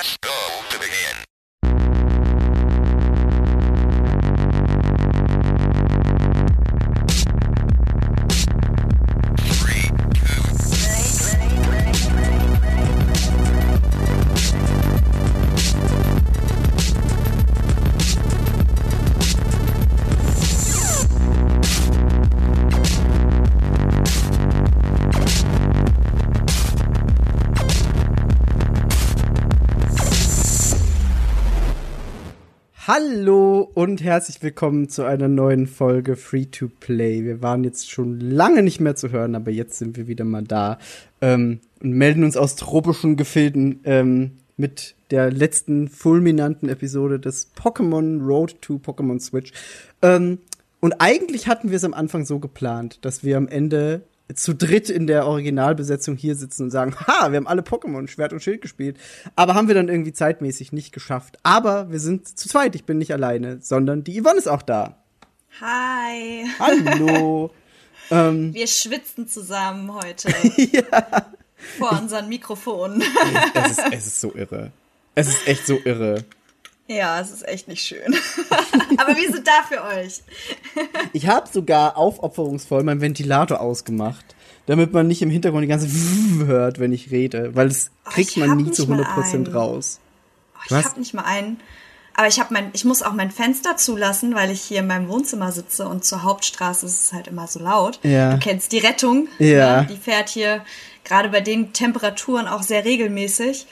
Let's go Hallo und herzlich willkommen zu einer neuen Folge Free to Play. Wir waren jetzt schon lange nicht mehr zu hören, aber jetzt sind wir wieder mal da ähm, und melden uns aus tropischen Gefilden ähm, mit der letzten fulminanten Episode des Pokémon Road to Pokémon Switch. Ähm, und eigentlich hatten wir es am Anfang so geplant, dass wir am Ende zu dritt in der Originalbesetzung hier sitzen und sagen, ha, wir haben alle Pokémon Schwert und Schild gespielt, aber haben wir dann irgendwie zeitmäßig nicht geschafft. Aber wir sind zu zweit, ich bin nicht alleine, sondern die Yvonne ist auch da. Hi. Hallo. ähm, Wir schwitzen zusammen heute ja. vor unseren Mikrofonen. es, ist, es ist so irre. Es ist echt so irre. Ja, es ist echt nicht schön. Aber wir sind da für euch. Ich habe sogar aufopferungsvoll meinen Ventilator ausgemacht, damit man nicht im Hintergrund die ganze hört, wenn ich rede, weil das Oh, kriegt man hab nie zu mal 100% einen. raus. Oh, ich habe nicht mal einen. Aber ich habe mein, ich muss auch mein Fenster zulassen, weil ich hier in meinem Wohnzimmer sitze und zur Hauptstraße ist es halt immer so laut. Ja. Du kennst die Rettung. Ja. ne? Die fährt hier gerade bei den Temperaturen auch sehr regelmäßig.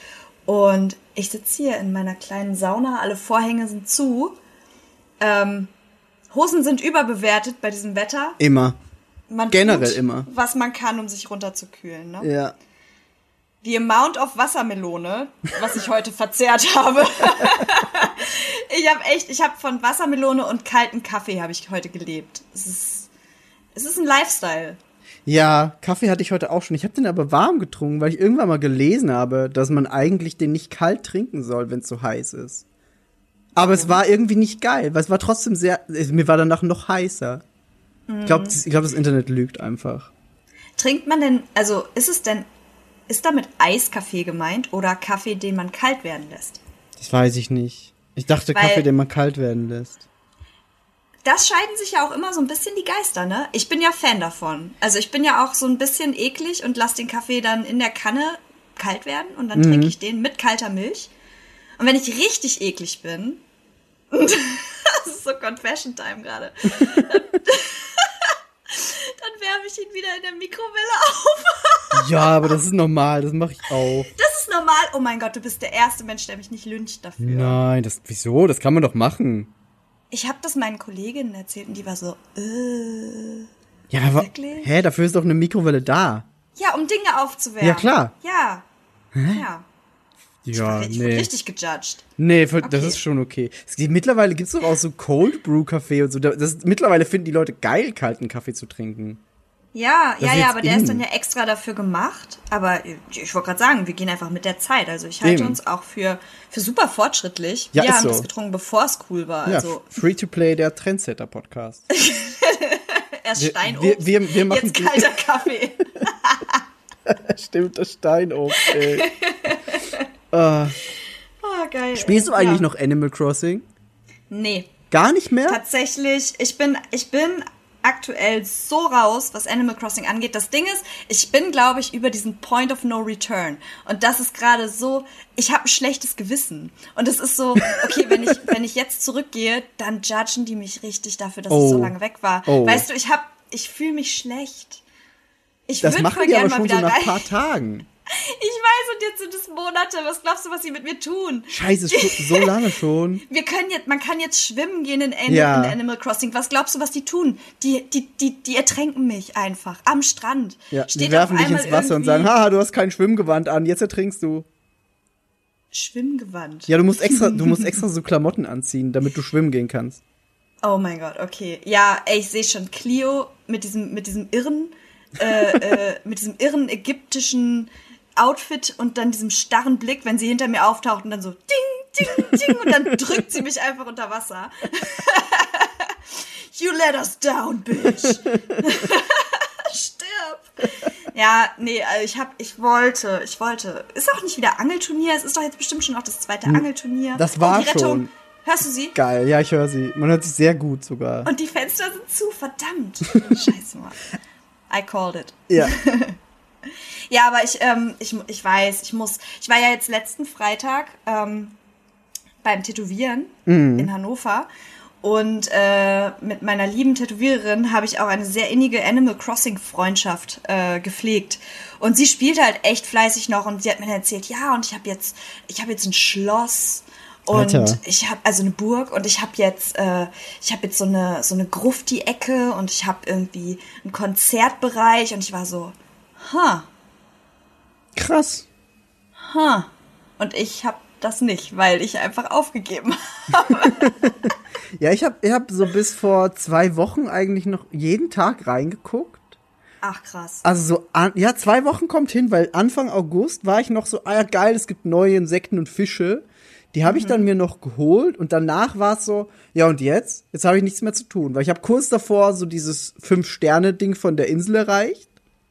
Und ich sitze hier in meiner kleinen Sauna, alle Vorhänge sind zu. Ähm, Hosen sind überbewertet bei diesem Wetter. Immer. Man Generell tut, immer. was man kann, um sich runterzukühlen. Ne? Ja. Die Amount of Wassermelone, was ich heute verzehrt habe. ich habe echt, ich habe von Wassermelone und kalten Kaffee habe ich heute gelebt. Es ist, es ist ein Lifestyle. Ja, Kaffee hatte ich heute auch schon. Ich habe den aber warm getrunken, weil ich irgendwann mal gelesen habe, dass man eigentlich den nicht kalt trinken soll, wenn es so heiß ist. Aber es war irgendwie nicht geil, weil es war trotzdem sehr. Mir war danach noch heißer. Ich glaube, ich glaub, das Internet lügt einfach. Trinkt man denn, also ist es denn, ist damit Eiskaffee gemeint oder Kaffee, den man kalt werden lässt? Das weiß ich nicht. Ich dachte Weil- Kaffee, den man kalt werden lässt. Das scheiden sich ja auch immer so ein bisschen die Geister, ne? Ich bin ja Fan davon. Also ich bin ja auch so ein bisschen eklig und lasse den Kaffee dann in der Kanne kalt werden und dann trinke ich den mit kalter Milch. Und wenn ich richtig eklig bin, das ist so Confession Time gerade, dann, dann wärme ich ihn wieder in der Mikrowelle auf. Ja, aber das ist normal, das mache ich auch. Das ist normal. Oh mein Gott, du bist der erste Mensch, der mich nicht lyncht dafür. Nein, das wieso? Das kann man doch machen. Ich habe das meinen Kolleginnen erzählt und die war so, äh. Ja, aber Wirklich? hä, dafür ist doch eine Mikrowelle da. Ja, um Dinge aufzuwärmen. Ja, klar. Ja. Ja. Ja, ich wurde nee. richtig gejudged. Nee, für- das Okay. ist schon okay. Es gibt, mittlerweile gibt's doch auch so Cold Brew Kaffee und so. Da- Das, mittlerweile finden die Leute geil, kalten Kaffee zu trinken. Ja, Das ja, ja, aber der in. ist dann ja extra dafür gemacht. Aber ich, wollte gerade sagen, wir gehen einfach mit der Zeit. Also ich halte Eben. uns auch für, für super fortschrittlich. Ja, wir haben so. das getrunken, bevor es cool war. Ja, Also Free to Play, der Trendsetter-Podcast. erst wir- Steinobst, wir- wir- wir machen jetzt kalter Kaffee. Stimmt, das Steinobst, ey. äh, Oh, geil. spielst du eigentlich ja. noch Animal Crossing? Nee, Gar nicht mehr? tatsächlich, ich bin, ich bin aktuell so raus, was Animal Crossing angeht. Das Ding ist, ich bin, glaube ich, über diesen Point of No Return. Und das ist gerade so, ich habe ein schlechtes Gewissen. Und es ist so, okay, wenn ich, wenn ich jetzt zurückgehe, dann judgen die mich richtig dafür, dass ich Oh. so lange weg war. Oh. Weißt du, ich hab, ich fühle mich schlecht. Ich würde die gerne mal schon so wieder nach rein. paar Tagen. Ich weiß, und jetzt sind es Monate. Was glaubst du, was sie mit mir tun? Scheiße, so lange schon. Wir können jetzt, man kann jetzt schwimmen gehen in, An Ja. in Animal Crossing. Was glaubst du, was die tun? Die, die, die, die ertränken mich einfach am Strand. Ja, die Steht werfen auf dich ins Wasser und sagen, haha, du hast kein Schwimmgewand an, jetzt ertrinkst du. Schwimmgewand. Ja, du musst extra, du musst extra so Klamotten anziehen, damit du schwimmen gehen kannst. Oh mein Gott, okay. Ja, ey, ich sehe schon Clio mit diesem, mit diesem irren, äh, äh, mit diesem irren ägyptischen Outfit und dann diesem starren Blick, wenn sie hinter mir auftaucht und dann so ding, ding, ding und dann drückt sie mich einfach unter Wasser. you let us down, bitch. Stirb. Ja, nee, also ich hab, ich wollte, ich wollte. Ist auch nicht wieder Angelturnier, es ist doch jetzt bestimmt schon auch das zweite Angelturnier. Hm. das war oh, Rettung. schon. Hörst du sie? Geil, ja, ich höre sie. Man hört sie sehr gut sogar. Und die Fenster sind zu, verdammt. Scheiße, Mann. I called it. Ja. Ja, aber ich, ähm, ich, ich weiß, ich muss. Ich war ja jetzt letzten Freitag ähm, beim Tätowieren in Hannover. Und äh, mit meiner lieben Tätowiererin habe ich auch eine sehr innige Animal Crossing Freundschaft äh, gepflegt. Und sie spielt halt echt fleißig noch und sie hat mir erzählt, ja, und ich habe jetzt, ich habe jetzt ein Schloss und Alter. ich habe also eine Burg und ich habe jetzt, äh, ich habe jetzt so eine so eine Gruft die Ecke und ich habe irgendwie einen Konzertbereich und ich war so, ha, Krass. ha. Und ich habe das nicht, weil ich einfach aufgegeben habe. Ja, ich habe ich hab so bis vor zwei Wochen eigentlich noch jeden Tag reingeguckt. Ach krass. Also so, an, ja, zwei Wochen kommt hin, weil Anfang August war ich noch so, ah ja, geil, es gibt neue Insekten und Fische. Die habe ich dann mir noch geholt und danach war es so, ja und jetzt? Jetzt habe ich nichts mehr zu tun, weil ich habe kurz davor so dieses Fünf-Sterne-Ding von der Insel erreicht.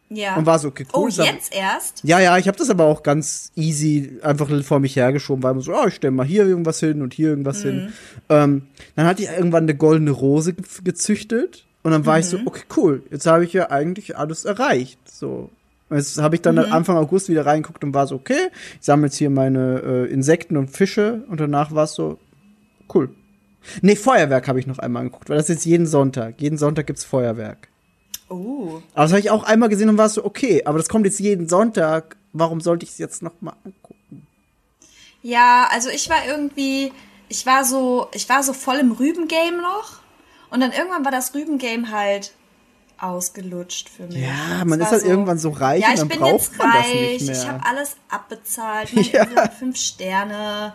Ja. Und war so, okay, cool, Oh, jetzt erst? Ja, ja, ich habe das aber auch ganz easy einfach vor mich hergeschoben, weil man so, oh, ich stelle mal hier irgendwas hin und hier irgendwas hin. Ähm, dann hatte ich irgendwann eine goldene Rose ge gezüchtet und dann war ich so, okay, cool, jetzt habe ich ja eigentlich alles erreicht. So. Jetzt habe ich dann Anfang August wieder reingeguckt und war so, okay, ich sammle jetzt hier meine äh, Insekten und Fische und danach war es so, cool. Nee, Feuerwerk habe ich noch einmal angeguckt, weil das ist jetzt jeden Sonntag. Jeden Sonntag gibt's Feuerwerk. Oh. Aber das habe ich auch einmal gesehen und war so, okay, aber das kommt jetzt jeden Sonntag. Warum sollte ich es jetzt noch mal angucken? Ja, also ich war irgendwie, ich war so, ich war so voll im Rübengame noch. Und dann irgendwann war das Rübengame halt ausgelutscht für mich. Ja, man ist halt irgendwann so reich ja, und ich dann bin braucht jetzt man das reich, nicht mehr. ich habe alles abbezahlt, meine Ja. Fünf Sterne.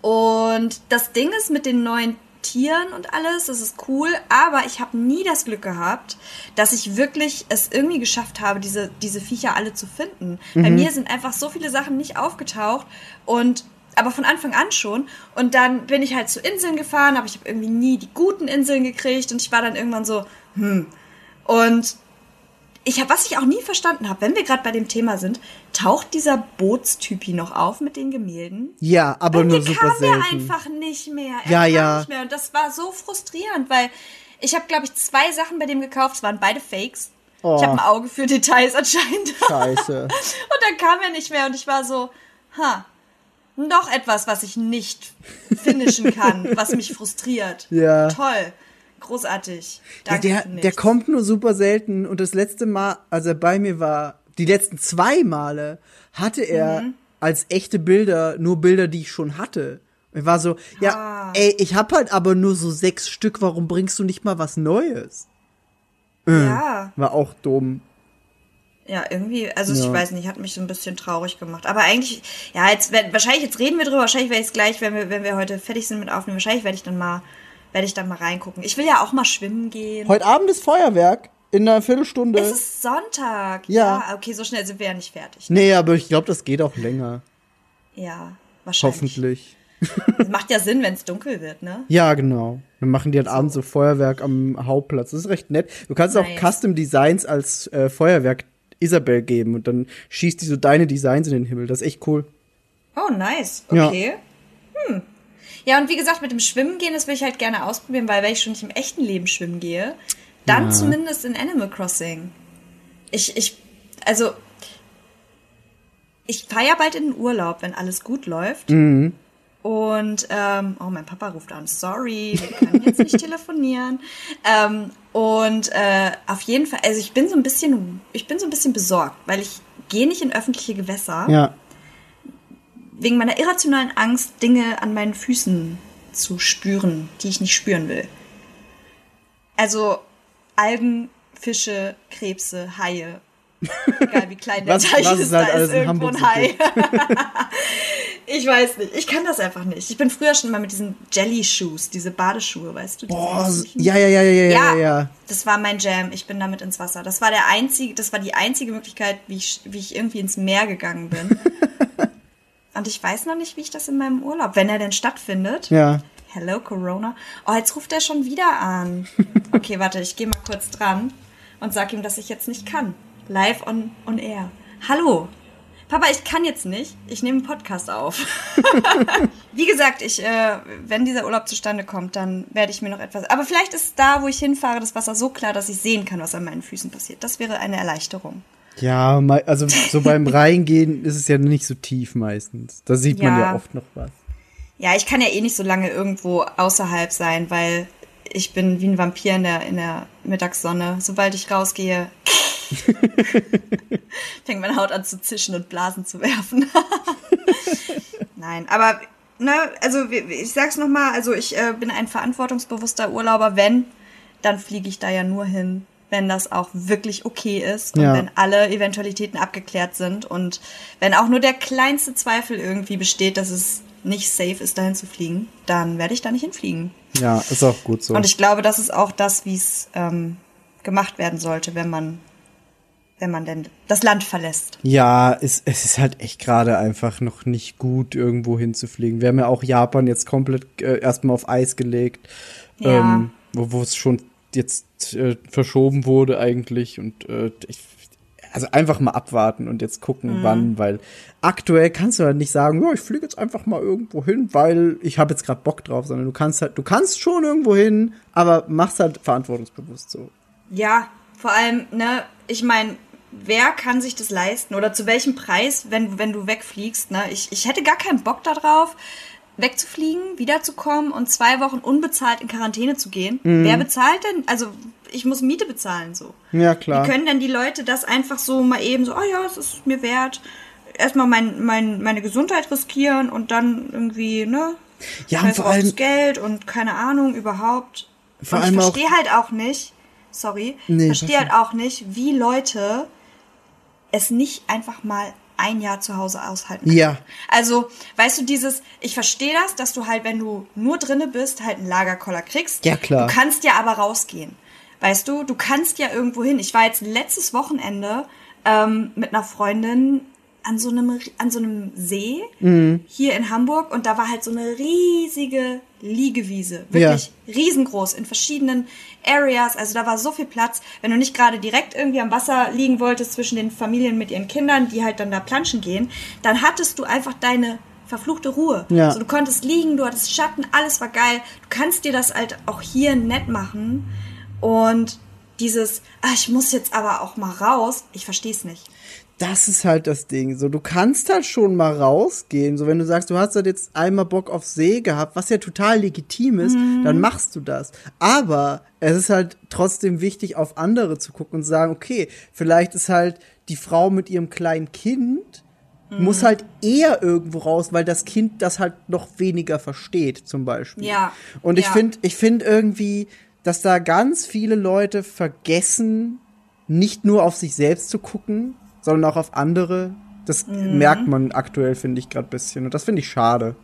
Und das Ding ist mit den neuen Tieren und alles, das ist cool, aber ich habe nie das Glück gehabt, dass ich wirklich es irgendwie geschafft habe, diese, diese Viecher alle zu finden. Bei Mhm. mir sind einfach so viele Sachen nicht aufgetaucht und aber von Anfang an schon. Und dann bin ich halt zu Inseln gefahren, aber ich habe irgendwie nie die guten Inseln gekriegt und ich war dann irgendwann so, hm. Und ich habe, was ich auch nie verstanden habe, wenn wir gerade bei dem Thema sind, taucht dieser Bootstypi noch auf mit den Gemälden? Ja, aber Bei nur mir super kam er selten. einfach nicht mehr. Er Ja, ja. Nicht mehr. Und das war so frustrierend, weil ich habe, glaube ich, zwei Sachen bei dem gekauft. Es waren beide Fakes. Oh. Ich habe ein Auge für Details anscheinend. Scheiße. Und dann kam er nicht mehr und ich war so, ha, noch etwas, was ich nicht finishen kann, was mich frustriert. Ja. Toll. Großartig. Ja, Danke der, für nichts. der kommt nur super selten und das letzte Mal, als er bei mir war, die letzten zwei Male, hatte er Mhm. als echte Bilder nur Bilder, die ich schon hatte. Ich war so, ja, Ah. ey, ich hab halt aber nur so sechs Stück, warum bringst du nicht mal was Neues? Ja. War auch dumm. Ja, irgendwie, also Ja. ich weiß nicht, hat mich so ein bisschen traurig gemacht. Aber eigentlich, ja, jetzt wahrscheinlich, jetzt reden wir drüber, wahrscheinlich werde ich es gleich, wenn wir, wenn wir heute fertig sind mit aufnehmen, wahrscheinlich werde ich dann mal, werde ich dann mal reingucken. Ich will ja auch mal schwimmen gehen. Heute Abend ist Feuerwerk in einer Viertelstunde. es ist Sonntag. Ja. okay, so schnell sind wir ja nicht fertig. nee, aber ich glaube, das geht auch länger. Ja, wahrscheinlich. Hoffentlich. Das macht ja Sinn, wenn es dunkel wird, ne? Ja, genau. Dann machen die halt abends so Feuerwerk am Hauptplatz. Das ist recht nett. Du kannst auch Nice. Custom Designs als äh, Feuerwerk Isabel geben und dann schießt die so deine Designs in den Himmel. Das ist echt cool. Oh, nice. Ja. Okay. Hm. Ja, und wie gesagt, mit dem Schwimmen gehen, das will ich halt gerne ausprobieren, weil wenn ich schon nicht im echten Leben schwimmen gehe, dann Ja. zumindest in Animal Crossing. Ich, ich, also, ich fahre ja bald in den Urlaub, wenn alles gut läuft. Mhm. Und, ähm, oh, mein Papa ruft an, sorry, wir können jetzt nicht telefonieren. Ähm, und äh, auf jeden Fall, also ich bin so ein bisschen, ich bin so ein bisschen besorgt, weil ich gehe nicht in öffentliche Gewässer Ja. Wegen meiner irrationalen Angst, Dinge an meinen Füßen zu spüren, die ich nicht spüren will. Also Algen, Fische, Krebse, Haie. Egal wie klein der Was- Teich was ist, es halt da ist in irgendwo Hamburg ein Hai. ich weiß nicht. Ich kann das einfach nicht. Ich bin früher schon immer mit diesen Jelly-Shoes, diese Badeschuhe, weißt du? Boah, ja, ja, ja, ja, ja, Ja, ja. das war mein Jam. Ich bin damit ins Wasser. Das war der einzige, das war die einzige Möglichkeit, wie ich, wie ich irgendwie ins Meer gegangen bin. Und ich weiß noch nicht, wie ich das in meinem Urlaub, wenn er denn stattfindet. Ja. Hello Corona. Oh, jetzt ruft er schon wieder an. Okay, warte, ich gehe mal kurz dran und sag ihm, dass ich jetzt nicht kann. Live on, on air. Hallo. Papa, ich kann jetzt nicht. Ich nehme einen Podcast auf. Wie gesagt, ich, äh, wenn dieser Urlaub zustande kommt, dann werde ich mir noch etwas. Aber vielleicht ist da, wo ich hinfahre, das Wasser so klar, dass ich sehen kann, was an meinen Füßen passiert. Das wäre eine Erleichterung. Ja, also so beim Reingehen ist es ja nicht so tief meistens. Da sieht man Ja. ja oft noch was. Ja, ich kann ja eh nicht so lange irgendwo außerhalb sein, weil ich bin wie ein Vampir in der, in der Mittagssonne. Sobald ich rausgehe, fängt meine Haut an zu zischen und Blasen zu werfen. Nein, aber ne, also ich sag's noch mal, also ich äh, bin ein verantwortungsbewusster Urlauber, wenn, dann fliege ich da ja nur hin, wenn das auch wirklich okay ist und Ja. wenn alle Eventualitäten abgeklärt sind und wenn auch nur der kleinste Zweifel irgendwie besteht, dass es nicht safe ist, dahin zu fliegen, dann werde ich da nicht hinfliegen. Ja, ist auch gut so. Und ich glaube, das ist auch das, wie es ähm, gemacht werden sollte, wenn man, wenn man denn das Land verlässt. Ja, es, es ist halt echt gerade einfach noch nicht gut, irgendwo hinzufliegen. Wir haben ja auch Japan jetzt komplett äh, erstmal auf Eis gelegt, Ja. ähm, wo, wo es schon jetzt äh, verschoben wurde eigentlich. Und äh, ich, also einfach mal abwarten und jetzt gucken, Mhm. wann, weil aktuell kannst du halt nicht sagen, ja, ich fliege jetzt einfach mal irgendwo hin, weil ich habe jetzt gerade Bock drauf, sondern du kannst halt, du kannst schon irgendwo hin, aber machst halt verantwortungsbewusst so. Ja, vor allem, ne, ich meine, wer kann sich das leisten oder zu welchem Preis, wenn, wenn du wegfliegst, ne? Ich, ich hätte gar keinen Bock darauf, wegzufliegen, wiederzukommen und zwei Wochen unbezahlt in Quarantäne zu gehen. Wer bezahlt denn? Also, ich muss Miete bezahlen, so. Ja, klar. Wie können denn die Leute das einfach so mal eben so, oh ja, es ist mir wert, erstmal mein, mein, meine Gesundheit riskieren und dann irgendwie, ne? Ja, und vor allem- Geld und keine Ahnung überhaupt. Vor und allem ich verstehe halt auch nicht, sorry, Nee, verstehe halt auch nicht, wie Leute es nicht einfach mal ein Jahr zu Hause aushalten können. Ja. Also, weißt du, dieses, ich verstehe das, dass du halt, wenn du nur drinne bist, halt einen Lagerkoller kriegst. Ja, klar. Du kannst ja aber rausgehen. Weißt du, du kannst ja irgendwo hin. Ich war jetzt letztes Wochenende ähm, mit einer Freundin an so einem, an so einem See Mhm. hier in Hamburg und da war halt so eine riesige Liegewiese. Wirklich riesengroß in verschiedenen Areas. Also da war so viel Platz. Wenn du nicht gerade direkt irgendwie am Wasser liegen wolltest zwischen den Familien mit ihren Kindern, die halt dann da planschen gehen, dann hattest du einfach deine verfluchte Ruhe. Ja. Also du konntest liegen, du hattest Schatten, alles war geil. Du kannst dir das halt auch hier nett machen. Und dieses, ah, ich muss jetzt aber auch mal raus, ich verstehe es nicht. Das ist halt das Ding. So, du kannst halt schon mal rausgehen. So, wenn du sagst, du hast halt jetzt einmal Bock auf See gehabt, was ja total legitim ist, dann machst du das. Aber es ist halt trotzdem wichtig, auf andere zu gucken und zu sagen, okay, vielleicht ist halt die Frau mit ihrem kleinen Kind muss halt eher irgendwo raus, weil das Kind das halt noch weniger versteht, zum Beispiel. Ja, Und ich ja. finde, ich finde irgendwie, dass da ganz viele Leute vergessen, nicht nur auf sich selbst zu gucken, sondern auch auf andere. Das Mhm. merkt man aktuell, finde ich, gerade bisschen. Und das finde ich schade.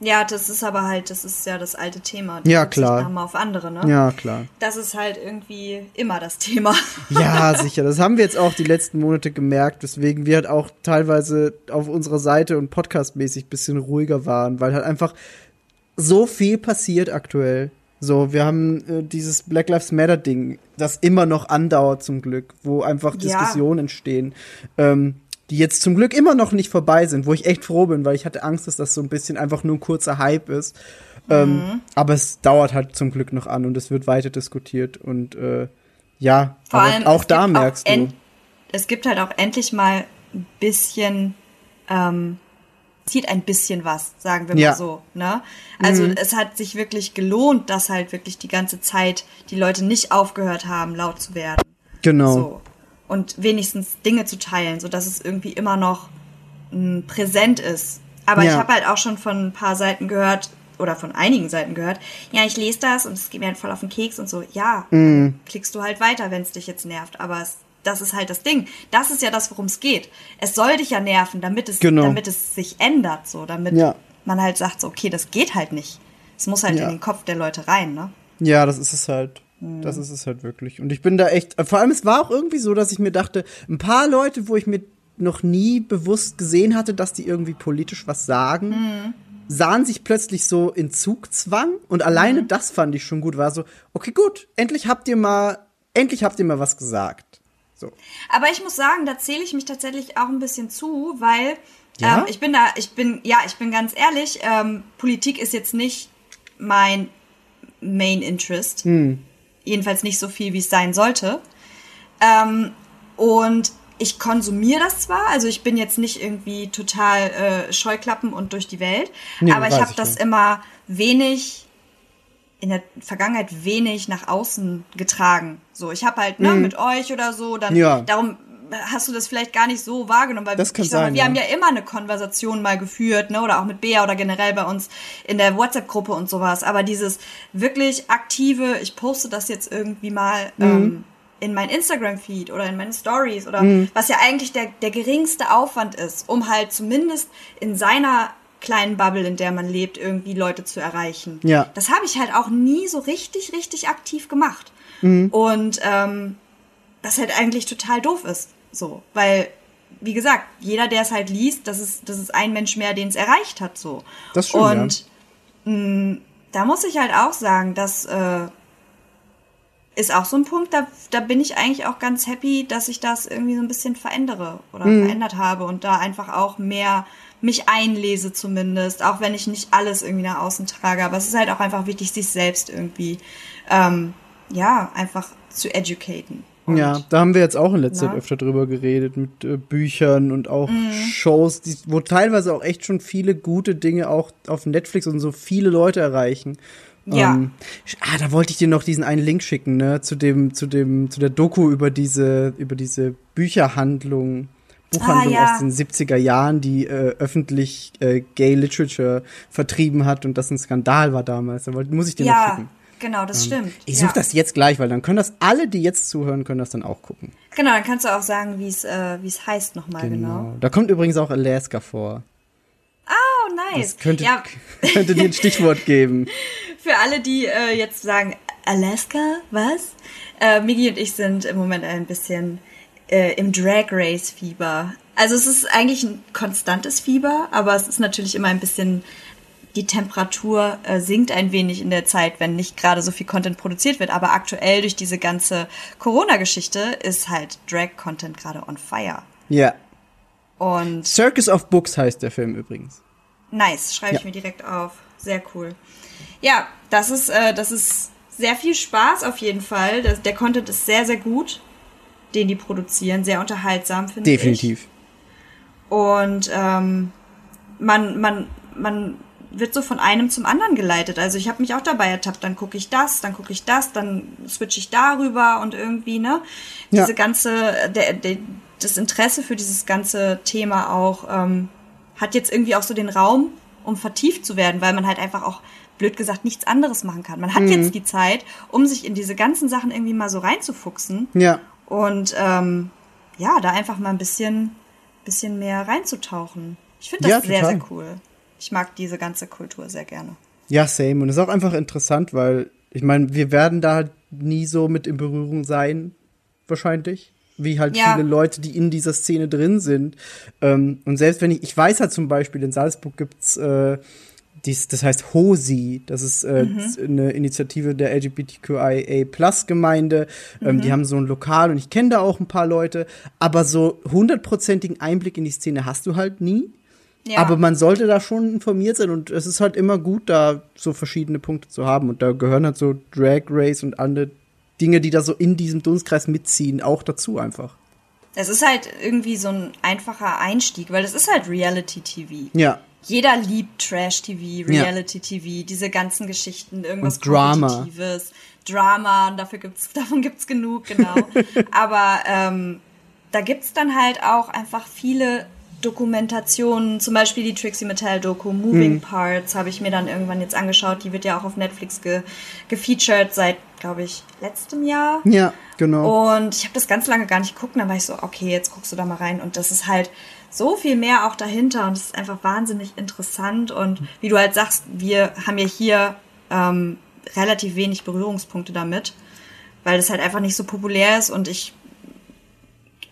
Ja, das ist aber halt, das ist ja das alte Thema. Ja, Rücksicht klar. haben auf andere, ne? Ja, klar. Das ist halt irgendwie immer das Thema. Ja, sicher. Das haben wir jetzt auch die letzten Monate gemerkt, weswegen wir halt auch teilweise auf unserer Seite und podcastmäßig bisschen ruhiger waren, weil halt einfach so viel passiert aktuell. So, wir haben äh, dieses Black Lives Matter Ding, das immer noch andauert zum Glück, wo einfach Ja. Diskussionen entstehen, ähm, die jetzt zum Glück immer noch nicht vorbei sind, wo ich echt froh bin, weil ich hatte Angst, dass das so ein bisschen einfach nur ein kurzer Hype ist. Ähm, Mhm. aber es dauert halt zum Glück noch an und es wird weiter diskutiert und äh, ja, Vor aber allem, auch da merkst auch du. Es gibt halt auch endlich mal ein bisschen, ähm, zieht ein bisschen was, sagen wir Ja. mal so. Ne? Also Mhm. es hat sich wirklich gelohnt, dass halt wirklich die ganze Zeit die Leute nicht aufgehört haben, laut zu werden. Genau. So. Und wenigstens Dinge zu teilen, sodass es irgendwie immer noch m, präsent ist. Aber Ja. ich habe halt auch schon von ein paar Seiten gehört, oder von einigen Seiten gehört, ja, ich lese das und es geht mir halt voll auf den Keks und so. Ja, Mhm. klickst du halt weiter, wenn es dich jetzt nervt. Aber es, das ist halt das Ding. Das ist ja das, worum es geht. Es soll dich ja nerven, damit es, Genau. damit es sich ändert, so, damit Ja. man halt sagt, so, okay, das geht halt nicht. Es muss halt Ja. in den Kopf der Leute rein, ne? Ja, das ist es halt. Das ist es halt wirklich. Und ich bin da echt, vor allem es war auch irgendwie so, dass ich mir dachte, ein paar Leute, wo ich mir noch nie bewusst gesehen hatte, dass die irgendwie politisch was sagen, sahen sich plötzlich so in Zugzwang und alleine das fand ich schon gut, war so, okay, gut, endlich habt ihr mal, endlich habt ihr mal was gesagt. So. Aber ich muss sagen, da zähle ich mich tatsächlich auch ein bisschen zu, weil Ja? ähm, ich bin da, ich bin, ja, ich bin ganz ehrlich, ähm, Politik ist jetzt nicht mein Main Interest. Jedenfalls nicht so viel, wie es sein sollte. Ähm, und ich konsumiere das zwar, also ich bin jetzt nicht irgendwie total äh, Scheuklappen und durch die Welt, Nee, aber ich habe das ja. immer wenig in der Vergangenheit wenig nach außen getragen. So, ich habe halt ne, mit euch oder so, dann Mhm. Ja. darum hast du das vielleicht gar nicht so wahrgenommen, weil Das kann ich sag sein, wir ja. haben ja immer eine Konversation mal geführt, ne, oder auch mit Bea oder generell bei uns in der WhatsApp-Gruppe und sowas. Aber dieses wirklich aktive, ich poste das jetzt irgendwie mal Mhm. ähm, in mein Instagram-Feed oder in meine Stories oder Mhm. was ja eigentlich der, der geringste Aufwand ist, um halt zumindest in seiner kleinen Bubble, in der man lebt, irgendwie Leute zu erreichen. Ja. Das habe ich halt auch nie so richtig, richtig aktiv gemacht. Mhm. Und ähm, das halt eigentlich total doof ist. So, weil, wie gesagt, jeder, der es halt liest, das ist, das ist ein Mensch mehr, den es erreicht hat. So. Das stimmt, ja. Und mh, da muss ich halt auch sagen, dass äh, ist auch so ein Punkt, da, da bin ich eigentlich auch ganz happy, dass ich das irgendwie so ein bisschen verändere oder Mhm. verändert habe und da einfach auch mehr mich einlese zumindest, auch wenn ich nicht alles irgendwie nach außen trage. Aber es ist halt auch einfach wichtig, sich selbst irgendwie, ähm, ja, einfach zu educaten. Und Ja, da haben wir jetzt auch in letzter Na? Zeit öfter drüber geredet, mit äh, Büchern und auch Mhm. Shows, die, wo teilweise auch echt schon viele gute Dinge auch auf Netflix und so viele Leute erreichen. Ja. Ähm, ah, da wollte ich dir noch diesen einen Link schicken, ne, zu dem, zu dem, zu der Doku über diese, über diese Bücherhandlung, Buchhandlung Ah, ja. aus den 70er Jahren, die äh, öffentlich äh, Gay Literature vertrieben hat und das ein Skandal war damals. Da muss ich dir noch ja, schicken. genau, das stimmt. Ich ja. suche das jetzt gleich, weil dann können das alle, die jetzt zuhören, können das dann auch gucken. Genau, dann kannst du auch sagen, wie es äh, wie es heißt nochmal genau. Da kommt übrigens auch Alaska vor. Oh, nice. Das könnte, ja, könnte dir ein Stichwort geben. für alle, die äh, jetzt sagen, Alaska, was? Äh, Migi und ich sind im Moment ein bisschen äh, im Drag Race Fieber. Also es ist eigentlich ein konstantes Fieber, aber es ist natürlich immer ein bisschen, die Temperatur äh, sinkt ein wenig in der Zeit, wenn nicht gerade so viel Content produziert wird. Aber aktuell durch diese ganze Corona-Geschichte ist halt Drag-Content gerade on fire. Ja. Und Circus of Books heißt der Film übrigens. Nice, schreibe ich Ja. mir direkt auf. Sehr cool. Ja, das ist, äh, das ist sehr viel Spaß auf jeden Fall. Das, der Content ist sehr, sehr gut, den die produzieren. Sehr unterhaltsam, finde ich. Definitiv. Und ähm, man, man, man wird so von einem zum anderen geleitet. Also ich habe mich auch dabei ertappt, dann gucke ich das, dann gucke ich das, dann switch ich darüber und irgendwie, ne? Ja. Diese ganze, der, der, das Interesse für dieses ganze Thema auch ähm, hat jetzt irgendwie auch so den Raum, um vertieft zu werden, weil man halt einfach auch blöd gesagt nichts anderes machen kann. Man hat Mhm. jetzt die Zeit, um sich in diese ganzen Sachen irgendwie mal so reinzufuchsen Ja. Und ähm, ja, da einfach mal ein bisschen, bisschen mehr reinzutauchen. Ich finde das Ja, sehr, sehr cool. Ich mag diese ganze Kultur sehr gerne. Ja, same. Und es ist auch einfach interessant, weil ich meine, wir werden da nie so mit in Berührung sein, wahrscheinlich. Wie halt Ja. viele Leute, die in dieser Szene drin sind. Ähm, und selbst wenn ich, ich weiß halt zum Beispiel, in Salzburg gibt's äh, dies, das heißt HOSI, das ist äh, eine Initiative der LGBTQIA-Plus-Gemeinde. Ähm, Die haben so ein Lokal und ich kenne da auch ein paar Leute, aber so hundertprozentigen Einblick in die Szene hast du halt nie. Ja. Aber man sollte da schon informiert sein und es ist halt immer gut, da so verschiedene Punkte zu haben. Und da gehören halt so Drag Race und andere Dinge, die da so in diesem Dunstkreis mitziehen, auch dazu einfach. Es ist halt irgendwie so ein einfacher Einstieg, weil es ist halt Reality-TV. Ja. Jeder liebt Trash-TV, Ja. Reality-TV, diese ganzen Geschichten, irgendwas Und Drama. Kompetitives, Drama, dafür gibt's, davon gibt's genug, genau. Aber ähm, da gibt's dann halt auch einfach viele Dokumentationen, zum Beispiel die Trixie Mattel Doku Moving Mhm. Parts habe ich mir dann irgendwann jetzt angeschaut. Die wird ja auch auf Netflix ge gefeatured seit, glaube ich, letztem Jahr. Ja, genau. Und ich habe das ganz lange gar nicht geguckt. Und dann war ich so, okay, jetzt guckst du da mal rein. Und das ist halt so viel mehr auch dahinter. Und es ist einfach wahnsinnig interessant. Und wie du halt sagst, wir haben ja hier ähm, relativ wenig Berührungspunkte damit, weil das halt einfach nicht so populär ist. Und ich,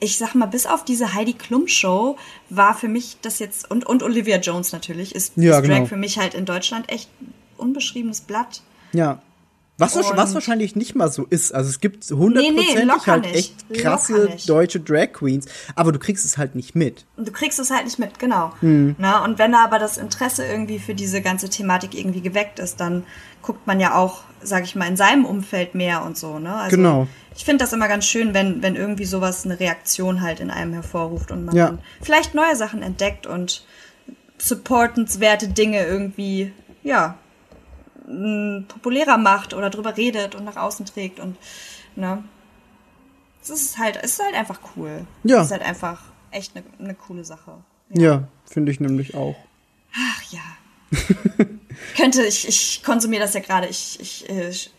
ich sag mal, bis auf diese Heidi Klum Show war für mich das jetzt, und, und Olivia Jones natürlich, ist, Ja, ist Drag genau. für mich halt in Deutschland echt unbeschriebenes Blatt. Ja. Was, was wahrscheinlich nicht mal so ist. Also es gibt hundertprozentig locker halt nicht. echt krasse deutsche Drag Queens, aber du kriegst es halt nicht mit. Du kriegst es halt nicht mit, genau. Hm. Na, und wenn da aber das Interesse irgendwie für diese ganze Thematik irgendwie geweckt ist, dann guckt man ja auch, sag ich mal, in seinem Umfeld mehr und so, ne? Also Genau. Ich finde das immer ganz schön, wenn, wenn irgendwie sowas eine Reaktion halt in einem hervorruft und man Ja. vielleicht neue Sachen entdeckt und supportenswerte Dinge irgendwie, ja, m, populärer macht oder drüber redet und nach außen trägt und, ne? Es ist halt, es ist halt einfach cool. Ja. Es ist halt einfach echt eine, eine coole Sache. Ja, finde ich nämlich auch. Ach ja. Könnte, ich, ich konsumiere das ja gerade. Ich, ich, äh, es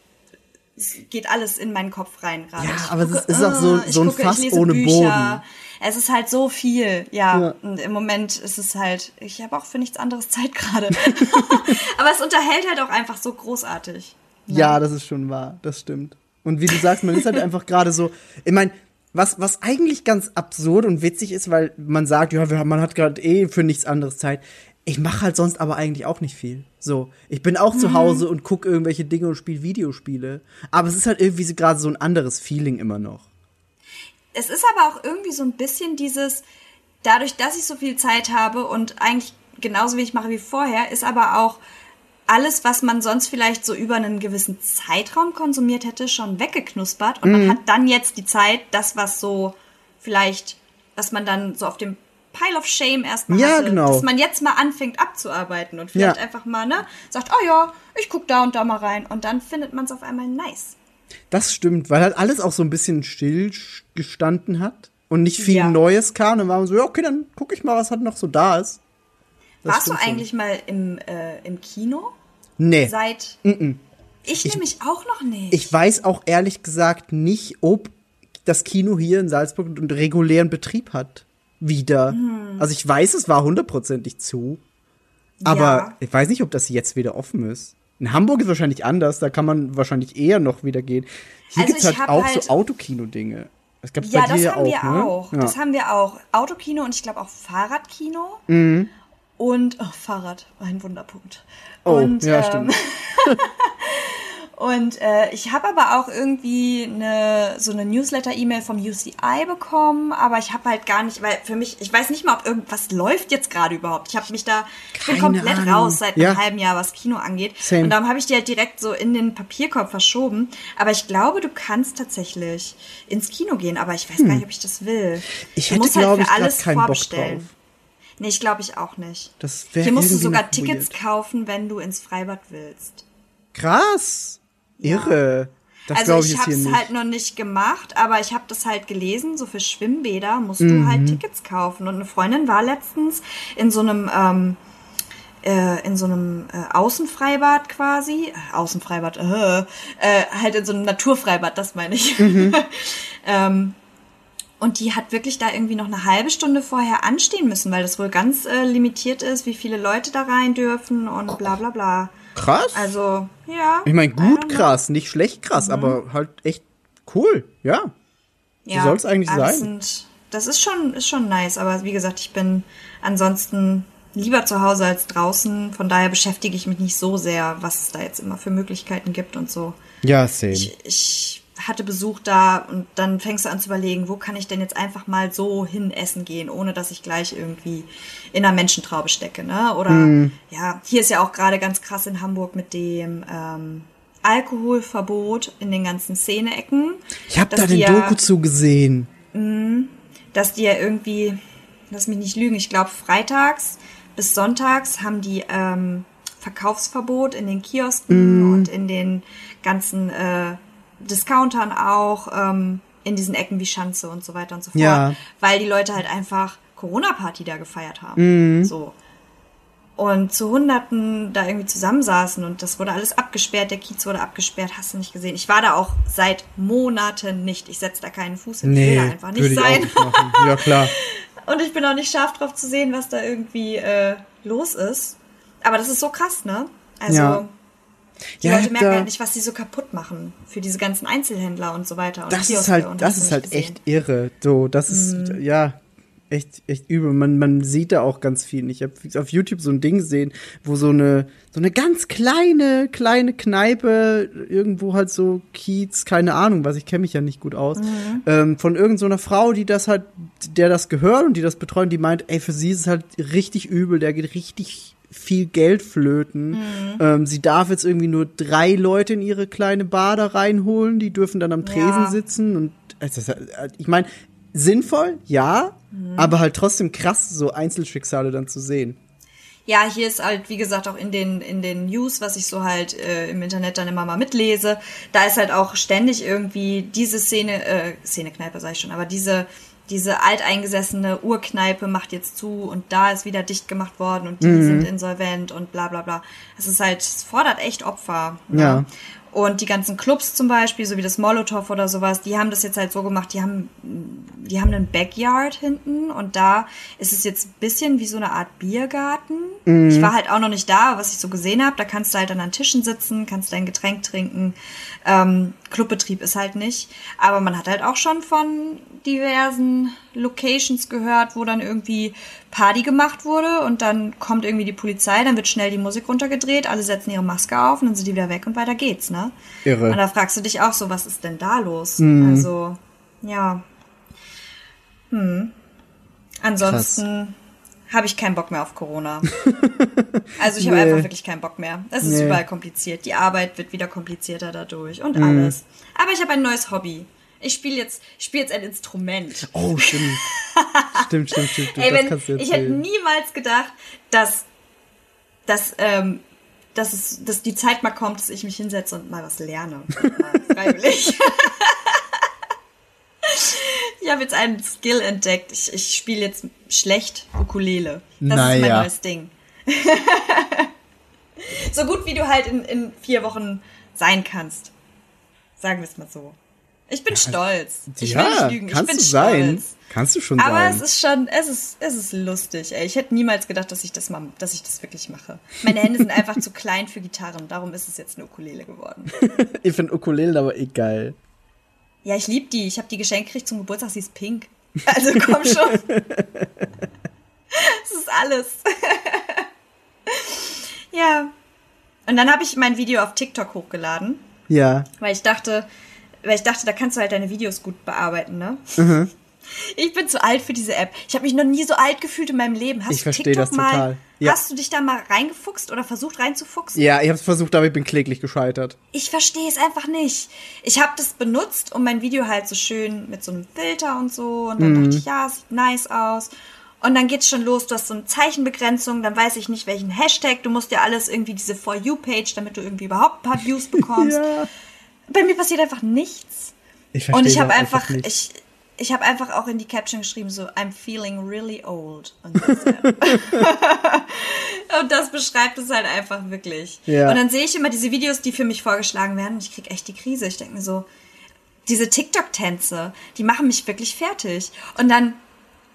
geht alles in meinen Kopf rein gerade. Ja, Ich aber es ist auch so- äh, ich so ein gucke, Fass ich ohne Bücher. Boden. Es ist halt so viel, ja. Ja. Und im Moment ist es halt, ich habe auch für nichts anderes Zeit gerade. aber es unterhält halt auch einfach so großartig. Ja, das ist schon wahr, das stimmt. Und wie du sagst, man ist halt einfach gerade so, ich meine, was, was eigentlich ganz absurd und witzig ist, weil man sagt, ja, man hat gerade eh für nichts anderes Zeit. Ich mache halt sonst aber eigentlich auch nicht viel. So, ich bin auch Mhm. zu Hause und gucke irgendwelche Dinge und spiele Videospiele. Aber es ist halt irgendwie so gerade so ein anderes Feeling immer noch. Es ist aber auch irgendwie so ein bisschen dieses, dadurch, dass ich so viel Zeit habe und eigentlich genauso wenig mache wie vorher, ist aber auch alles, was man sonst vielleicht so über einen gewissen Zeitraum konsumiert hätte, schon weggeknuspert. Und Mhm. man hat dann jetzt die Zeit, das, was so vielleicht, was man dann so auf dem Pile of Shame erstmal Ja, hatte, genau. dass man jetzt mal anfängt abzuarbeiten und vielleicht Ja. einfach mal, ne, sagt, oh ja, ich guck da und da mal rein. Und dann findet man es auf einmal nice. Das stimmt, weil halt alles auch so ein bisschen still gestanden hat und nicht viel Ja. Neues kam. Dann war man so, ja, okay, dann gucke ich mal, was halt noch so da ist. Das Warst du stimmt schon. eigentlich mal im, äh, im Kino? Nee. Seit. Ich, nämlich auch noch nicht. Ich weiß auch ehrlich gesagt nicht, ob das Kino hier in Salzburg einen regulären Betrieb hat. Wieder. Hm. Also ich weiß, es war hundertprozentig zu. Aber Ja. ich weiß nicht, ob das jetzt wieder offen ist. In Hamburg ist wahrscheinlich anders, da kann man wahrscheinlich eher noch wieder gehen. Hier Also gibt's ich halt auch halt- so Autokino-Dinge. Das gab's ja, bei dir das ja haben auch, wir ne? auch. Ja. Das haben wir auch. Autokino und ich glaube auch Fahrradkino. Und oh, Fahrrad, ein Wunderpunkt. Oh, und, ja, ähm, stimmt. Und äh, ich habe aber auch irgendwie eine, so eine Newsletter-E-Mail vom UCI bekommen, aber ich habe halt gar nicht, weil für mich, ich weiß nicht mal, ob irgendwas läuft jetzt gerade überhaupt. Ich habe mich da, ich bin komplett Ahnung. raus seit Ja. einem halben Jahr, was Kino angeht. Same. Und darum habe ich die halt direkt so in den Papierkorb verschoben. Aber ich glaube, du kannst tatsächlich ins Kino gehen, aber ich weiß gar nicht, ob ich das will. Hm. Ich Du hätte, musst halt für alles keinen Bock vorbestellen. drauf. Nee, ich glaube ich auch nicht. Das Hier musst du sogar Tickets weird. kaufen, wenn du ins Freibad willst. Krass. Irre. Das also ich ich habe es halt noch nicht gemacht, aber ich habe das halt gelesen, so für Schwimmbäder musst Mhm. du halt Tickets kaufen. Und eine Freundin war letztens in so einem ähm, äh, in so einem äh, Außenfreibad quasi, äh, Außenfreibad, äh, äh, halt in so einem Naturfreibad, das meine ich. Mhm. ähm, und die hat wirklich da irgendwie noch eine halbe Stunde vorher anstehen müssen, weil das wohl ganz äh, limitiert ist, wie viele Leute da rein dürfen und bla bla bla. Krass. Also, ja. ich meine, gut krass, nicht schlecht krass, aber halt echt cool. Ja. Ja, soll's eigentlich aber das sein. Sind, das ist schon, ist schon nice, aber wie gesagt, ich bin ansonsten lieber zu Hause als draußen. Von daher beschäftige ich mich nicht so sehr, was es da jetzt immer für Möglichkeiten gibt und so. Ja, same. Ich, ich hatte Besuch da und dann fängst du an zu überlegen, wo kann ich denn jetzt einfach mal so hin essen gehen, ohne dass ich gleich irgendwie in einer Menschentraube stecke, ne? Oder Hm. ja, hier ist ja auch gerade ganz krass in Hamburg mit dem ähm, Alkoholverbot in den ganzen Szeneecken. ich habe da den ja- Doku zugesehen. dass die ja irgendwie, lass mich nicht lügen, ich glaube freitags bis sonntags haben die ähm, Verkaufsverbot in den Kiosken und in den ganzen äh, Discountern auch, ähm, in diesen Ecken wie Schanze und so weiter und so fort, Ja. weil die Leute halt einfach Corona-Party da gefeiert haben. So. Und zu Hunderten da irgendwie zusammensaßen und das wurde alles abgesperrt, der Kiez wurde abgesperrt, hast du nicht gesehen. Ich war da auch seit Monaten nicht. Ich setze da keinen Fuß hin. ich will Nee, da einfach nicht sein. nicht. Ja, klar. Und ich bin auch nicht scharf drauf zu sehen, was da irgendwie äh, los ist. Aber das ist so krass, ne? Also, Ja. Die Ja, Leute merken halt nicht, was sie so kaputt machen für diese ganzen Einzelhändler und so weiter. Und Das ist halt, und das du ist halt gesehen. Mhm. echt irre. So, das ist, ja, echt, echt übel. Man, man sieht da auch ganz viel. Ich habe auf YouTube so ein Ding gesehen, wo so eine, so eine ganz kleine, kleine Kneipe, irgendwo halt so Kiez, keine Ahnung, was ich kenne mich ja nicht gut aus, ähm, von irgendeiner so einer Frau, die das halt, der das gehört und die das betreut, die meint, ey, für sie ist es halt richtig übel, der geht richtig viel Geld flöten. Ähm, sie darf jetzt irgendwie nur drei Leute in ihre kleine Bar da reinholen, die dürfen dann am Tresen Ja. sitzen und ist, äh, ich meine, sinnvoll, ja, aber halt trotzdem krass, so Einzelschicksale dann zu sehen. Ja, hier ist halt, wie gesagt, auch in den, in den News, was ich so halt äh, im Internet dann immer mal mitlese, da ist halt auch ständig irgendwie diese Szene, äh, Szenekneipe sag ich schon, aber diese, diese alteingesessene Urkneipe macht jetzt zu und da ist wieder dicht gemacht worden und die sind insolvent und bla bla bla. Es ist halt, es fordert echt Opfer. ne? Ja. Und die ganzen Clubs zum Beispiel, so wie das Molotow oder sowas, die haben das jetzt halt so gemacht, die haben, die haben einen Backyard hinten und da ist es jetzt ein bisschen wie so eine Art Biergarten. Ich war halt auch noch nicht da, was ich so gesehen habe, da kannst du halt dann an Tischen sitzen, kannst dein Getränk trinken. Ähm, Clubbetrieb ist halt nicht. Aber man hat halt auch schon von diversen Locations gehört, wo dann irgendwie Party gemacht wurde und dann kommt irgendwie die Polizei, dann wird schnell die Musik runtergedreht, alle setzen ihre Maske auf und dann sind die wieder weg und weiter geht's, ne? Irre. Und da fragst du dich auch so, was ist denn da los? Also, ja. Hm. Ansonsten habe ich keinen Bock mehr auf Corona. Also ich habe Nee. einfach wirklich keinen Bock mehr. Es ist Nee. überall kompliziert. Die Arbeit wird wieder komplizierter dadurch und alles. Aber ich habe ein neues Hobby. Ich spiele jetzt, ich spiele jetzt ein Instrument. Oh, stimmt. stimmt, stimmt, stimmt, stimmt. Ey, das wenn, du ich hätte niemals gedacht, dass, dass, ähm, dass, es, dass die Zeit mal kommt, dass ich mich hinsetze und mal was lerne. Freiwillig. ich habe jetzt einen Skill entdeckt. Ich, ich spiele jetzt schlecht Ukulele. Das ist mein Naja. neues Ding. so gut wie du halt in, in vier Wochen sein kannst. Sagen wir es mal so. Ich bin stolz. Ich will ja, nicht lügen. kannst ich bin du sein. stolz. Kannst du schon Aber sein. es ist schon, es ist, es ist lustig, ey. Ich hätte niemals gedacht, dass ich das mal, dass ich das wirklich mache. Meine Hände sind einfach zu klein für Gitarren, darum ist es jetzt eine Ukulele geworden. ich finde Ukulele aber eh geil. Ja, ich liebe die. Ich habe die geschenkt gekriegt zum Geburtstag, sie ist pink. Also komm schon. Das ist alles. ja. Und dann habe ich mein Video auf TikTok hochgeladen, Ja. weil ich dachte, weil ich dachte, da kannst du halt deine Videos gut bearbeiten, ne? Mhm. Ich bin zu alt für diese App. Ich habe mich noch nie so alt gefühlt in meinem Leben. Hast Ich du TikTok das mal, total. Ja. Hast du dich da mal reingefuchst oder versucht reinzufuchsen? Ja, ich habe es versucht, aber ich bin kläglich gescheitert. Ich verstehe es einfach nicht. Ich habe das benutzt, um mein Video halt so schön mit so einem Filter und so. Und dann Mhm. dachte ich, ja, sieht nice aus. Und dann geht's schon los. Du hast so eine Zeichenbegrenzung. Dann weiß ich nicht, welchen Hashtag. Du musst ja alles irgendwie diese For You-Page, damit du irgendwie überhaupt ein paar Views bekommst. Ja. Bei mir passiert einfach nichts. Ich verstehe Und ich habe einfach, nicht. ich, ich habe einfach auch in die Caption geschrieben, so, I'm feeling really old. Und das, und das beschreibt es halt einfach wirklich. Ja. Und dann sehe ich immer diese Videos, die für mich vorgeschlagen werden und ich krieg echt die Krise. Ich denke mir so, diese TikTok-Tänze, die machen mich wirklich fertig. Und dann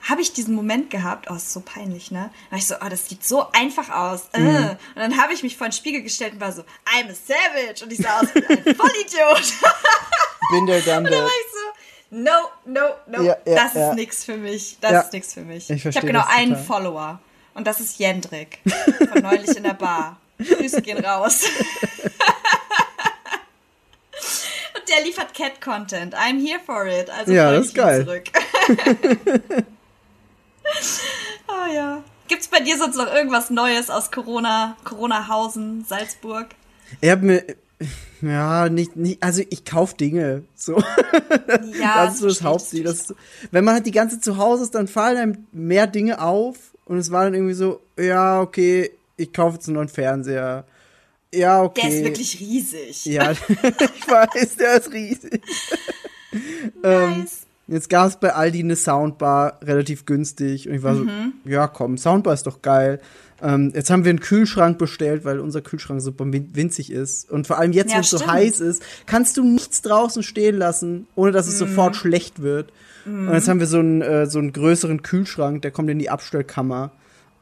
habe ich diesen Moment gehabt, oh, ist so peinlich, ne? Da war ich so, oh, das sieht so einfach aus. Äh. Mhm. Und dann habe ich mich vor den Spiegel gestellt und war so, I'm a savage. Und ich sah aus wie ein Vollidiot. bin der dann Da der. war ich so, no, no, no, Ja, ja, das ja. ist nix für mich. Das ist nix für mich. Ich Ich, habe genau einen total. Follower. Und das ist Jendrik. Von neulich in der Bar. Grüße gehen raus. Und der liefert Cat-Content. I'm here for it. Also Ja, das ist geil. Zurück. Oh ja. Gibt's bei dir sonst noch irgendwas Neues aus Corona, Corona-Hausen, Salzburg? Ich habe mir. Ja, nicht, nicht, also ich kauf Dinge. So. Ja, das ist so das Hauptziel. das wenn man halt die ganze Zeit zu Hause ist, dann fallen einem mehr Dinge auf. Und es war dann irgendwie so, ja, okay, ich kaufe jetzt einen neuen Fernseher. Ja, okay. Der ist wirklich riesig. Ja, ich weiß, der ist riesig. Ähm, Nice. Jetzt gab es bei Aldi eine Soundbar, relativ günstig. Und ich war Mhm. so, ja komm, Soundbar ist doch geil. Ähm, jetzt haben wir einen Kühlschrank bestellt, weil unser Kühlschrank super win- winzig ist. Und vor allem jetzt, Ja, wo es so heiß ist, kannst du nichts draußen stehen lassen, ohne dass es Mhm. sofort schlecht wird. Und jetzt haben wir so einen, äh, so einen größeren Kühlschrank, der kommt in die Abstellkammer.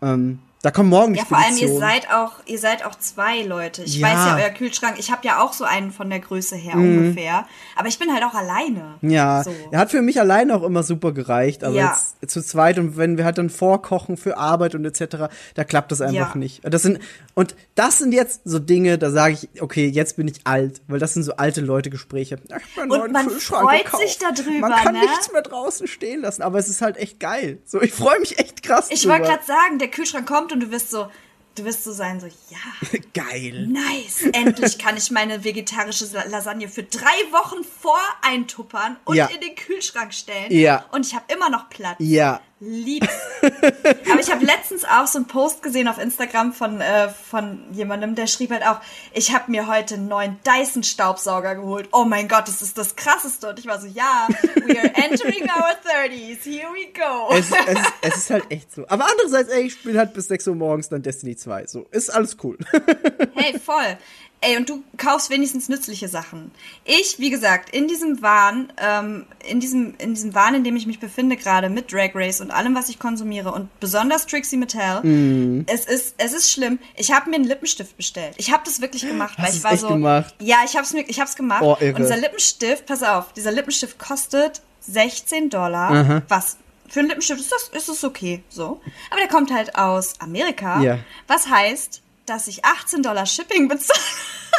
Ähm, Da kommen morgen die Ja, vor allem ihr seid auch, ihr seid auch zwei Leute. Ich Ja. Mhm. weiß ja, euer Kühlschrank, ich habe ja auch so einen von der Größe her ungefähr. Aber ich bin halt auch alleine. Ja, So. er hat für mich alleine auch immer super gereicht, aber Ja. jetzt zu zweit und wenn wir halt dann vorkochen für Arbeit und etc., da klappt das einfach Ja. nicht. Das sind und das sind jetzt so Dinge, da sage ich, okay, jetzt bin ich alt, weil das sind so alte Leute Gespräche. Ja, ich hab mir einen Und man freut gekauft. sich da drüber, Man kann ne? nichts mehr draußen stehen lassen, aber es ist halt echt geil. So, ich freue mich echt krass Ich wollte gerade sagen, der Kühlschrank kommt und du wirst so, du wirst so sein, so, ja, geil. nice. Endlich kann ich meine vegetarische La- Lasagne für drei Wochen voreintuppern und Ja. in den Kühlschrank stellen. Ja. Und ich habe immer noch Platz. Ja, Lieb's. Aber ich habe letztens auch so einen Post gesehen auf Instagram von, äh, von jemandem, der schrieb halt auch, ich habe mir heute einen neuen Dyson-Staubsauger geholt. Oh mein Gott, das ist das Krasseste. Und ich war so, ja, we are entering our 30s. Here we go. es, es, ist- es ist halt echt so. Aber andererseits, ey, ich spiele halt bis 6 Uhr morgens dann Destiny 2. So, ist alles cool. Hey, voll. Ey, und du kaufst wenigstens nützliche Sachen. Ich, wie gesagt, in diesem Wahn, ähm, in diesem, in diesem Wahn, in dem ich mich befinde gerade mit Drag Race und allem, was ich konsumiere und besonders Trixie Mattel, Mhm. es ist, es ist schlimm. Ich habe mir einen Lippenstift bestellt. Ich habe das wirklich gemacht, weil Hast ich du's war echt so. gemacht? Ja, ich hab's mir, ich hab's gemacht. Oh, und dieser Lippenstift, pass auf, dieser Lippenstift kostet 16 Dollar. Was? Für einen Lippenstift ist das, ist das okay, so. Aber der kommt halt aus Amerika. Ja. Was heißt, dass ich 18 Dollar Shipping bezahle.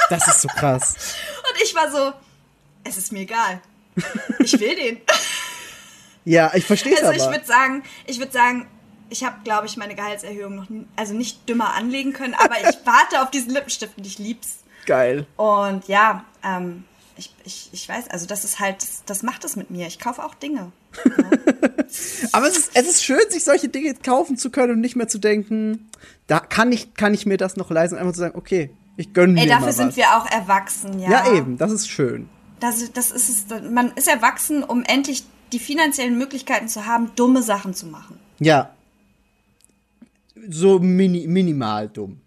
Das ist so krass. Und ich war so, es ist mir egal. Ich will den. Ja, ich verstehe es Also ich würde sagen, ich würde sagen, ich habe, glaube ich, meine Gehaltserhöhung noch also nicht dümmer anlegen können, aber ich warte auf diesen Lippenstift und ich lieb's. Geil. Und ja, ähm, ich, ich, ich weiß, also das ist halt, das, das macht es mit mir. Ich kaufe auch Dinge. Aber es ist, es ist schön, sich solche Dinge kaufen zu können und nicht mehr zu denken, da kann ich, kann ich mir das noch leisten, einfach zu sagen, okay, ich gönne mir Ey, mal dafür was. sind wir auch erwachsen, ja. ja, eben, das ist schön. Das, das ist es, man ist erwachsen, um endlich die finanziellen Möglichkeiten zu haben, dumme Sachen zu machen. Ja. So mini, minimal dumm.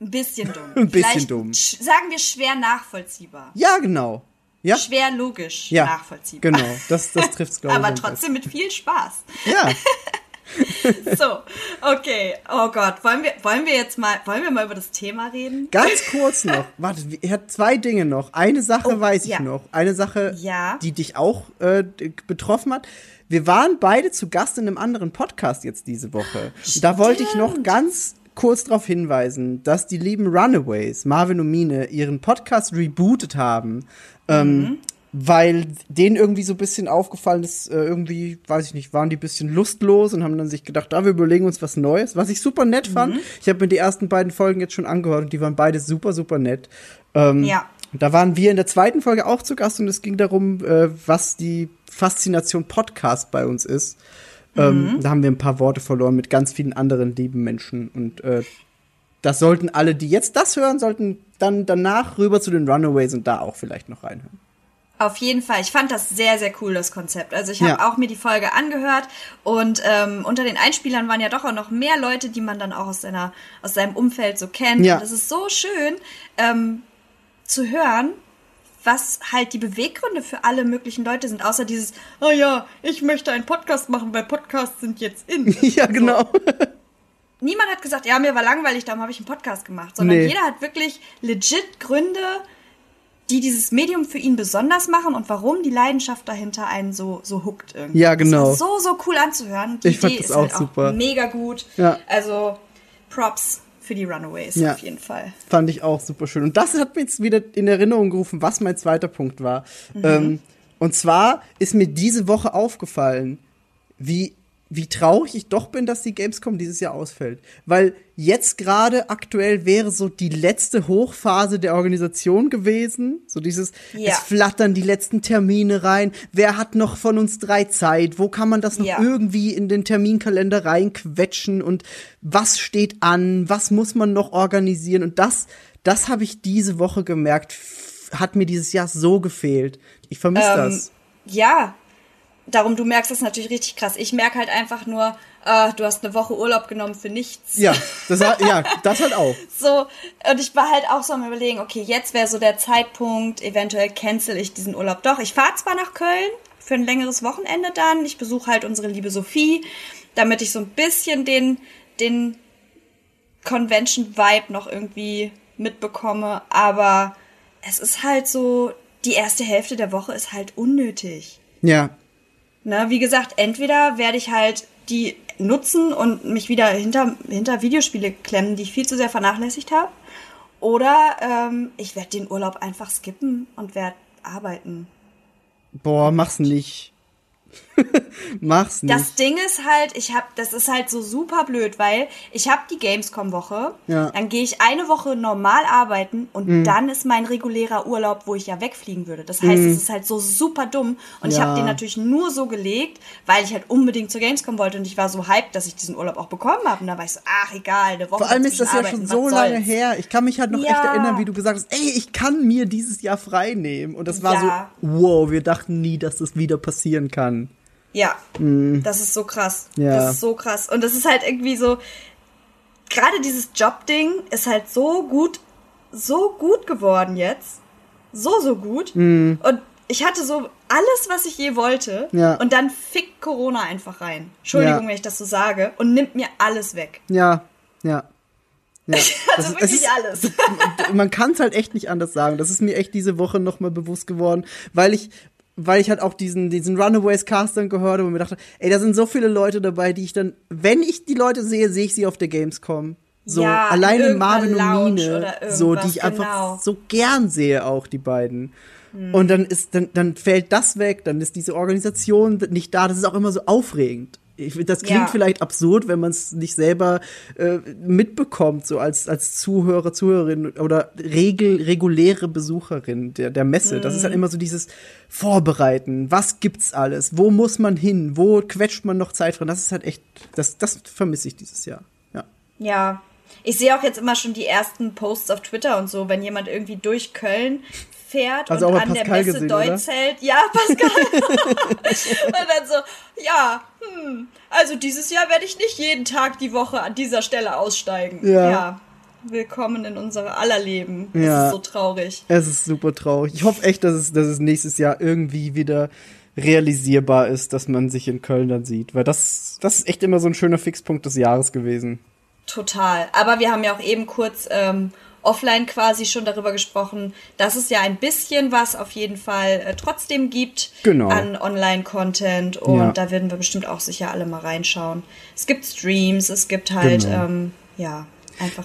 Ein bisschen dumm. Ein bisschen Vielleicht dumm. Sagen wir schwer nachvollziehbar. Ja, genau. Ja, Schwer logisch ja nachvollziehbar. genau. Das, das trifft's, glaube ich. Aber trotzdem mit viel Spaß. Ja, So, okay. Oh Gott, wollen wir, wollen wir jetzt mal, wollen wir mal über das Thema reden? ganz kurz noch. Warte, er hat zwei Dinge noch. Eine Sache Oh, weiß ich ja. noch. Eine Sache, Ja. die dich auch äh, betroffen hat. Wir waren beide zu Gast in einem anderen Podcast jetzt diese Woche. Und Da wollte ich noch ganz kurz darauf hinweisen, dass die lieben Runaways, Marvin und Mine, ihren Podcast rebootet haben. Ähm, weil denen irgendwie so ein bisschen aufgefallen ist, äh, irgendwie, weiß ich nicht, waren die ein bisschen lustlos und haben dann sich gedacht, da wir überlegen uns was Neues, was ich super nett fand. Ich habe mir die ersten beiden Folgen jetzt schon angehört und die waren beide super, super nett. Ähm, Ja. Da waren wir in der zweiten Folge auch zu Gast und es ging darum, äh, was die Faszination Podcast bei uns ist. Ähm, da haben wir ein paar Worte verloren mit ganz vielen anderen lieben Menschen und äh, das sollten alle, die jetzt das hören, sollten dann danach rüber zu den Runaways und da auch vielleicht noch reinhören. Auf jeden Fall. Ich fand das sehr, sehr cool, das Konzept. Also ich habe Ja. auch mir die Folge angehört und ähm, unter den Einspielern waren ja doch auch noch mehr Leute, die man dann auch aus seiner, aus seinem Umfeld so kennt. Ja. Und es ist so schön ähm, zu hören, was halt die Beweggründe für alle möglichen Leute sind, außer dieses, oh ja, ich möchte einen Podcast machen, weil Podcasts sind jetzt in. ja, genau. Niemand hat gesagt, ja, mir war langweilig, darum habe ich einen Podcast gemacht, sondern Nee. jeder hat wirklich legit Gründe, die dieses Medium für ihn besonders machen und warum die Leidenschaft dahinter einen so, so huckt irgendwie. Ja, genau. So, so cool anzuhören. Die Ich fand Idee das ist auch halt super. auch mega gut. Ja. Also Props für die Runaways Ja. auf jeden Fall. Fand ich auch super schön. Und das hat mir jetzt wieder in Erinnerung gerufen, was mein zweiter Punkt war. Ähm, und zwar ist mir diese Woche aufgefallen, wie, wie traurig ich doch bin, dass die Gamescom dieses Jahr ausfällt. Weil jetzt gerade aktuell wäre so die letzte Hochphase der Organisation gewesen. So dieses, Ja. es flattern die letzten Termine rein. Wer hat noch von uns drei Zeit? Wo kann man das noch Ja. irgendwie in den Terminkalender reinquetschen? Und was steht an? Was muss man noch organisieren? Und das, das habe ich diese Woche gemerkt, hat mir dieses Jahr so gefehlt. Ich vermisse Ähm, das. Ja, darum, du merkst das natürlich richtig krass. Ich merke halt einfach nur, äh, du hast eine Woche Urlaub genommen für nichts. Ja, das, hat- ja, das halt auch. So, und ich war halt auch so am überlegen, okay, jetzt wäre so der Zeitpunkt, eventuell cancel ich diesen Urlaub doch. Ich fahre zwar nach Köln für ein längeres Wochenende dann, ich besuche halt unsere liebe Sophie, damit ich so ein bisschen den, den Convention-Vibe noch irgendwie mitbekomme, aber es ist halt so, die erste Hälfte der Woche ist halt unnötig. Ja. Ne, wie gesagt, entweder werde ich halt die nutzen und mich wieder hinter, hinter Videospiele klemmen, die ich viel zu sehr vernachlässigt habe. Oder ähm, ich werde den Urlaub einfach skippen und werde arbeiten. Boah, mach's nicht. mach's nicht. Das Ding ist halt, ich habe, das ist halt so super blöd, weil ich habe die Gamescom-Woche, Ja. Mhm. dann gehe ich eine Woche normal arbeiten und dann ist mein regulärer Urlaub, wo ich ja wegfliegen würde. Das heißt, es ist halt so super dumm und ich Ja. habe den natürlich nur so gelegt, weil ich halt unbedingt zur Gamescom wollte und ich war so hyped, dass ich diesen Urlaub auch bekommen habe und da war ich so, ach egal, eine Woche Vor allem ist das ja schon so lange soll's. her. Ich kann mich halt noch echt Ja. erinnern, wie du gesagt hast, ey, ich kann mir dieses Jahr frei nehmen. Und das war so, wow, wir dachten nie, dass das wieder passieren kann. Ja, das ist so krass. Mhm. Ja. Das ist so krass. Und das ist halt irgendwie so, gerade dieses Jobding ist halt so gut, so gut geworden jetzt. So, so gut. Mhm. Und ich hatte so alles, was ich je wollte. Ja. Und dann fickt Corona einfach rein. Entschuldigung, Ja. wenn ich das so sage. Und nimmt mir alles weg. Ja, ja. ja. Also Das ist- wirklich alles. man kann es halt echt nicht anders sagen. Das ist mir echt diese Woche nochmal bewusst geworden, weil ich, weil ich halt auch diesen, diesen Runaways-Cast dann gehört habe und mir dachte, ey, da sind so viele Leute dabei, die ich dann, wenn ich die Leute sehe, sehe ich sie auf der Gamescom. So, Ja, in alleine Marvin und Mine, so, die ich einfach genau. Hm. so gern sehe, auch die beiden. Und dann ist, dann, dann fällt das weg, dann ist diese Organisation nicht da. Das ist auch immer so aufregend. Ich, das klingt Ja. vielleicht absurd, wenn man es nicht selber äh, mitbekommt, so als, als Zuhörer, Zuhörerin oder regel, reguläre Besucherin der, der Messe. Das ist halt immer so dieses Vorbereiten. Was gibt's alles? Wo muss man hin? Wo quetscht man noch Zeit drin? Das ist halt echt, das, das vermisse ich dieses Jahr. Ja. Ja. Ich sehe auch jetzt immer schon die ersten Posts auf Twitter und so, wenn jemand irgendwie durch Köln fährt Also und an der Pascal Messe gesehen, oder? Deutz hält. Ja, Pascal. und dann so, ja, hm, also dieses Jahr werde ich nicht jeden Tag die Woche an dieser Stelle aussteigen. Ja. Willkommen in unser aller Leben. Ja. ist so traurig. Es ist super traurig. Ich hoffe echt, dass es, dass es nächstes Jahr irgendwie wieder realisierbar ist, dass man sich in Köln dann sieht. Weil das, das ist echt immer so ein schöner Fixpunkt des Jahres gewesen. Total. Aber wir haben ja auch eben kurz ähm, offline quasi schon darüber gesprochen, dass es ja ein bisschen was auf jeden Fall äh, trotzdem gibt Genau. an Online-Content und Ja. da werden wir bestimmt auch sicher alle mal reinschauen. Es gibt Streams, es gibt halt, Genau. ähm, ja, einfach.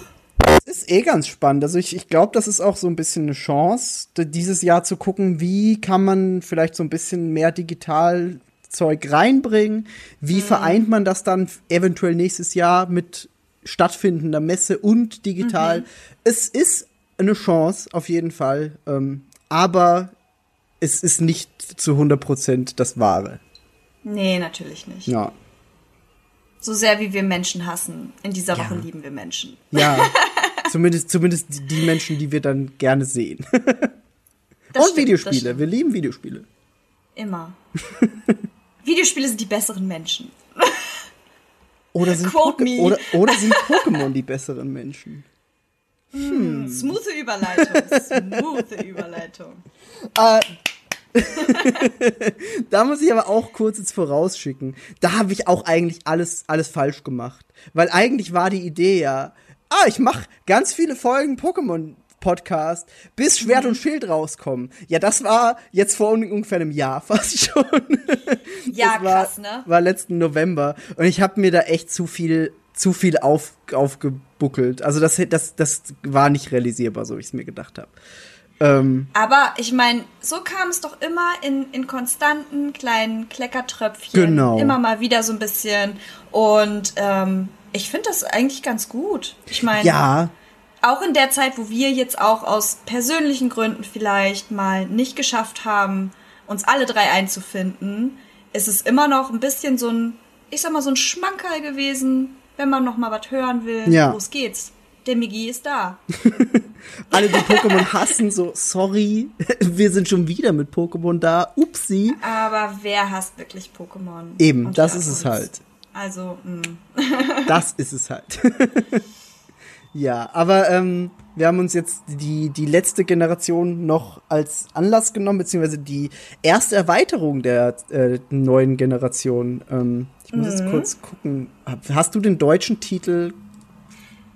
Es ist eh ganz spannend. Also ich, ich glaube, das ist auch so ein bisschen eine Chance, dieses Jahr zu gucken, wie kann man vielleicht so ein bisschen mehr Digitalzeug reinbringen? Wie vereint man das dann eventuell nächstes Jahr mit stattfindender Messe und digital? Es ist eine Chance, auf jeden Fall. Ähm, aber es ist nicht zu 100% das Wahre. Nee, natürlich nicht. Ja. So sehr wie wir Menschen hassen, in dieser Woche Ja. lieben wir Menschen. Ja. zumindest, zumindest die- Menschen, die wir dann gerne sehen. Das und stimmt, Videospiele. Wir lieben Videospiele. Immer. Videospiele sind die besseren Menschen. Oder sind, Quote me. oder, oder sind Pokémon die besseren Menschen? Smoothe Überleitung. Smoothe Überleitung. Da muss ich aber auch kurz jetzt vorausschicken. Da habe ich auch eigentlich alles, alles falsch gemacht. Weil eigentlich war die Idee ja, ah, ich mache ganz viele Folgen Pokémon Podcast, bis Schwert Mhm. und Schild rauskommen. Ja, das war jetzt vor ungefähr einem Jahr fast schon. Ja, war, krass, ne? War letzten November. Und ich habe mir da echt zu viel, zu viel auf, aufgebuckelt. Also das, das, das war nicht realisierbar, so wie ich es mir gedacht habe. Ähm, Aber ich meine, so kam es doch immer in, in konstanten kleinen Kleckertröpfchen. Genau. Immer mal wieder so ein bisschen. Und ähm, ich finde das eigentlich ganz gut. Ich meine, ja, auch in der Zeit, wo wir jetzt auch aus persönlichen Gründen vielleicht mal nicht geschafft haben, uns alle drei einzufinden, ist es immer noch ein bisschen so ein, ich sag mal, so ein Schmankerl gewesen, wenn man noch mal was hören will. Ja. Los geht's. Der Migi ist da. alle, die Pokémon hassen, so, sorry, wir sind schon wieder mit Pokémon da, upsi. Aber wer hasst wirklich Pokémon? Eben, Und das wer ist es halt. Also, mh. Das ist es halt. Ja, aber ähm, wir haben uns jetzt die, die letzte Generation noch als Anlass genommen, beziehungsweise die erste Erweiterung der äh, neuen Generation. Ähm, ich muss Mhm. jetzt kurz gucken. Hast du den deutschen Titel?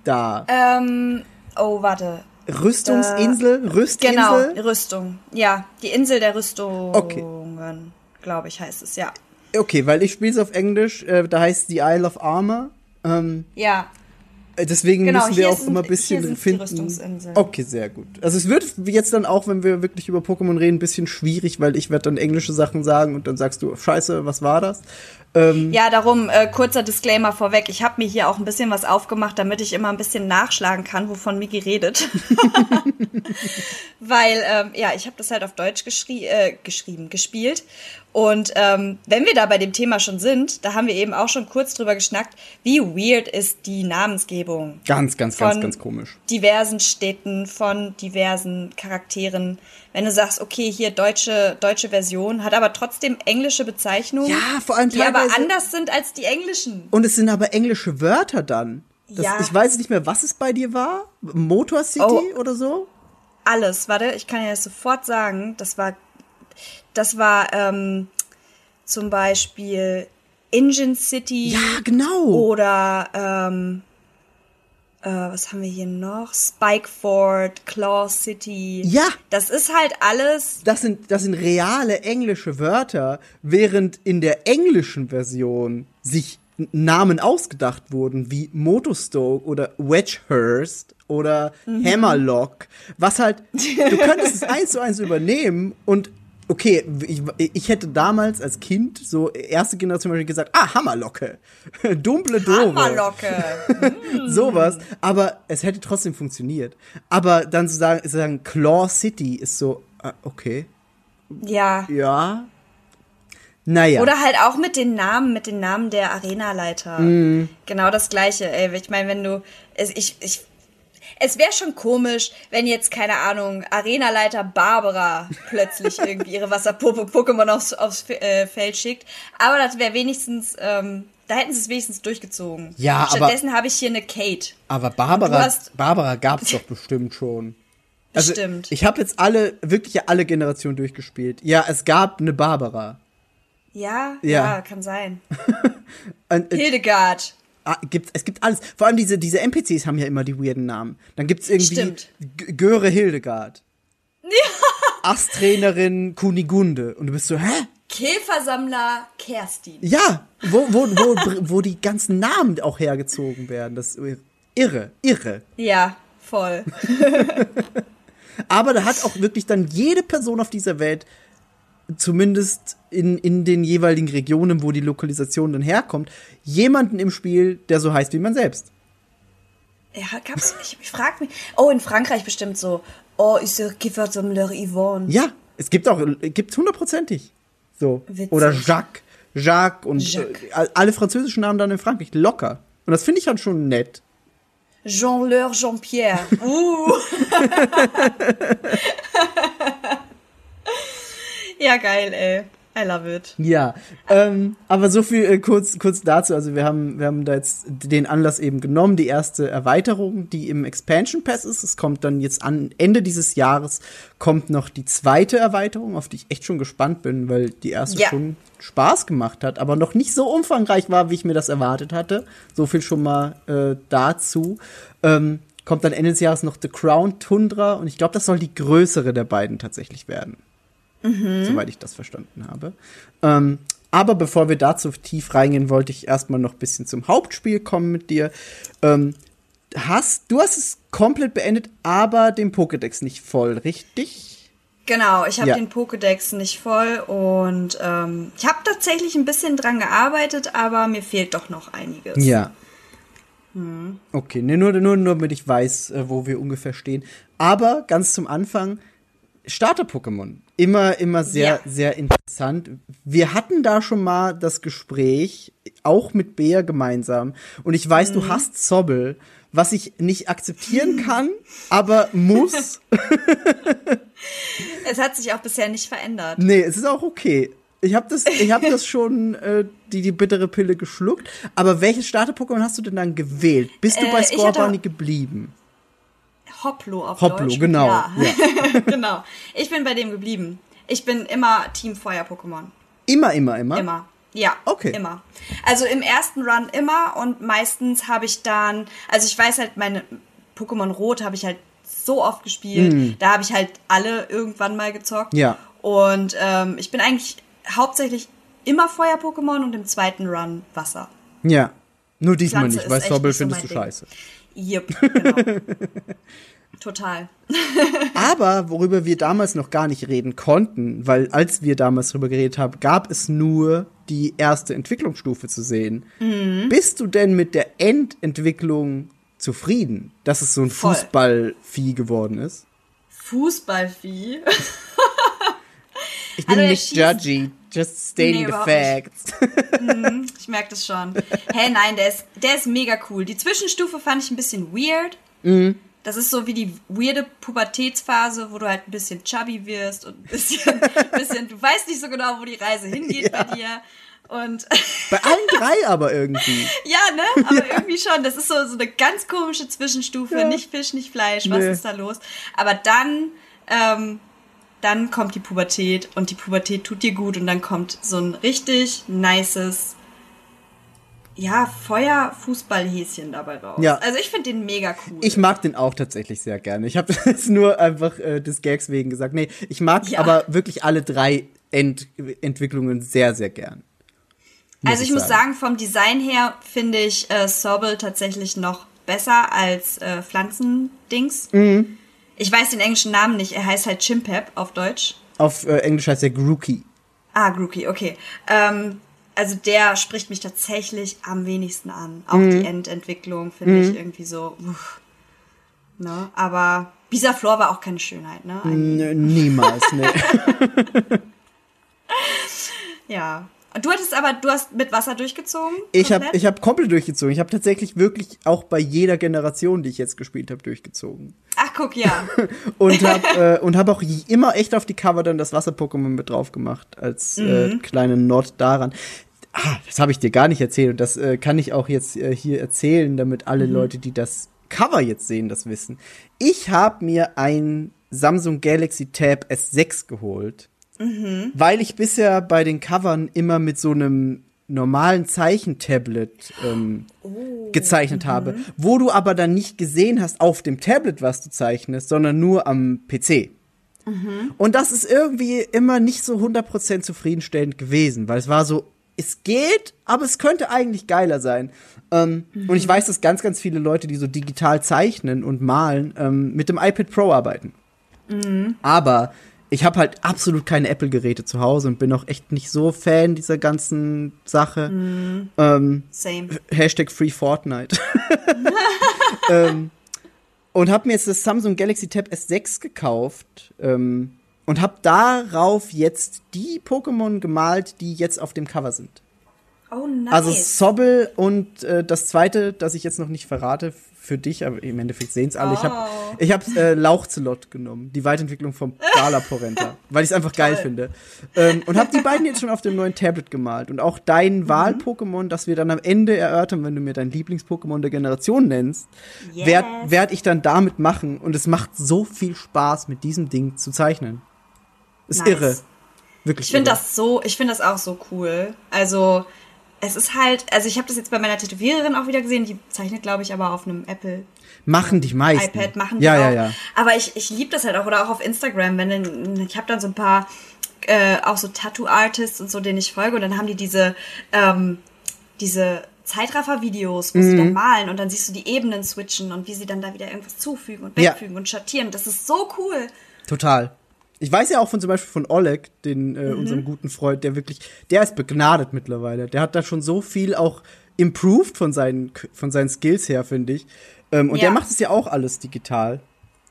da? Ähm, oh, warte. Rüstungsinsel? Genau, Rüstinsel? Rüstung. Ja, die Insel der Rüstungen, Okay. glaube ich, heißt es, ja. Okay, weil ich spiele es auf Englisch, äh, da heißt die Isle of Armor. Ähm, Ja, äh, deswegen Genau, müssen wir auch sind- immer ein bisschen finden. Okay, sehr gut. Also es wird jetzt dann auch, wenn wir wirklich über Pokémon reden, ein bisschen schwierig, weil ich werde dann englische Sachen sagen und dann sagst du, scheiße, was war das? Ähm, Ja, darum äh, kurzer Disclaimer vorweg. Ich habe mir hier auch ein bisschen was aufgemacht, damit ich immer ein bisschen nachschlagen kann, wovon Miki redet. Weil, ähm, ja, ich habe das halt auf Deutsch geschrie äh, geschrieben, gespielt. Und ähm, wenn wir da bei dem Thema schon sind, da haben wir eben auch schon kurz drüber geschnackt, wie weird ist die Namensgebung ganz, ganz, ganz, ganz komisch. diversen Städten, von diversen Charakteren. Wenn du sagst, okay, hier deutsche, deutsche Version, hat aber trotzdem englische Bezeichnungen, Ja, vor allem die aber anders sind als die englischen. Und es sind aber englische Wörter dann. Das, Ja. Ich weiß nicht mehr, was es bei dir war. Motor City Oh. oder so? alles, warte, ich kann ja sofort sagen, das war, das war ähm, zum Beispiel Engine City Ja, genau. oder ähm, äh, was haben wir hier noch? Spikeford, Claw City. Ja. Das ist halt alles. Das sind, das sind reale englische Wörter, während in der englischen Version sich Namen ausgedacht wurden, wie Motostoke oder Wedgehurst oder Mhm. Hammerlock, was halt, du könntest es eins zu eins übernehmen und okay, ich, ich hätte damals als Kind, so erste Generation gesagt, ah, Hammerlocke, Dumbledore. Hammerlocke. sowas, aber es hätte trotzdem funktioniert. Aber dann zu sagen, zu sagen Claw City ist so, ah, okay, ja. ja. Naja. Oder halt auch mit den Namen, mit den Namen der Arenaleiter. Mhm. Genau das gleiche, ey. Ich meine, wenn du. Ich, ich, es wäre schon komisch, wenn jetzt, keine Ahnung, Arenaleiter Barbara plötzlich irgendwie ihre Wasser-Pokémon aufs, aufs äh, Feld schickt. Aber das wäre wenigstens. Ähm, da hätten sie es wenigstens durchgezogen. Ja, Stattdessen habe ich hier eine Kate. aber Barbara, hast- Barbara gab's doch bestimmt schon. Also, Bestimmt. Ich habe jetzt alle, wirklich alle Generationen durchgespielt. Ja, es gab eine Barbara. Ja, Ja. ja, kann sein. Und, äh, Hildegard. Ah, gibt, es gibt alles. Vor allem diese, diese NPCs haben ja immer die weirden Namen. Dann gibt's irgendwie Stimmt. G- Göre Hildegard. Ja. Asttrainerin Kunigunde. Und du bist so, hä? Käfersammler Kerstin. Ja, wo, wo, wo, wo die ganzen Namen auch hergezogen werden. Das ist irre, irre. Ja, voll. Aber da hat auch wirklich dann jede Person auf dieser Welt, zumindest in, in den jeweiligen Regionen, wo die Lokalisation dann herkommt, jemanden im Spiel, der so heißt wie man selbst. Ja, gab's. Ich, ich frag mich. Oh, in Frankreich bestimmt so. Oh, ist der Käfersammler Yvonne. Ja, es gibt auch, gibt's hundertprozentig. So. Witzig. Oder Jacques. Jacques und Jacques. Äh, alle französischen Namen dann in Frankreich. Locker. Und das finde ich dann schon nett. Jean-Leur Jean-Pierre. Uh. ja, geil, ey. I love it. Ja, ähm, aber so viel äh, kurz, kurz dazu. Also wir haben, wir haben da jetzt den Anlass eben genommen, die erste Erweiterung, die im Expansion Pass ist. Es kommt dann jetzt an Ende dieses Jahres kommt noch die zweite Erweiterung, auf die ich echt schon gespannt bin, weil die erste Ja. schon Spaß gemacht hat, aber noch nicht so umfangreich war, wie ich mir das erwartet hatte. So viel schon mal äh, dazu. Ähm, kommt dann Ende des Jahres noch The Crown Tundra und ich glaube, das soll die größere der beiden tatsächlich werden soweit ich das verstanden habe. Ähm, aber bevor wir dazu tief reingehen, wollte ich erstmal noch ein bisschen zum Hauptspiel kommen mit dir. Ähm, hast, du hast es komplett beendet, aber den Pokédex nicht voll, richtig? Genau, ich habe Ja. den Pokédex nicht voll und ähm, ich habe tatsächlich ein bisschen dran gearbeitet, aber mir fehlt doch noch einiges. Ja. Okay, ne, nur, nur, nur damit ich weiß, äh, wo wir ungefähr stehen. Aber ganz zum Anfang, Starter-Pokémon. Immer, immer sehr, Ja. sehr interessant. Wir hatten da schon mal das Gespräch, auch mit Bea gemeinsam. Und ich weiß, Mhm. du hast Zobbel, was ich nicht akzeptieren kann, aber muss. Es hat sich auch bisher nicht verändert. Nee, es ist auch okay. Ich habe das, ich hab das schon, äh, die, die bittere Pille geschluckt. Aber welches Starter-Pokémon hast du denn dann gewählt? Bist du Äh, bei Scorbunny geblieben? Hoplo auf Hoplo, Deutsch. genau, Ja. genau. Ich bin bei dem geblieben. Ich bin immer Team Feuer-Pokémon. Immer, immer, immer. Immer. Ja, Okay. immer. Also im ersten Run immer und meistens habe ich dann, also ich weiß halt, meine Pokémon Rot habe ich halt so oft gespielt. Da habe ich halt alle irgendwann mal gezockt. Ja. Und ähm, ich bin eigentlich hauptsächlich immer Feuer-Pokémon und im zweiten Run Wasser. Ja. Nur diesmal Pflanze nicht, weil Sobble so findest mein du scheiße. Yep, genau. Total. Aber worüber wir damals noch gar nicht reden konnten, weil als wir damals drüber geredet haben, gab es nur die erste Entwicklungsstufe zu sehen. Mhm. Bist du denn mit der Endentwicklung zufrieden, dass es so ein Voll. Fußballvieh geworden ist? Fußballvieh. Ich bin Also nicht judgy, just stating Nee, the facts. Ich merke das schon. Hey, nein, der ist, der ist mega cool. Die Zwischenstufe fand ich ein bisschen weird. Mhm. Das ist so wie die weirde Pubertätsphase, wo du halt ein bisschen chubby wirst und ein bisschen, bisschen du weißt nicht so genau, wo die Reise hingeht bei dir. Und Bei allen drei aber irgendwie. ja, ne? Aber irgendwie schon. Das ist so, so eine ganz komische Zwischenstufe. Ja. Nicht Fisch, nicht Fleisch. Was Nee. ist da los? Aber dann, ähm, dann kommt die Pubertät und die Pubertät tut dir gut und dann kommt so ein richtig nices, ja, Feuer-Fußballhäschen dabei raus. Ja. Also ich finde den mega cool. Ich mag den auch tatsächlich sehr gerne. Ich habe das nur einfach äh, des Gags wegen gesagt. Nee, ich mag Ja. aber wirklich alle drei Ent Entwicklungen sehr, sehr gern. Muss also ich muss sagen, vom Design her finde ich äh, Sobble tatsächlich noch besser als äh, Pflanzendings. Mhm. Ich weiß den englischen Namen nicht. Er heißt halt Chimpep auf Deutsch. Auf äh, Englisch heißt er Grookey. Ah, Grookey, okay. Ähm, also der spricht mich tatsächlich am wenigsten an. Auch Mhm. die Endentwicklung finde ich irgendwie so. Uff. Ne? Aber Bisaflor war auch keine Schönheit, ne? N niemals, nee. Ja. Und du hattest aber, du hast mit Wasser durchgezogen? Ich habe ich hab komplett durchgezogen. Ich habe tatsächlich wirklich auch bei jeder Generation, die ich jetzt gespielt habe, durchgezogen. Ach, guck, ja. Und habe äh, und hab auch immer echt auf die Cover dann das Wasser-Pokémon mit drauf gemacht, als äh, Mhm. kleine Nord daran. Ah, das habe ich dir gar nicht erzählt und das äh, kann ich auch jetzt äh, hier erzählen, damit alle Mhm. Leute, die das Cover jetzt sehen, das wissen. Ich habe mir ein Samsung Galaxy Tab S6 geholt, Mhm. weil ich bisher bei den Covern immer mit so einem normalen Zeichentablet ähm, Oh, gezeichnet mhm. habe, wo du aber dann nicht gesehen hast auf dem Tablet, was du zeichnest, sondern nur am PC. Mhm. Und das ist irgendwie immer nicht so 100% zufriedenstellend gewesen, weil es war so, es geht, aber es könnte eigentlich geiler sein. Ähm, Und Mhm. ich weiß, dass ganz, ganz viele Leute, die so digital zeichnen und malen, ähm, mit dem iPad Pro arbeiten. Mhm. Aber ich habe halt absolut keine Apple-Geräte zu Hause und bin auch echt nicht so Fan dieser ganzen Sache. Mhm. Ähm, Same. Hashtag Free Fortnite. ähm, und habe mir jetzt das Samsung Galaxy Tab S6 gekauft ähm, und habe darauf jetzt die Pokémon gemalt, die jetzt auf dem Cover sind. Oh, nice. Also Sobble und äh, das zweite, das ich jetzt noch nicht verrate für dich, aber im Endeffekt sehen es alle. Ich habe Oh. ich hab, äh, Lauchzelot genommen, die Weiterentwicklung vom Galaporenta, weil ich es einfach geil Toll. finde. Ähm, und habe die beiden jetzt schon auf dem neuen Tablet gemalt. Und auch Mhm. dein Wahl-Pokémon, das wir dann am Ende erörtern, wenn du mir dein Lieblings-Pokémon der Generation nennst, Yes. werd, werd ich dann damit machen. Und es macht so viel Spaß, mit diesem Ding zu zeichnen. Ist Nice. irre. Wirklich Ich finde das so, ich finde das auch so cool. Also, es ist halt, also ich habe das jetzt bei meiner Tätowiererin auch wieder gesehen, die zeichnet, glaube ich, aber auf einem Apple Machen die meisten. iPad machen die ja, auch. ja, ja. Aber ich, ich liebe das halt auch. Oder auch auf Instagram. Wenn dann, ich habe dann so ein paar äh, auch so Tattoo-Artists und so, denen ich folge. Und dann haben die diese, ähm, diese Zeitraffer-Videos, wo Mhm. sie dann malen und dann siehst du die Ebenen switchen und wie sie dann da wieder irgendwas zufügen und Ja. wegfügen und schattieren. Das ist so cool. Total. Ich weiß ja auch von zum Beispiel von Oleg, den Mhm. äh, unserem guten Freund, der wirklich, der ist begnadet mittlerweile. Der hat da schon so viel auch improved von seinen von seinen Skills her, finde ich. Ähm, und Ja. der macht es ja auch alles digital.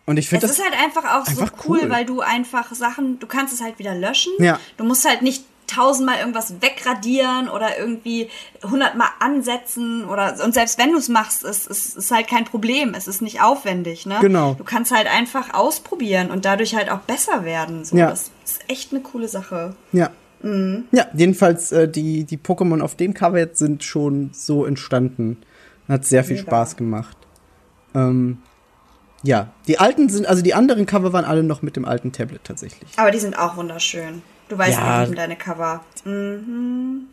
Und ich finde das ist halt einfach auch einfach so cool, cool. weil du einfach Sachen, du kannst es halt wieder löschen. Ja. Du musst halt nicht tausendmal irgendwas wegradieren oder irgendwie hundertmal ansetzen oder und selbst wenn du es machst, ist es ist halt kein Problem. Es ist nicht aufwendig, ne? Genau. Du kannst halt einfach ausprobieren und dadurch halt auch besser werden. So. Ja. Das ist echt eine coole Sache. ja. Mhm. Ja, jedenfalls äh, die die Pokémon auf dem Cover jetzt sind schon so entstanden. Hat sehr viel Mega. Spaß gemacht. Ähm, ja, die alten sind, also die anderen Cover waren alle noch mit dem alten Tablet tatsächlich. Aber die sind auch wunderschön. Du weißt, Ja. wir lieben deine Cover. Mhm.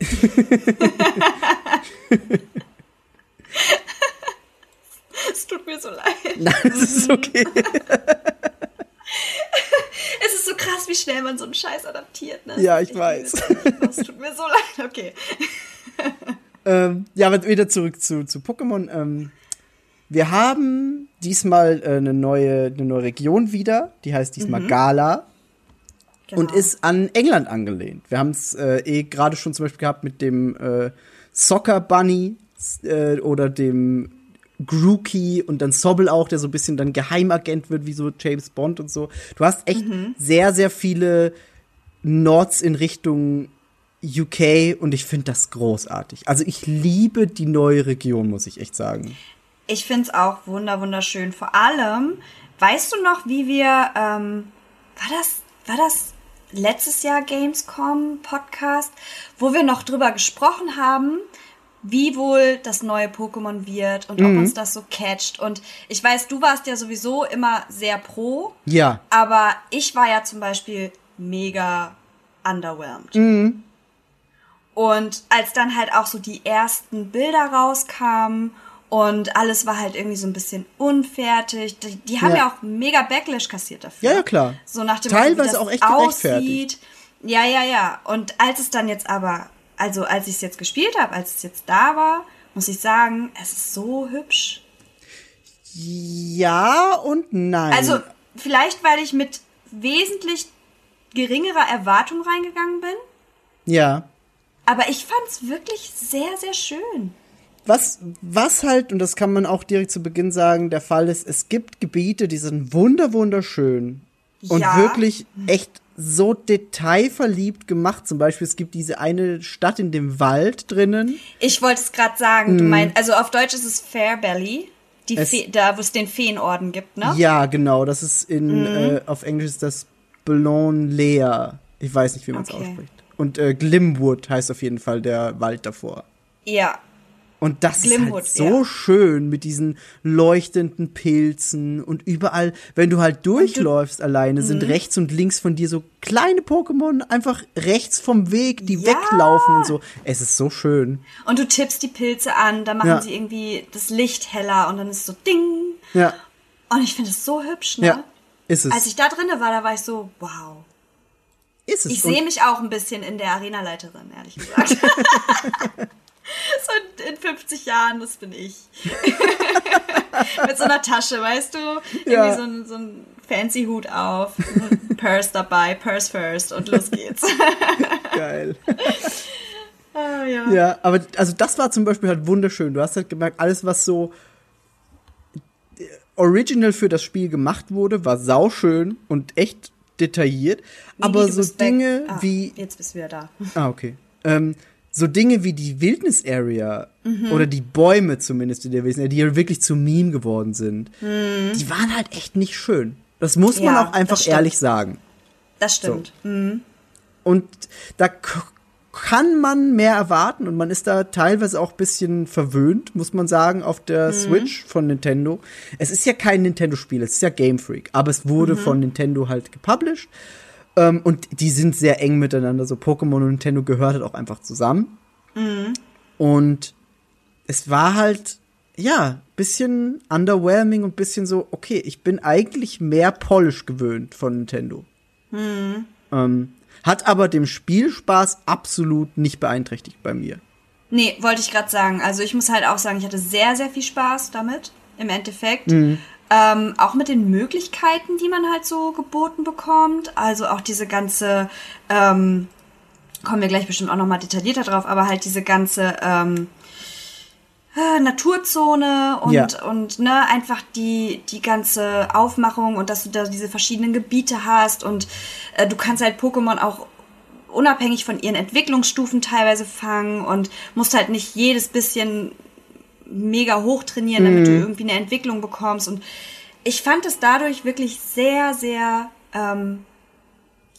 es tut mir so leid. Nein, das ist okay. Es ist so krass, wie schnell man so einen Scheiß adaptiert. Ne? Ja, ich liebe weiß. Es tut mir so leid. Okay. ähm, ja, aber wieder zurück zu, zu Pokémon. Ähm, wir haben diesmal äh, eine, neue, eine neue Region wieder. Die heißt diesmal Gala. Und Genau. ist an England angelehnt. Wir haben es äh, eh gerade schon zum Beispiel gehabt mit dem äh, Soccer Bunny äh, oder dem Grookey und dann Sobble auch, der so ein bisschen dann Geheimagent wird, wie so James Bond und so. Du hast echt sehr, sehr viele Nods in Richtung UK und ich finde das großartig. Also ich liebe die neue Region, muss ich echt sagen. Ich find's auch wunder wunderschön. Vor allem, weißt du noch, wie wir, ähm, war das, war das letztes Jahr Gamescom Podcast, wo wir noch drüber gesprochen haben, wie wohl das neue Pokémon wird und ob uns das so catcht. Und ich weiß, du warst ja sowieso immer sehr pro, Ja, aber ich war ja zum Beispiel mega underwhelmed. Und als dann halt auch so die ersten Bilder rauskamen und alles war halt irgendwie so ein bisschen unfertig, die, die haben Ja. ja. auch mega Backlash kassiert dafür. Ja, ja, klar. So nach dem Teilweise das auch echt gerechtfertigt. Ja, ja, ja. Und als es dann jetzt aber, also als ich es jetzt gespielt habe, als es jetzt da war, muss ich sagen, es ist so hübsch. ja und nein. Also vielleicht, weil ich mit wesentlich geringerer Erwartung reingegangen bin, ja. aber ich fand's wirklich sehr, sehr schön. Was, was halt, und das kann man auch direkt zu Beginn sagen, der Fall ist, es gibt Gebiete, die sind wunder, wunderschön und Ja. wirklich echt so detailverliebt gemacht. Zum Beispiel, es gibt diese eine Stadt in dem Wald drinnen. Ich wollte es gerade sagen, du meinst, also auf Deutsch ist es Fairbelly, die. Es- Fe da wo es den Feenorden gibt, ne? Ja, genau, das ist in, Mhm. äh, auf Englisch ist das Boulogne Lea. Ich weiß nicht, wie man es Okay. ausspricht. Und äh, Glimwood heißt auf jeden Fall der Wald davor. Ja. Und das Glimwood, ist halt so ja. schön mit diesen leuchtenden Pilzen und überall, wenn du halt durchläufst alleine, sind Mhm. rechts und links von dir so kleine Pokémon einfach rechts vom Weg, die Ja. weglaufen und so. Es ist so schön. Und du tippst die Pilze an, dann machen Ja. sie irgendwie das Licht heller und dann ist es so Ding. Ja, Und ich finde es so hübsch, ne? ja, ist es. Als ich da drinne war, da war ich so, wow. ist es. Ich sehe mich auch ein bisschen in der Arenaleiterin, ehrlich gesagt. so in 50 Jahren, das bin ich. Mit so einer Tasche, weißt du? Irgendwie Ja. so, ein, so ein fancy Hut auf, Purse dabei, Purse first und los geht's. Geil. ah, ja. Ja, aber also das war zum Beispiel halt wunderschön. Du hast halt gemerkt, alles, was so original für das Spiel gemacht wurde, war sauschön und echt detailliert. aber du so. Dinge ah, wie. Jetzt bist du wieder da. Ah, okay. Ähm, so Dinge wie die Wildnis-Area Mhm. oder die Bäume zumindest in der Wesen, die ja wirklich zu Meme geworden sind, Mhm. die waren halt echt nicht schön. Das muss man Ja, auch einfach ehrlich sagen. Das stimmt. Und da kann man mehr erwarten und man ist da teilweise auch ein bisschen verwöhnt, muss man sagen, auf der Switch von Nintendo. Es ist ja kein Nintendo-Spiel, es ist ja Game Freak, aber es wurde von Nintendo halt gepublished. Ähm, und die sind sehr eng miteinander. So Pokémon und Nintendo gehört halt auch einfach zusammen. Und es war halt, ja, bisschen underwhelming und bisschen so, okay, ich bin eigentlich mehr Polish gewöhnt von Nintendo. Ähm, hat aber dem Spielspaß absolut nicht beeinträchtigt bei mir. Nee, wollte ich gerade sagen. Also ich muss halt auch sagen, ich hatte sehr, sehr viel Spaß damit, im Endeffekt. Mhm. Ähm, auch mit den Möglichkeiten, die man halt so geboten bekommt. Also auch diese ganze, ähm, kommen wir gleich bestimmt auch nochmal detaillierter drauf, aber halt diese ganze ähm, äh, Naturzone und, Ja. und ne, einfach die, die ganze Aufmachung und dass du da diese verschiedenen Gebiete hast und äh, du kannst halt Pokémon auch unabhängig von ihren Entwicklungsstufen teilweise fangen und musst halt nicht jedes bisschen mega hoch trainieren, damit du irgendwie eine Entwicklung bekommst. Und ich fand es dadurch wirklich sehr, sehr ähm,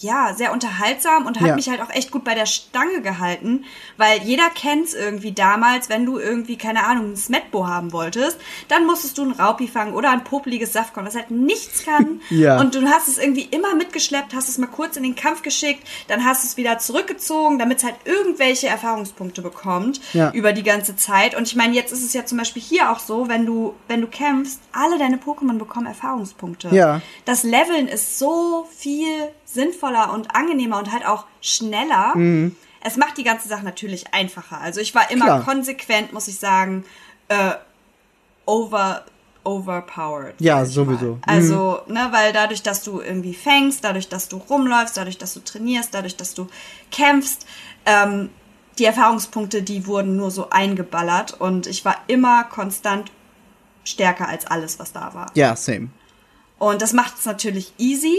ja, sehr unterhaltsam und hat Ja. mich halt auch echt gut bei der Stange gehalten, weil jeder kennt's irgendwie damals, wenn du irgendwie, keine Ahnung, ein Smetbo haben wolltest, dann musstest du einen Raupi fangen oder ein popeliges Saftkorn, was halt nichts kann. Ja. Und du hast es irgendwie immer mitgeschleppt, hast es mal kurz in den Kampf geschickt, dann hast es wieder zurückgezogen, damit es halt irgendwelche Erfahrungspunkte bekommt Ja. über die ganze Zeit. Und ich meine, jetzt ist es ja zum Beispiel hier auch so, wenn du, wenn du kämpfst, alle deine Pokémon bekommen Erfahrungspunkte. Ja. Das Leveln ist so viel sinnvoller und angenehmer und halt auch schneller. Es macht die ganze Sache natürlich einfacher. Also ich war immer Klar. konsequent, muss ich sagen, äh, over overpowered. Ja, sowieso. mal. Also, ne, weil dadurch, dass du irgendwie fängst, dadurch, dass du rumläufst, dadurch, dass du trainierst, dadurch, dass du kämpfst, ähm, die Erfahrungspunkte, die wurden nur so eingeballert und ich war immer konstant stärker als alles, was da war. Ja, same. Und das macht es natürlich easy,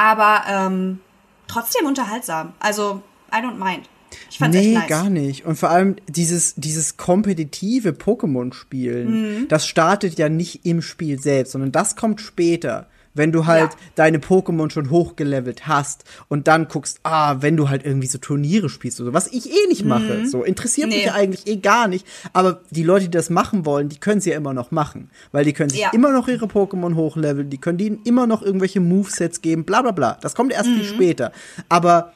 aber ähm, trotzdem unterhaltsam. Also, I don't mind. Ich fand's Nee, echt nice. gar nicht. Und vor allem dieses, dieses kompetitive Pokémon-Spielen, Mhm. das startet ja nicht im Spiel selbst, sondern das kommt später. Wenn du halt Ja. deine Pokémon schon hochgelevelt hast und dann guckst, ah, wenn du halt irgendwie so Turniere spielst oder so, was ich eh nicht mache, so interessiert mich Mhm. Nee. ja eigentlich eh gar nicht. Aber die Leute, die das machen wollen, die können es ja immer noch machen, weil die können sich Ja. immer noch ihre Pokémon hochleveln, die können denen immer noch irgendwelche Movesets geben, bla bla bla. Das kommt erst Mhm. viel später. Aber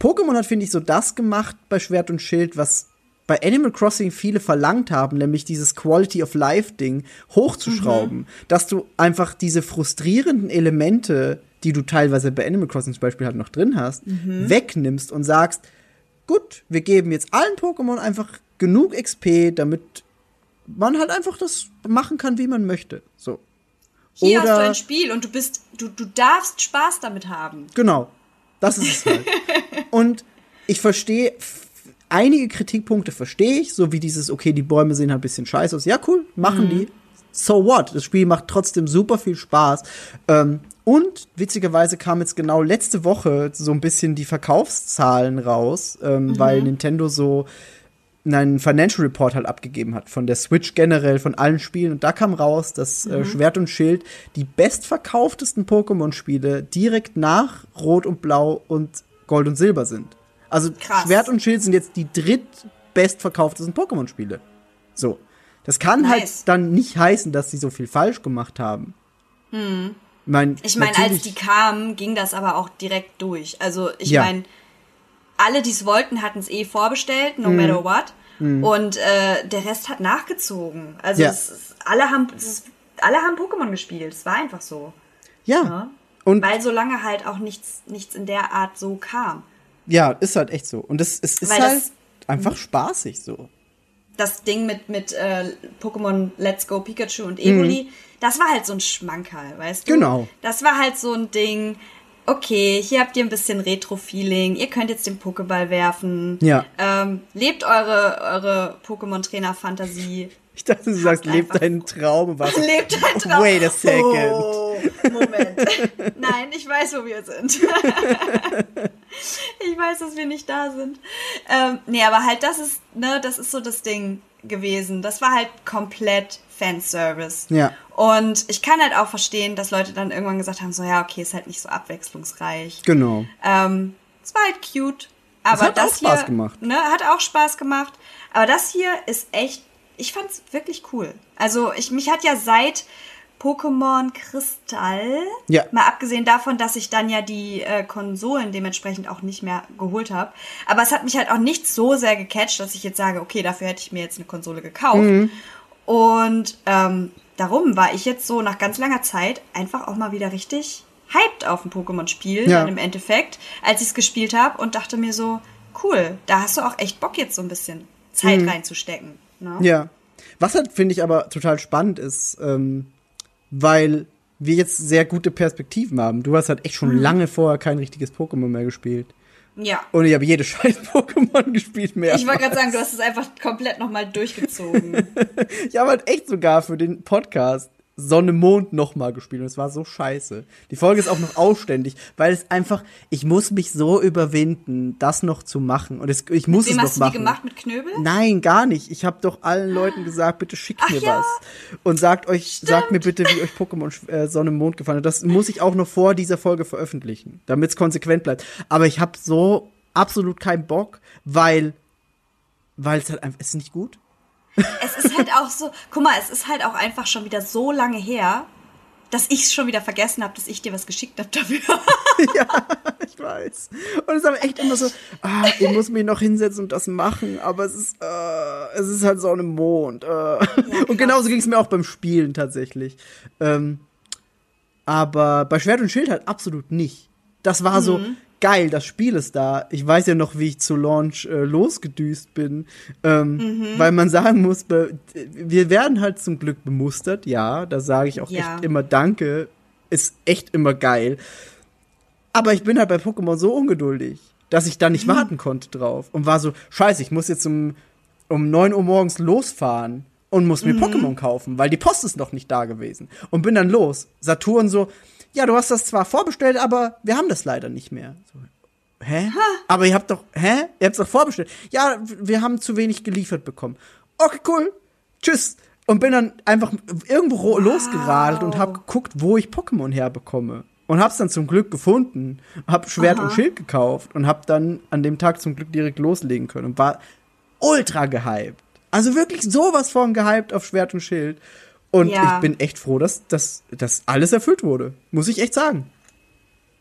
Pokémon hat, finde ich, so das gemacht bei Schwert und Schild, was bei Animal Crossing viele verlangt haben, nämlich dieses Quality of Life Ding hochzuschrauben, Mhm. dass du einfach diese frustrierenden Elemente, die du teilweise bei Animal Crossing zum Beispiel halt noch drin hast, Mhm. wegnimmst und sagst, gut, wir geben jetzt allen Pokémon einfach genug XP, damit man halt einfach das machen kann, wie man möchte. So. Hier hast Oder- du ein Spiel und du bist, du, du darfst Spaß damit haben. Genau. Das ist es halt. Und ich verstehe, einige Kritikpunkte verstehe ich, so wie dieses, okay, die Bäume sehen halt ein bisschen scheiße aus. Ja, cool, machen die. So what? Das Spiel macht trotzdem super viel Spaß. Ähm, und witzigerweise kam jetzt genau letzte Woche so ein bisschen die Verkaufszahlen raus, ähm, weil Nintendo so einen Financial Report halt abgegeben hat von der Switch generell, von allen Spielen. Und da kam raus, dass äh, Schwert und Schild die bestverkauftesten Pokémon-Spiele direkt nach Rot und Blau und Gold und Silber sind. Also Krass. Schwert und Schild sind jetzt die drittbestverkauftesten Pokémon-Spiele. So. Das kann Nice. halt dann nicht heißen, dass sie so viel falsch gemacht haben. Hm. Mein, Ich meine, als die kamen, ging das aber auch direkt durch. Also ich Ja. meine, alle, die es wollten, hatten es eh vorbestellt, no matter what. Und äh, der Rest hat nachgezogen. Also Ja. es ist, alle haben ist, alle haben Pokémon gespielt. Es war einfach so. ja. Ne? Und Weil so lange halt auch nichts, nichts in der Art so kam. Ja, ist halt echt so. Und es, es ist Weil halt das- einfach spaßig so. das Ding mit, mit äh, Pokémon Let's Go Pikachu und Evoli, das war halt so ein Schmankerl, weißt du? Mhm. Genau. Das war halt so ein Ding, okay, hier habt ihr ein bisschen Retro-Feeling, ihr könnt jetzt den Pokéball werfen. Ja. Ähm, lebt eure, eure Pokémon-Trainer-Fantasie. Ich dachte, du sagst, lebt deinen Traum. so, Lebt ein Traum. Wait a second. Oh, Moment. Nein, ich weiß, wo wir sind. ich weiß, dass wir nicht da sind. Ähm, nee, aber halt, das ist, ne, das ist so das Ding gewesen. Das war halt komplett Fanservice. Ja. Und ich kann halt auch verstehen, dass Leute dann irgendwann gesagt haben, so, ja, okay, ist halt nicht so abwechslungsreich. Genau. Ähm, es war halt cute. Aber hat auch das Spaß hier, gemacht. Ne, hat auch Spaß gemacht. Aber das hier ist echt, ich fand's wirklich cool. Also ich, mich hat ja seit Pokémon Kristall, Ja. mal abgesehen davon, dass ich dann ja die äh, Konsolen dementsprechend auch nicht mehr geholt habe. Aber es hat mich halt auch nicht so sehr gecatcht, dass ich jetzt sage, okay, dafür hätte ich mir jetzt eine Konsole gekauft. Mhm. Und ähm, darum war ich jetzt so nach ganz langer Zeit einfach auch mal wieder richtig hyped auf ein Pokémon-Spiel, Ja. im Endeffekt, als ich es gespielt habe und dachte mir so, cool, da hast du auch echt Bock jetzt so ein bisschen Zeit reinzustecken. Ne? Mhm. Ja. Was halt, finde ich, aber total spannend ist, ähm, weil wir jetzt sehr gute Perspektiven haben. Du hast halt echt Mhm. schon lange vorher kein richtiges Pokémon mehr gespielt. Ja. Und ich habe jede scheiß Pokémon gespielt mehr. Ich wollte gerade sagen, du hast es einfach komplett nochmal durchgezogen. Ich habe halt echt sogar für den Podcast Sonne Mond nochmal gespielt und es war so scheiße. Die Folge ist auch noch ausständig, weil es einfach, ich muss mich so überwinden, das noch zu machen und es, ich muss Wem es hast noch du die gemacht mit Knöbel? Nein, gar nicht. Ich habe doch allen Leuten gesagt, bitte schickt Ach mir ja. was und sagt euch, sagt mir bitte, wie euch Pokémon äh, Sonne Mond gefallen hat. Das muss ich auch noch vor dieser Folge veröffentlichen, damit es konsequent bleibt. Aber ich habe so absolut keinen Bock, weil weil es halt einfach es ist nicht gut. Es ist halt auch so, guck mal, es ist halt auch einfach schon wieder so lange her, dass ich es schon wieder vergessen habe, dass ich dir was geschickt habe dafür. Ich weiß. Und es ist aber echt immer so, ah, ich muss mich noch hinsetzen und das machen, aber es ist, äh, es ist halt so ein Mond. Äh. und genauso ging es mir auch beim Spielen tatsächlich. Ähm, aber bei Schwert und Schild halt absolut nicht. Das war so geil, das Spiel ist da. Ich weiß ja noch, wie ich zu Launch äh, losgedüst bin, ähm, weil man sagen muss, wir werden halt zum Glück bemustert, ja, da sage ich auch Ja. echt immer Danke, ist echt immer geil. Aber ich bin halt bei Pokémon so ungeduldig, dass ich da nicht warten konnte drauf und war so, scheiße, ich muss jetzt um, um 9 Uhr morgens losfahren und muss mir Pokémon kaufen, weil die Post ist noch nicht da gewesen. Und bin dann los. Saturn so, ja, du hast das zwar vorbestellt, aber wir haben das leider nicht mehr. So, hä? Aber ihr habt doch, hä? Ihr habt doch vorbestellt. Ja, wir haben zu wenig geliefert bekommen. Okay, cool. Tschüss. Und bin dann einfach irgendwo ro- losgeradelt und hab geguckt, wo ich Pokémon herbekomme. Und hab's dann zum Glück gefunden. Hab Schwert und Schild gekauft und hab dann an dem Tag zum Glück direkt loslegen können und war ultra gehypt. Also wirklich sowas von gehypt auf Schwert und Schild. Und Ja. ich bin echt froh, dass, dass alles erfüllt wurde. Muss ich echt sagen.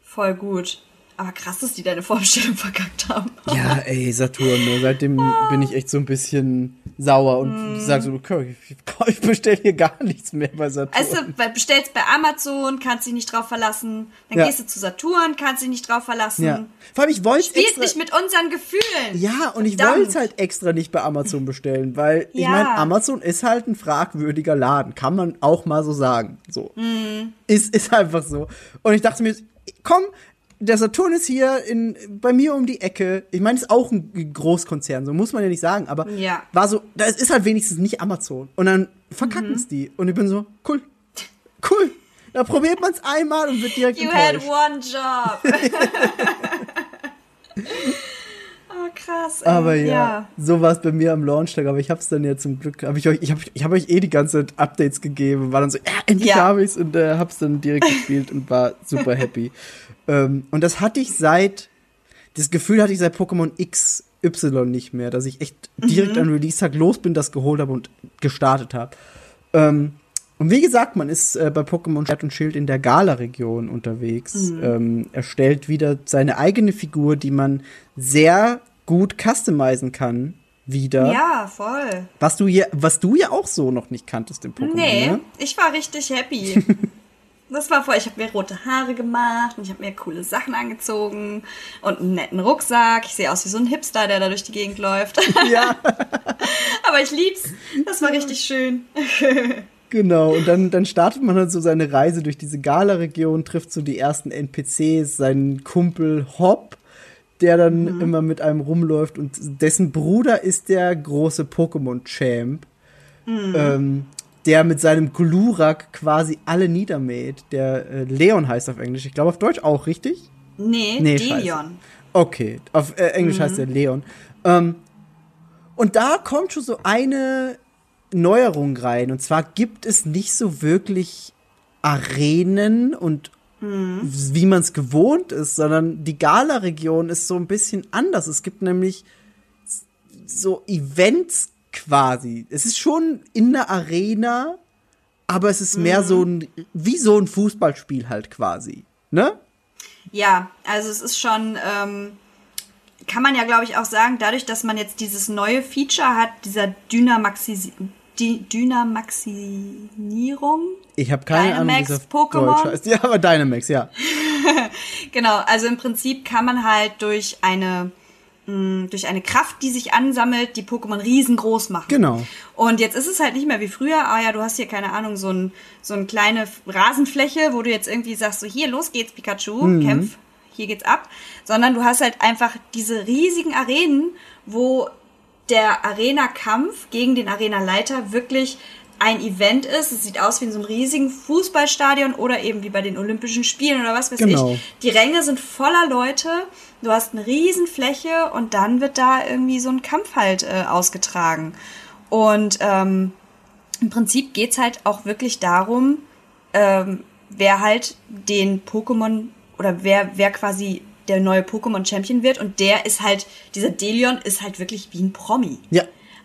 Voll gut. Aber krass, dass die deine Vorstellung verkackt haben. Ja, ey, Saturn, ne? seitdem bin ich echt so ein bisschen sauer und sag so, okay, ich, ich bestelle hier gar nichts mehr bei Saturn. Also, weil bestellst bei Amazon, kannst dich nicht drauf verlassen. Dann Ja. gehst du zu Saturn, kannst dich nicht drauf verlassen. ja. Vor allem, ich wollte Spielt extra, nicht mit unseren Gefühlen. Ja, und ich wollte es halt extra nicht bei Amazon bestellen, weil ich Ja. meine, Amazon ist halt ein fragwürdiger Laden, kann man auch mal so sagen. So. Mhm. Ist, ist einfach so. Und ich dachte mir, komm, der Saturn ist hier in, bei mir um die Ecke. Ich meine, ist auch ein Großkonzern, so muss man ja nicht sagen, aber Ja. war so, das ist halt wenigstens nicht Amazon. Und dann verkacken Mhm. es die. Und ich bin so, cool, cool. Da probiert man es einmal und wird direkt You had enttäuscht. one job. oh, krass. ey. Aber ja, so war es bei mir am Launchtag, aber ich hab's dann ja zum Glück, habe ich euch, ich habe ich hab euch eh die ganze Zeit Updates gegeben, war dann so, ja, endlich Ja. habe ich's und äh, hab's dann direkt gespielt und war super happy. ähm, und das hatte ich seit, das Gefühl hatte ich seit Pokémon XY nicht mehr, dass ich echt direkt Mhm. an Release-Tag los bin, das geholt habe und gestartet habe. Ähm, und wie gesagt, man ist äh, bei Pokémon Schwert und Schild in der Gala-Region unterwegs. Mhm. Ähm, erstellt wieder seine eigene Figur, die man sehr gut customizen kann. Wieder. Ja, voll. Was du ja, was du ja auch so noch nicht kanntest im Pokémon. Nee, Ne? ich war richtig happy. Das war voll, ich habe mir rote Haare gemacht und ich habe mir coole Sachen angezogen und einen netten Rucksack. Ich sehe aus wie so ein Hipster, der da durch die Gegend läuft. Ja, Aber ich lieb's. Das war richtig schön. genau. Und dann, dann startet man halt so seine Reise durch diese Gala-Region, trifft so die ersten NPCs, seinen Kumpel Hop, der dann Mhm. immer mit einem rumläuft und dessen Bruder ist der große Pokémon-Champ. Mhm. Ähm, der mit seinem Glurak quasi alle niedermäht. Der äh, Leon heißt auf Englisch. Ich glaube auf Deutsch auch, richtig? Nee, Nee, Delion. Okay, auf äh, Englisch heißt er Leon. Ähm, und da kommt schon so eine Neuerung rein. Und zwar gibt es nicht so wirklich Arenen und wie man es gewohnt ist, sondern die Gala-Region ist so ein bisschen anders. Es gibt nämlich so Events quasi. Es ist schon in der Arena, aber es ist mehr so ein, wie so ein Fußballspiel halt quasi. Ne? Ja, also es ist schon, ähm, kann man ja glaube ich auch sagen, dadurch, dass man jetzt dieses neue Feature hat, dieser Dynamaxis die Dynamaxinierung. Ich habe keine Ahnung, wie es auf Dynamax-Pokémon? Deutsch heißt. Ja, aber Dynamax, ja. Genau, also im Prinzip kann man halt durch eine mh, durch eine Kraft, die sich ansammelt, die Pokémon riesengroß machen. Genau. Und jetzt ist es halt nicht mehr wie früher, ah ja, du hast hier keine Ahnung, so, ein, so eine kleine Rasenfläche, wo du jetzt irgendwie sagst, so hier, los geht's, Pikachu, Mhm. kämpf, hier geht's ab. Sondern du hast halt einfach diese riesigen Arenen, wo der Arena-Kampf gegen den Arena-Leiter wirklich ein Event ist. Es sieht aus wie in so einem riesigen Fußballstadion oder eben wie bei den Olympischen Spielen oder was weiß Genau. ich. Die Ränge sind voller Leute. Du hast eine riesen Fläche und dann wird da irgendwie so ein Kampf halt äh, ausgetragen. Und ähm, im Prinzip geht's halt auch wirklich darum, ähm, wer halt den Pokémon oder wer, wer quasi der neue Pokémon-Champion wird. Und der ist halt, dieser Delion ist halt wirklich wie ein Promi. Ja.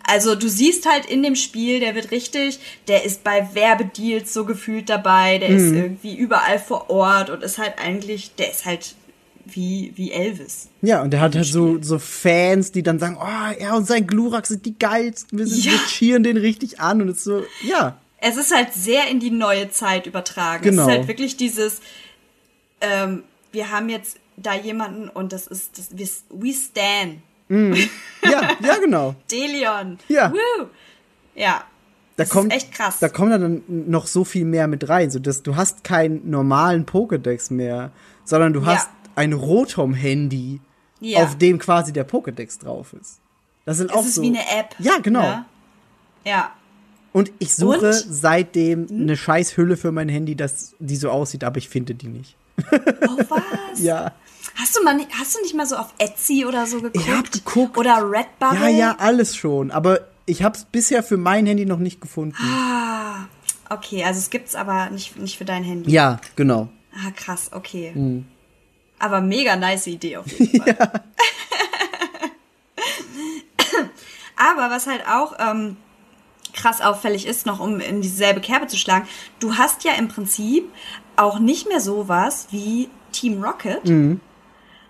Also du siehst halt in dem Spiel, der wird richtig, der ist bei Werbedeals so gefühlt dabei, der ist irgendwie überall vor Ort und ist halt eigentlich, der ist halt wie, wie Elvis. Ja, und der hat halt so, so Fans, die dann sagen, oh, er und sein Glurak sind die geilsten, wir, sind, Ja. wir cheeren den richtig an und es ist so, ja, Es ist halt sehr in die neue Zeit übertragen. Genau. Es ist halt wirklich dieses, ähm, wir haben jetzt da jemanden und das ist, das, wir, we stan. ja, ja, genau. Delion. Ja. Woo. Ja. Da Das kommt, ist echt krass. Da kommt dann noch so viel mehr mit rein, so dass du hast keinen normalen Pokédex mehr, sondern du Ja. Ein Rotom-Handy, Ja. auf dem quasi der Pokédex drauf ist. Das sind auch es ist so. wie eine App. Ja, genau. Ne? Ja. Und ich suche Und? seitdem eine scheiß Hülle für mein Handy, das die so aussieht, aber ich finde die nicht. Oh, was? Ja. Hast du mal nicht, hast du nicht mal so auf Etsy oder so geguckt? Ich hab geguckt. Oder Redbubble? Ja, ja, alles schon. Aber ich habe es bisher für mein Handy noch nicht gefunden. Ah, okay, also es gibt's aber nicht, nicht für dein Handy. Ja, genau. Ah, krass, okay. Mhm. Aber mega nice Idee auf jeden Fall. aber was halt auch ähm, krass auffällig ist, noch um in dieselbe Kerbe zu schlagen, du hast ja im Prinzip auch nicht mehr sowas wie Team Rocket, Mhm.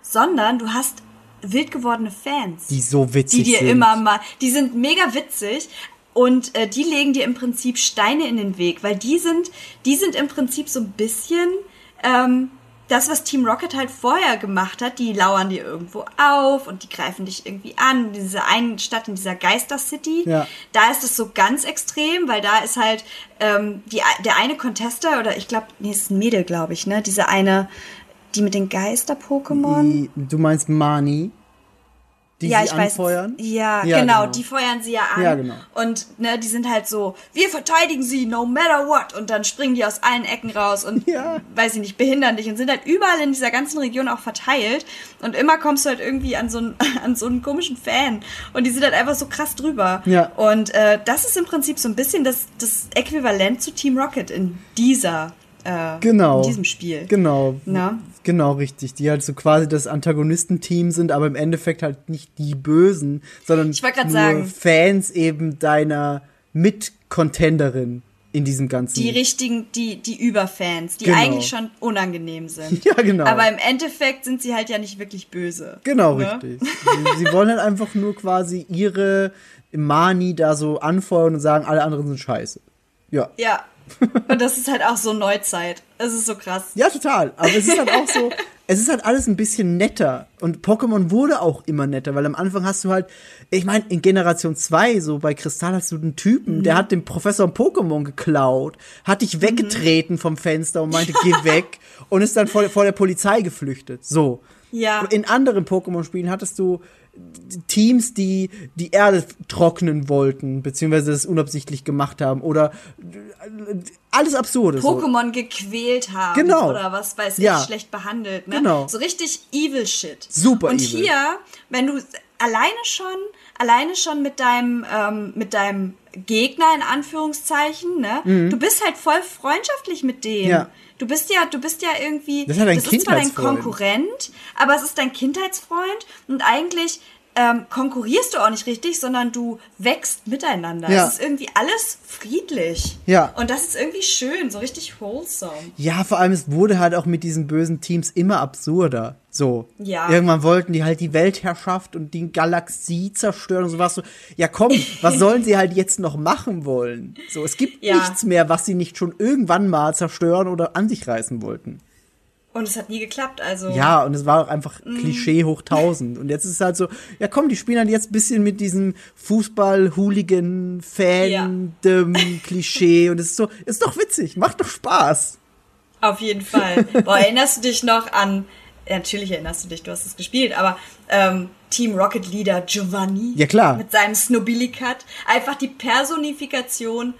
sondern du hast wild gewordene Fans. Die so witzig die dir sind. immer mal, die sind mega witzig und äh, die legen dir im Prinzip Steine in den Weg, weil die sind, die sind im Prinzip so ein bisschen ähm, das, was Team Rocket halt vorher gemacht hat. Die lauern dir irgendwo auf und die greifen dich irgendwie an. In dieser einen Stadt, in dieser Geister City, Ja. da ist es so ganz extrem, weil da ist halt ähm, die, der eine Contester oder ich glaube, nee, ist ein Mädel, glaube ich, ne? Diese eine, die mit den Geister-Pokémon. Du meinst Mani? Die ja, sie ich weiß. anfeuern? Ja, Ja, genau, genau. die feuern sie ja an. Ja, genau. Und ne, die sind halt so, wir verteidigen sie, no matter what. Und dann springen die aus allen Ecken raus und, Ja. weiß ich nicht, behindern dich und sind halt überall in dieser ganzen Region auch verteilt. Und immer kommst du halt irgendwie an so einen, an so einen komischen Fan. Und die sind halt einfach so krass drüber. Ja. Und äh, das ist im Prinzip so ein bisschen das, das Äquivalent zu Team Rocket in dieser, äh, Genau. in diesem Spiel. Genau. Na? Genau, richtig. Die halt so quasi das Antagonistenteam sind, aber im Endeffekt halt nicht die Bösen, sondern nur sagen. Fans eben deiner Mitcontenderin in diesem ganzen. Die richtigen, die, die Überfans, die Genau. eigentlich schon unangenehm sind. Ja, genau. Aber im Endeffekt sind sie halt ja nicht wirklich böse. Genau, Ne? richtig. Sie, sie wollen halt einfach nur quasi ihre Mani da so anfeuern und sagen, alle anderen sind scheiße. Ja. Ja. Und das ist halt auch so Neuzeit. Es ist so krass. Ja, total. Aber es ist halt auch so, es ist halt alles ein bisschen netter. Und Pokémon wurde auch immer netter, weil am Anfang hast du halt, ich meine, in Generation 2, so bei Kristall hast du einen Typen, der hat dem Professor ein Pokémon geklaut, hat dich weggetreten vom Fenster und meinte, geh weg und ist dann vor, vor der Polizei geflüchtet. So. Ja. In anderen Pokémon-Spielen hattest du Teams, die die Erde trocknen wollten, beziehungsweise das unabsichtlich gemacht haben oder alles Absurde. so. Pokémon gequält haben. Genau. Oder was weiß Ja. ich, schlecht behandelt. Ne? Genau. So richtig evil shit. Super Und evil. hier, wenn du alleine schon, alleine schon mit deinem, ähm, mit deinem Gegner in Anführungszeichen, ne? Du bist halt voll freundschaftlich mit dem. Mhm. Ja. Du bist ja, du bist ja irgendwie, Das ist halt ein ist zwar dein. Konkurrent, aber es ist dein Kindheitsfreund und eigentlich ähm, konkurrierst du auch nicht richtig, sondern du wächst miteinander. Ja. Es ist irgendwie alles friedlich. Ja. Und das ist irgendwie schön, so richtig wholesome. Ja, vor allem, es wurde halt auch mit diesen bösen Teams immer absurder. So. Ja. Irgendwann wollten die halt die Weltherrschaft und die Galaxie zerstören und sowas. So, ja komm, was sollen sie halt jetzt noch machen wollen? So, es gibt Ja. nichts mehr, was sie nicht schon irgendwann mal zerstören oder an sich reißen wollten. Und es hat nie geklappt, also. Ja, und es war auch einfach Mhm. Klischee hoch tausend. Und jetzt ist es halt so, ja komm, die spielen halt jetzt ein bisschen mit diesem Fußball-Hooligan-Fandom-Klischee. Und es ist so, ist doch witzig, macht doch Spaß. Auf jeden Fall. Boah, erinnerst du dich noch an. Natürlich erinnerst du dich, du hast es gespielt, aber ähm, Team Rocket Leader Giovanni. Ja, klar. Mit seinem Snobili-Cut. Einfach die Personifikation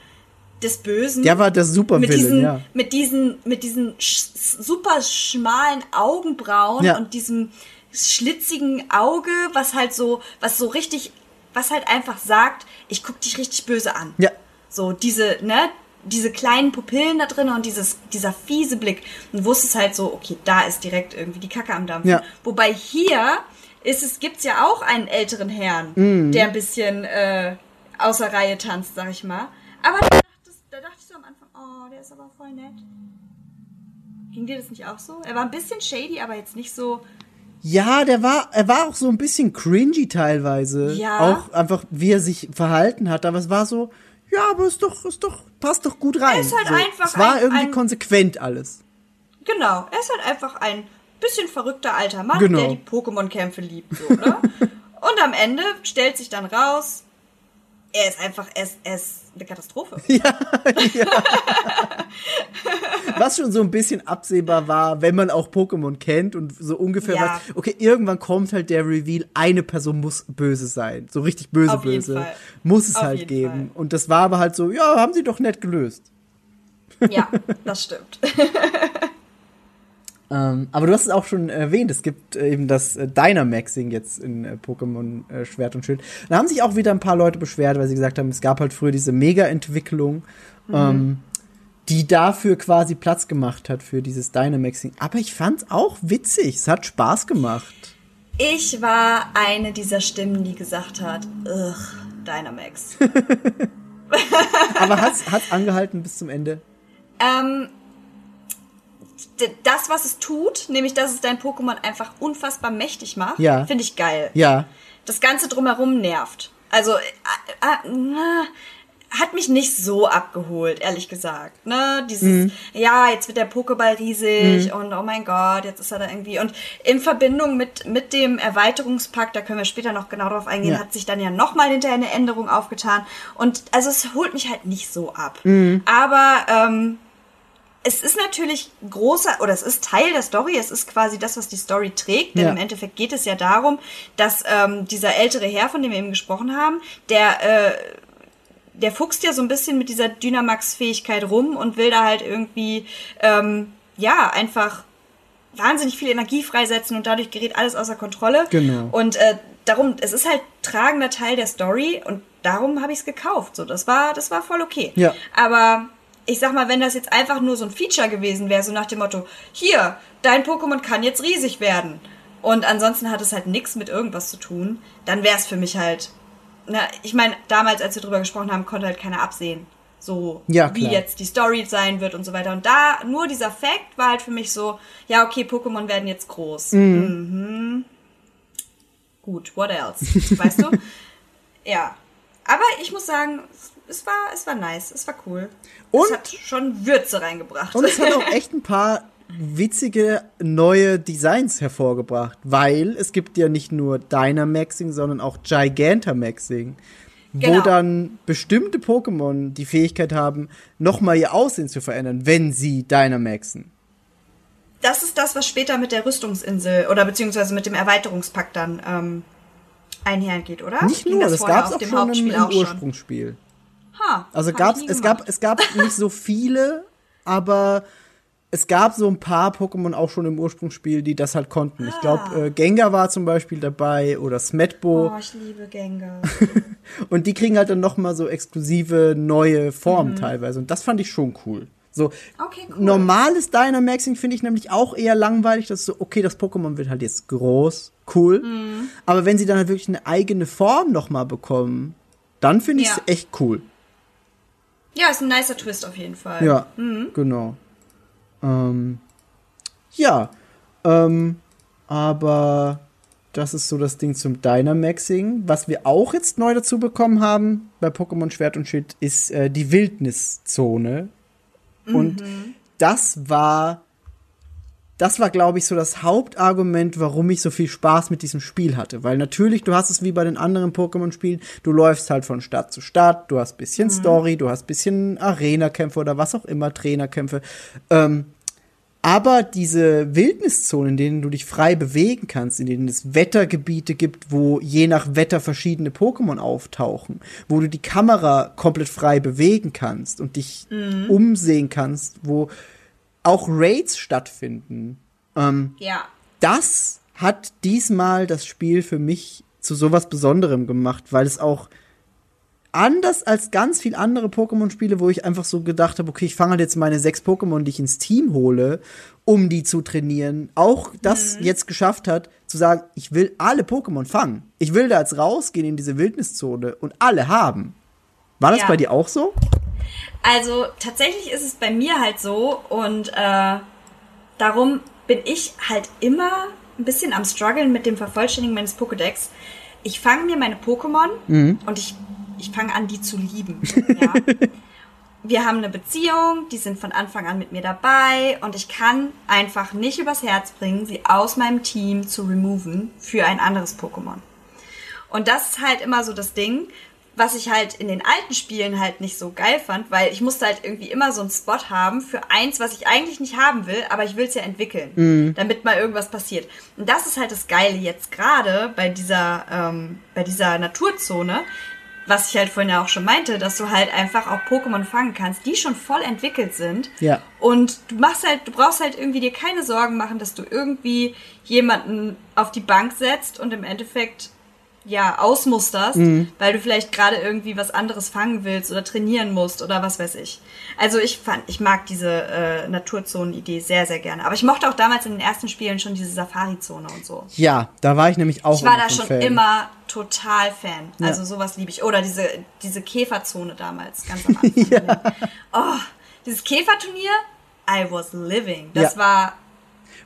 des Bösen. Der war der mit Supervillain, diesen, ja. mit diesen, mit diesen sch super schmalen Augenbrauen Ja. und diesem schlitzigen Auge, was halt so, was so richtig, was halt einfach sagt, ich guck dich richtig böse an. Ja. So diese, ne, diese kleinen Pupillen da drin und dieses, dieser fiese Blick. Und wusstest halt so, okay, da ist direkt irgendwie die Kacke am Dampfen. Ja. Wobei hier ist es, gibt's ja auch einen älteren Herrn, Mhm. der ein bisschen äh, außer Reihe tanzt, sag ich mal. Aber da dachte, da dachte ich so am Anfang, oh, der ist aber voll nett. Ging dir das nicht auch so? Er war ein bisschen shady, aber jetzt nicht so. Ja, der war, er war auch so ein bisschen cringy teilweise. Ja. Auch einfach, wie er sich verhalten hat. Aber es war so, ja, aber ist doch, ist doch, passt doch gut rein. Er ist halt so. einfach Es war ein- irgendwie ein- konsequent alles. Genau, er ist halt einfach ein bisschen verrückter alter Mann, Genau. der die Pokémon-Kämpfe liebt, so, ne? Und am Ende stellt sich dann raus, er ist einfach, er ist, er ist eine Katastrophe. Was schon so ein bisschen absehbar war, wenn man auch Pokémon kennt und so ungefähr Ja. weiß, okay, irgendwann kommt halt der Reveal, eine Person muss böse sein. So richtig böse, Auf böse. Fall. Muss es Auf halt geben. Und das war aber halt so, ja, haben sie doch nett gelöst. Ja, das stimmt. Ähm, aber du hast es auch schon erwähnt, es gibt äh, eben das äh, Dynamaxing jetzt in äh, Pokémon äh, Schwert und Schild. Da haben sich auch wieder ein paar Leute beschwert, weil sie gesagt haben, es gab halt früher diese Mega-Entwicklung, ähm, die dafür quasi Platz gemacht hat für dieses Dynamaxing. Aber ich fand's auch witzig, es hat Spaß gemacht. Ich war eine dieser Stimmen, die gesagt hat, ugh, Dynamax. Aber hat's, hat's angehalten bis zum Ende? ähm, das, was es tut, nämlich, dass es dein Pokémon einfach unfassbar mächtig macht, Ja. finde ich geil. Ja. Das Ganze drumherum nervt. Also, äh, äh, na, hat mich nicht so abgeholt, ehrlich gesagt. Ne? Dieses, ja, jetzt wird der Pokéball riesig und oh mein Gott, jetzt ist er da irgendwie. Und in Verbindung mit, mit dem Erweiterungspack, da können wir später noch genau drauf eingehen, Ja. hat sich dann ja nochmal hinterher eine Änderung aufgetan. Und also es holt mich halt nicht so ab. Aber ähm, es ist natürlich großer, oder es ist Teil der Story, es ist quasi das, was die Story trägt, denn Ja. im Endeffekt geht es ja darum, dass ähm, dieser ältere Herr, von dem wir eben gesprochen haben, der, äh, der fuchst ja so ein bisschen mit dieser Dynamax-Fähigkeit rum und will da halt irgendwie, ähm, ja, einfach wahnsinnig viel Energie freisetzen und dadurch gerät alles außer Kontrolle. Genau. Und äh, darum, es ist halt tragender Teil der Story und darum habe ich es gekauft. So, das war, das war voll okay. Ja. Aber ich sag mal, wenn das jetzt einfach nur so ein Feature gewesen wäre, so nach dem Motto, hier, dein Pokémon kann jetzt riesig werden. Und ansonsten hat es halt nichts mit irgendwas zu tun, dann wäre es für mich halt. Na, ich meine, damals, als wir drüber gesprochen haben, konnte halt keiner absehen. So, Ja, wie jetzt die Story sein wird und so weiter. Und da, nur dieser Fact war halt für mich so, ja, okay, Pokémon werden jetzt groß. Mhm. Gut, what else? Weißt du? Ja. Aber ich muss sagen, es- war, es war nice, es war cool. Und- es hat schon Würze reingebracht. Und es hat auch echt ein paar witzige neue Designs hervorgebracht, weil es gibt ja nicht nur Dynamaxing, sondern auch Gigantamaxing, wo Genau. dann bestimmte Pokémon die Fähigkeit haben, nochmal ihr Aussehen zu verändern, wenn sie Dynamaxen. das ist das, was später mit der Rüstungsinsel oder beziehungsweise mit dem Erweiterungspakt dann ähm, einhergeht, oder? Nicht nur, das, vorher gab es auch schon im, im auch schon? Ha, Also gab's, es gab, es gab nicht so viele, aber es gab so ein paar Pokémon auch schon im Ursprungsspiel, die das halt konnten. Ich glaube, äh, Gengar war zum Beispiel dabei oder Smetbo. Oh, ich liebe Gengar. Und die kriegen halt dann noch mal so exklusive neue Formen teilweise. Und das fand ich schon cool. So Okay, cool. normales Dynamaxing finde ich nämlich auch eher langweilig. Das ist so, okay, das Pokémon wird halt jetzt groß, cool. Aber wenn sie dann halt wirklich eine eigene Form noch mal bekommen, dann finde ich es Ja. echt cool. Ja, ist ein nicer Twist auf jeden Fall. Ja, genau. Ähm, ja, ähm, aber das ist so das Ding zum Dynamaxing. Was wir auch jetzt neu dazu bekommen haben bei Pokémon Schwert und Schild ist äh, die Wildniszone. Und das war, das war, glaube ich, so das Hauptargument, warum ich so viel Spaß mit diesem Spiel hatte. Weil natürlich, du hast es wie bei den anderen Pokémon-Spielen, du läufst halt von Stadt zu Stadt, du hast bisschen Story, du hast bisschen Arena-Kämpfe oder was auch immer, Trainerkämpfe. Ähm, Aber diese Wildniszonen, in denen du dich frei bewegen kannst, in denen es Wettergebiete gibt, wo je nach Wetter verschiedene Pokémon auftauchen, wo du die Kamera komplett frei bewegen kannst und dich umsehen kannst, wo auch Raids stattfinden. Ähm, Ja. das hat diesmal das Spiel für mich zu sowas Besonderem gemacht, weil es auch anders als ganz viel andere Pokémon-Spiele, wo ich einfach so gedacht habe, okay, ich fange halt jetzt meine sechs Pokémon, die ich ins Team hole, um die zu trainieren, auch das jetzt geschafft hat, zu sagen, ich will alle Pokémon fangen. Ich will da jetzt rausgehen in diese Wildniszone und alle haben. War das Ja. bei dir auch so? Also tatsächlich ist es bei mir halt so und äh, darum bin ich halt immer ein bisschen am struggeln mit dem Vervollständigen meines Pokédex. Ich fange mir meine Pokémon und ich, ich fange an, die zu lieben. Ja. Wir haben eine Beziehung, die sind von Anfang an mit mir dabei und ich kann einfach nicht übers Herz bringen, sie aus meinem Team zu removen für ein anderes Pokémon. Und das ist halt immer so das Ding, was ich halt in den alten Spielen halt nicht so geil fand, weil ich musste halt irgendwie immer so einen Spot haben für eins, was ich eigentlich nicht haben will, aber ich will es ja entwickeln, damit mal irgendwas passiert. Und das ist halt das Geile jetzt gerade bei dieser, ähm, bei dieser Naturzone, was ich halt vorhin ja auch schon meinte, dass du halt einfach auch Pokémon fangen kannst, die schon voll entwickelt sind. Ja. Und du machst halt, du brauchst halt irgendwie dir keine Sorgen machen, dass du irgendwie jemanden auf die Bank setzt und im Endeffekt ja ausmusterst, weil du vielleicht gerade irgendwie was anderes fangen willst oder trainieren musst oder was weiß ich. Also ich fand, ich mag diese äh, Naturzonen-Idee sehr, sehr gerne. Aber ich mochte auch damals in den ersten Spielen schon diese Safari-Zone und so. Ja, da war ich nämlich auch Ich war da schon Fan. immer total Fan. Ja. Also sowas liebe ich. Oder diese, diese Käferzone damals, ganz am Anfang. Oh, dieses Käferturnier, I was living. Das Ja. war,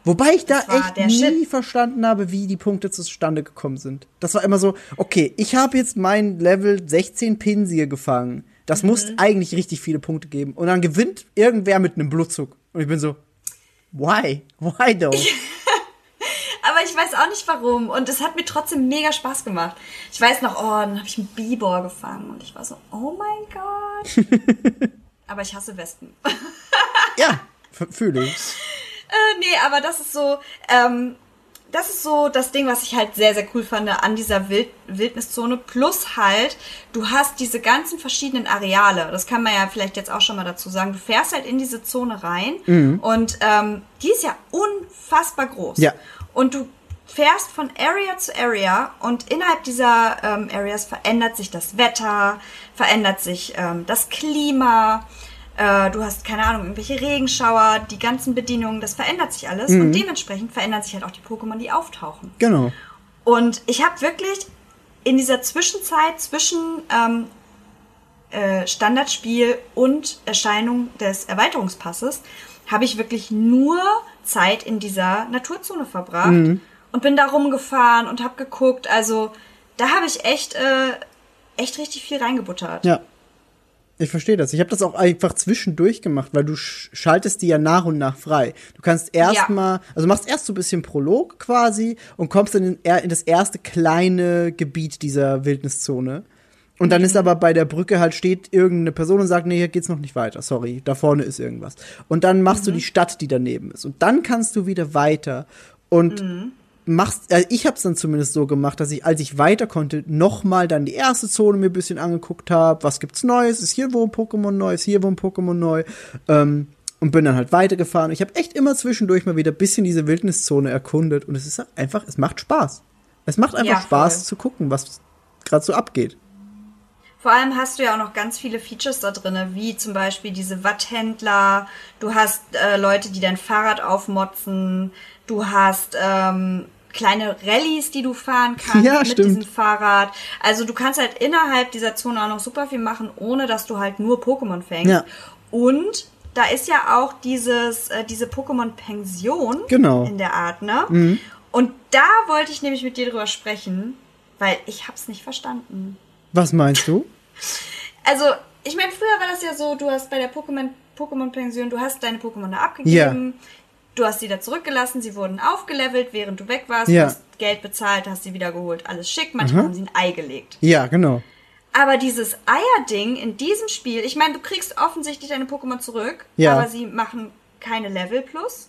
Wobei ich da echt nie Shit. verstanden habe, wie die Punkte zustande gekommen sind. Das war immer so, okay, ich habe jetzt mein Level 16 Pinsir gefangen. Das muss Mhm. eigentlich richtig viele Punkte geben. Und dann gewinnt irgendwer mit einem Blutzug. Und ich bin so, why? Why though? aber ich weiß auch nicht warum. Und es hat mir trotzdem mega Spaß gemacht. Ich weiß noch, oh, dann habe ich einen Bibor gefangen. Und ich war so, oh mein Gott. aber ich hasse Wespen. ja, fühle ich. Äh, nee, aber das ist so, ähm, das ist so das Ding, was ich halt sehr, sehr cool fand an dieser Wild Wildniszone. Plus halt, du hast diese ganzen verschiedenen Areale. Das kann man ja vielleicht jetzt auch schon mal dazu sagen. Du fährst halt in diese Zone rein und ähm, die ist ja unfassbar groß. Ja. Und du fährst von Area zu Area und innerhalb dieser ähm, Areas verändert sich das Wetter, verändert sich ähm, das Klima, äh, du hast keine Ahnung, irgendwelche Regenschauer, die ganzen Bedienungen, das verändert sich alles und dementsprechend verändern sich halt auch die Pokémon, die auftauchen. Genau. Und ich habe wirklich in dieser Zwischenzeit zwischen ähm, äh, Standardspiel und Erscheinung des Erweiterungspasses habe ich wirklich nur Zeit in dieser Naturzone verbracht und bin da rumgefahren und habe geguckt. Also da habe ich echt, äh, echt richtig viel reingebuttert. Ja. Ich verstehe das. Ich habe das auch einfach zwischendurch gemacht, weil du sch schaltest die ja nach und nach frei. Du kannst erstmal, also machst erst so ein bisschen Prolog quasi und kommst dann in, in das erste kleine Gebiet dieser Wildniszone. Und dann ist aber bei der Brücke halt steht irgendeine Person und sagt, nee, hier geht's noch nicht weiter. Sorry, da vorne ist irgendwas. Und dann machst du die Stadt, die daneben ist. Und dann kannst du wieder weiter und machst, also ich habe es dann zumindest so gemacht, dass ich, als ich weiter konnte, nochmal dann die erste Zone mir ein bisschen angeguckt habe, was gibt's Neues, ist hier wo ein Pokémon neu, ist hier wo ein Pokémon neu, ähm, und bin dann halt weitergefahren. Ich habe echt immer zwischendurch mal wieder ein bisschen diese Wildniszone erkundet und es ist einfach, es macht Spaß. Es macht einfach Ja. Spaß zu gucken, was gerade so abgeht. Vor allem hast du ja auch noch ganz viele Features da drinne, wie zum Beispiel diese Watthändler. Du hast äh, Leute, die dein Fahrrad aufmotzen. Du hast ähm, kleine Rallyes, die du fahren kannst Ja, mit stimmt. diesem Fahrrad. Also du kannst halt innerhalb dieser Zone auch noch super viel machen, ohne dass du halt nur Pokémon fängst. Ja. Und da ist ja auch dieses, äh, diese Pokémon-Pension Genau. in der Art, ne? Und da wollte ich nämlich mit dir drüber sprechen, weil ich hab's nicht verstanden. Was meinst du? Also, ich meine, früher war das ja so, du hast bei der Pokémon Pokémon-Pension, du hast deine Pokémon da abgegeben, du hast sie da zurückgelassen, sie wurden aufgelevelt, während du weg warst, Ja. du hast Geld bezahlt, hast sie wieder geholt, alles schick, manchmal haben sie ein Ei gelegt. Ja, genau. Aber dieses Eierding in diesem Spiel, ich meine, du kriegst offensichtlich deine Pokémon zurück, Ja. aber sie machen keine Level plus.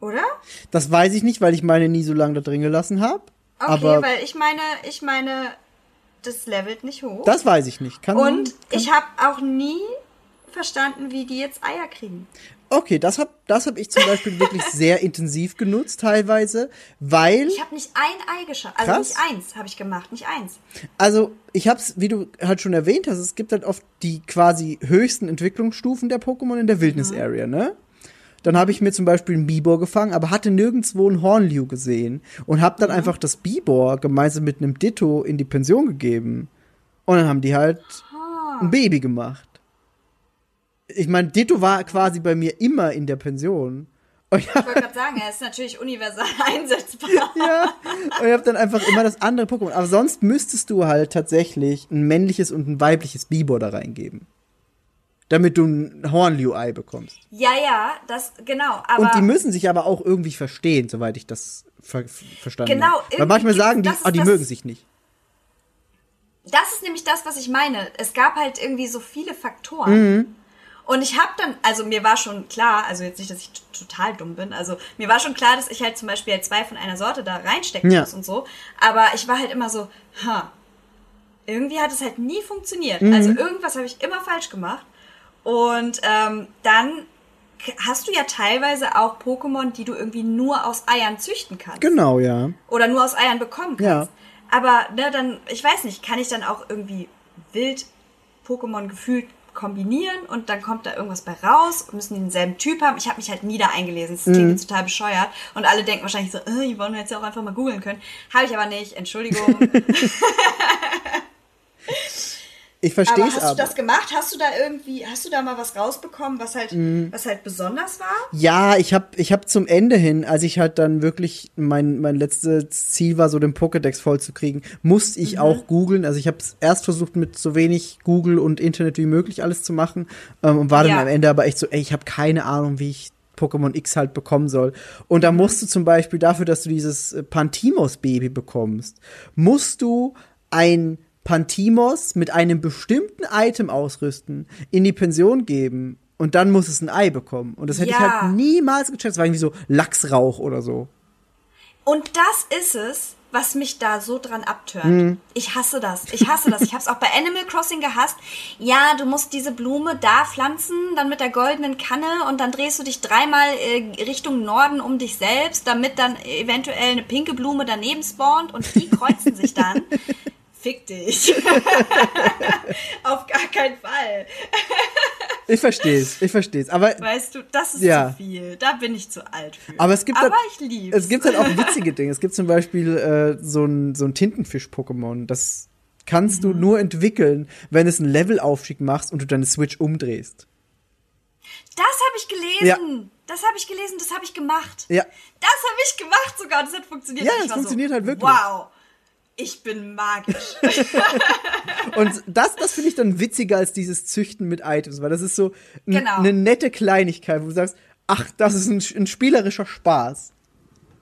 Oder? Das weiß ich nicht, weil ich meine nie so lange da drin gelassen habe. Okay, aber weil ich meine, ich meine, das levelt nicht hoch. das weiß ich nicht. Kann, Und kann, ich habe auch nie verstanden, wie die jetzt Eier kriegen. Okay, das hab, das hab ich zum Beispiel wirklich sehr intensiv genutzt teilweise, weil, Ich habe nicht ein Ei geschafft. Also Krass. nicht eins habe ich gemacht, nicht eins. also ich hab's, wie du halt schon erwähnt hast, es gibt halt oft die quasi höchsten Entwicklungsstufen der Pokémon in der Wildnis-Area, ne? Dann habe ich mir zum Beispiel einen Bibor gefangen, aber hatte nirgendwo einen Hornliu gesehen und habe dann einfach das Bibor gemeinsam mit einem Ditto in die Pension gegeben. Und dann haben die halt ein Baby gemacht. Ich meine, Ditto war quasi bei mir immer in der Pension. Und ich Ich wollte gerade sagen, er ist natürlich universal einsetzbar. Ja, und ich habe dann einfach immer das andere Pokémon. Aber sonst müsstest du halt tatsächlich ein männliches und ein weibliches Bibor da reingeben. Damit du ein Hornliu-Ei bekommst. Ja, ja, das, genau. Aber Und die müssen sich aber auch irgendwie verstehen, soweit ich das ver verstanden Genau, habe. Weil irgendwie manchmal sagen die, ah, die das- mögen sich nicht. das ist nämlich das, was ich meine. Es gab halt irgendwie so viele Faktoren. Mhm. Und ich habe dann, also mir war schon klar, also jetzt nicht, dass ich total dumm bin, also mir war schon klar, dass ich halt zum Beispiel halt zwei von einer Sorte da reinstecken Ja. muss und so. Aber ich war halt immer so, ha, irgendwie hat es halt nie funktioniert. Mhm. Also irgendwas habe ich immer falsch gemacht. Und ähm, dann hast du ja teilweise auch Pokémon, die du irgendwie nur aus Eiern züchten kannst Genau, ja. oder nur aus Eiern bekommen kannst. Ja. Aber ne, dann, ich weiß nicht, kann ich dann auch irgendwie wild Pokémon gefühlt kombinieren und dann kommt da irgendwas bei raus und müssen die denselben Typ haben. Ich habe mich halt nie da eingelesen. Das klingt Mhm. total bescheuert und alle denken wahrscheinlich so, äh, die wollen wir jetzt ja auch einfach mal googeln können. Habe ich aber nicht. Entschuldigung. Ich verstehe aber es hast aber. du das gemacht? Hast du da irgendwie, hast du da mal was rausbekommen, was halt, Mhm. was halt besonders war? Ja, ich hab, ich hab zum Ende hin, als ich halt dann wirklich mein, mein letztes Ziel war, so den Pokédex vollzukriegen, musste ich auch googeln. Also ich habe es erst versucht, mit so wenig Google und Internet wie möglich alles zu machen ähm, und war dann Ja. am Ende aber echt so, ey, ich habe keine Ahnung, wie ich Pokémon X halt bekommen soll. Und da musst du zum Beispiel dafür, dass du dieses äh, Pantimos-Baby bekommst, musst du ein Pantimos mit einem bestimmten Item ausrüsten, in die Pension geben und dann muss es ein Ei bekommen. Und das hätte ich Ja. halt niemals gecheckt. Das war irgendwie so Lachsrauch oder so. Und das ist es, was mich da so dran abtönt. Mhm. Ich hasse das. Ich hasse das. Ich habe es auch bei Animal Crossing gehasst. Ja, du musst diese Blume da pflanzen, dann mit der goldenen Kanne und dann drehst du dich dreimal äh, Richtung Norden um dich selbst, damit dann eventuell eine pinke Blume daneben spawnt und die kreuzen sich dann. Fick dich. Auf gar keinen Fall. Ich versteh's, ich versteh's. Aber, Weißt du, das ist Ja. zu viel. Da bin ich zu alt für. aber es gibt Aber halt, ich lieb's. es gibt halt auch witzige Dinge. Es gibt zum Beispiel äh, so ein, so ein Tintenfisch-Pokémon. Das kannst Mhm. du nur entwickeln, wenn es einen Levelaufstieg machst und du deine Switch umdrehst. Das habe ich gelesen. Das habe ich gelesen, das habe ich gemacht. Ja. Das habe ich gemacht sogar. Das hat funktioniert. Ja, es war funktioniert so, halt wirklich. Wow. Ich bin magisch. Und das, das finde ich dann witziger als dieses Züchten mit Items, weil das ist so Genau. eine nette Kleinigkeit, wo du sagst, ach, das ist ein, ein spielerischer Spaß.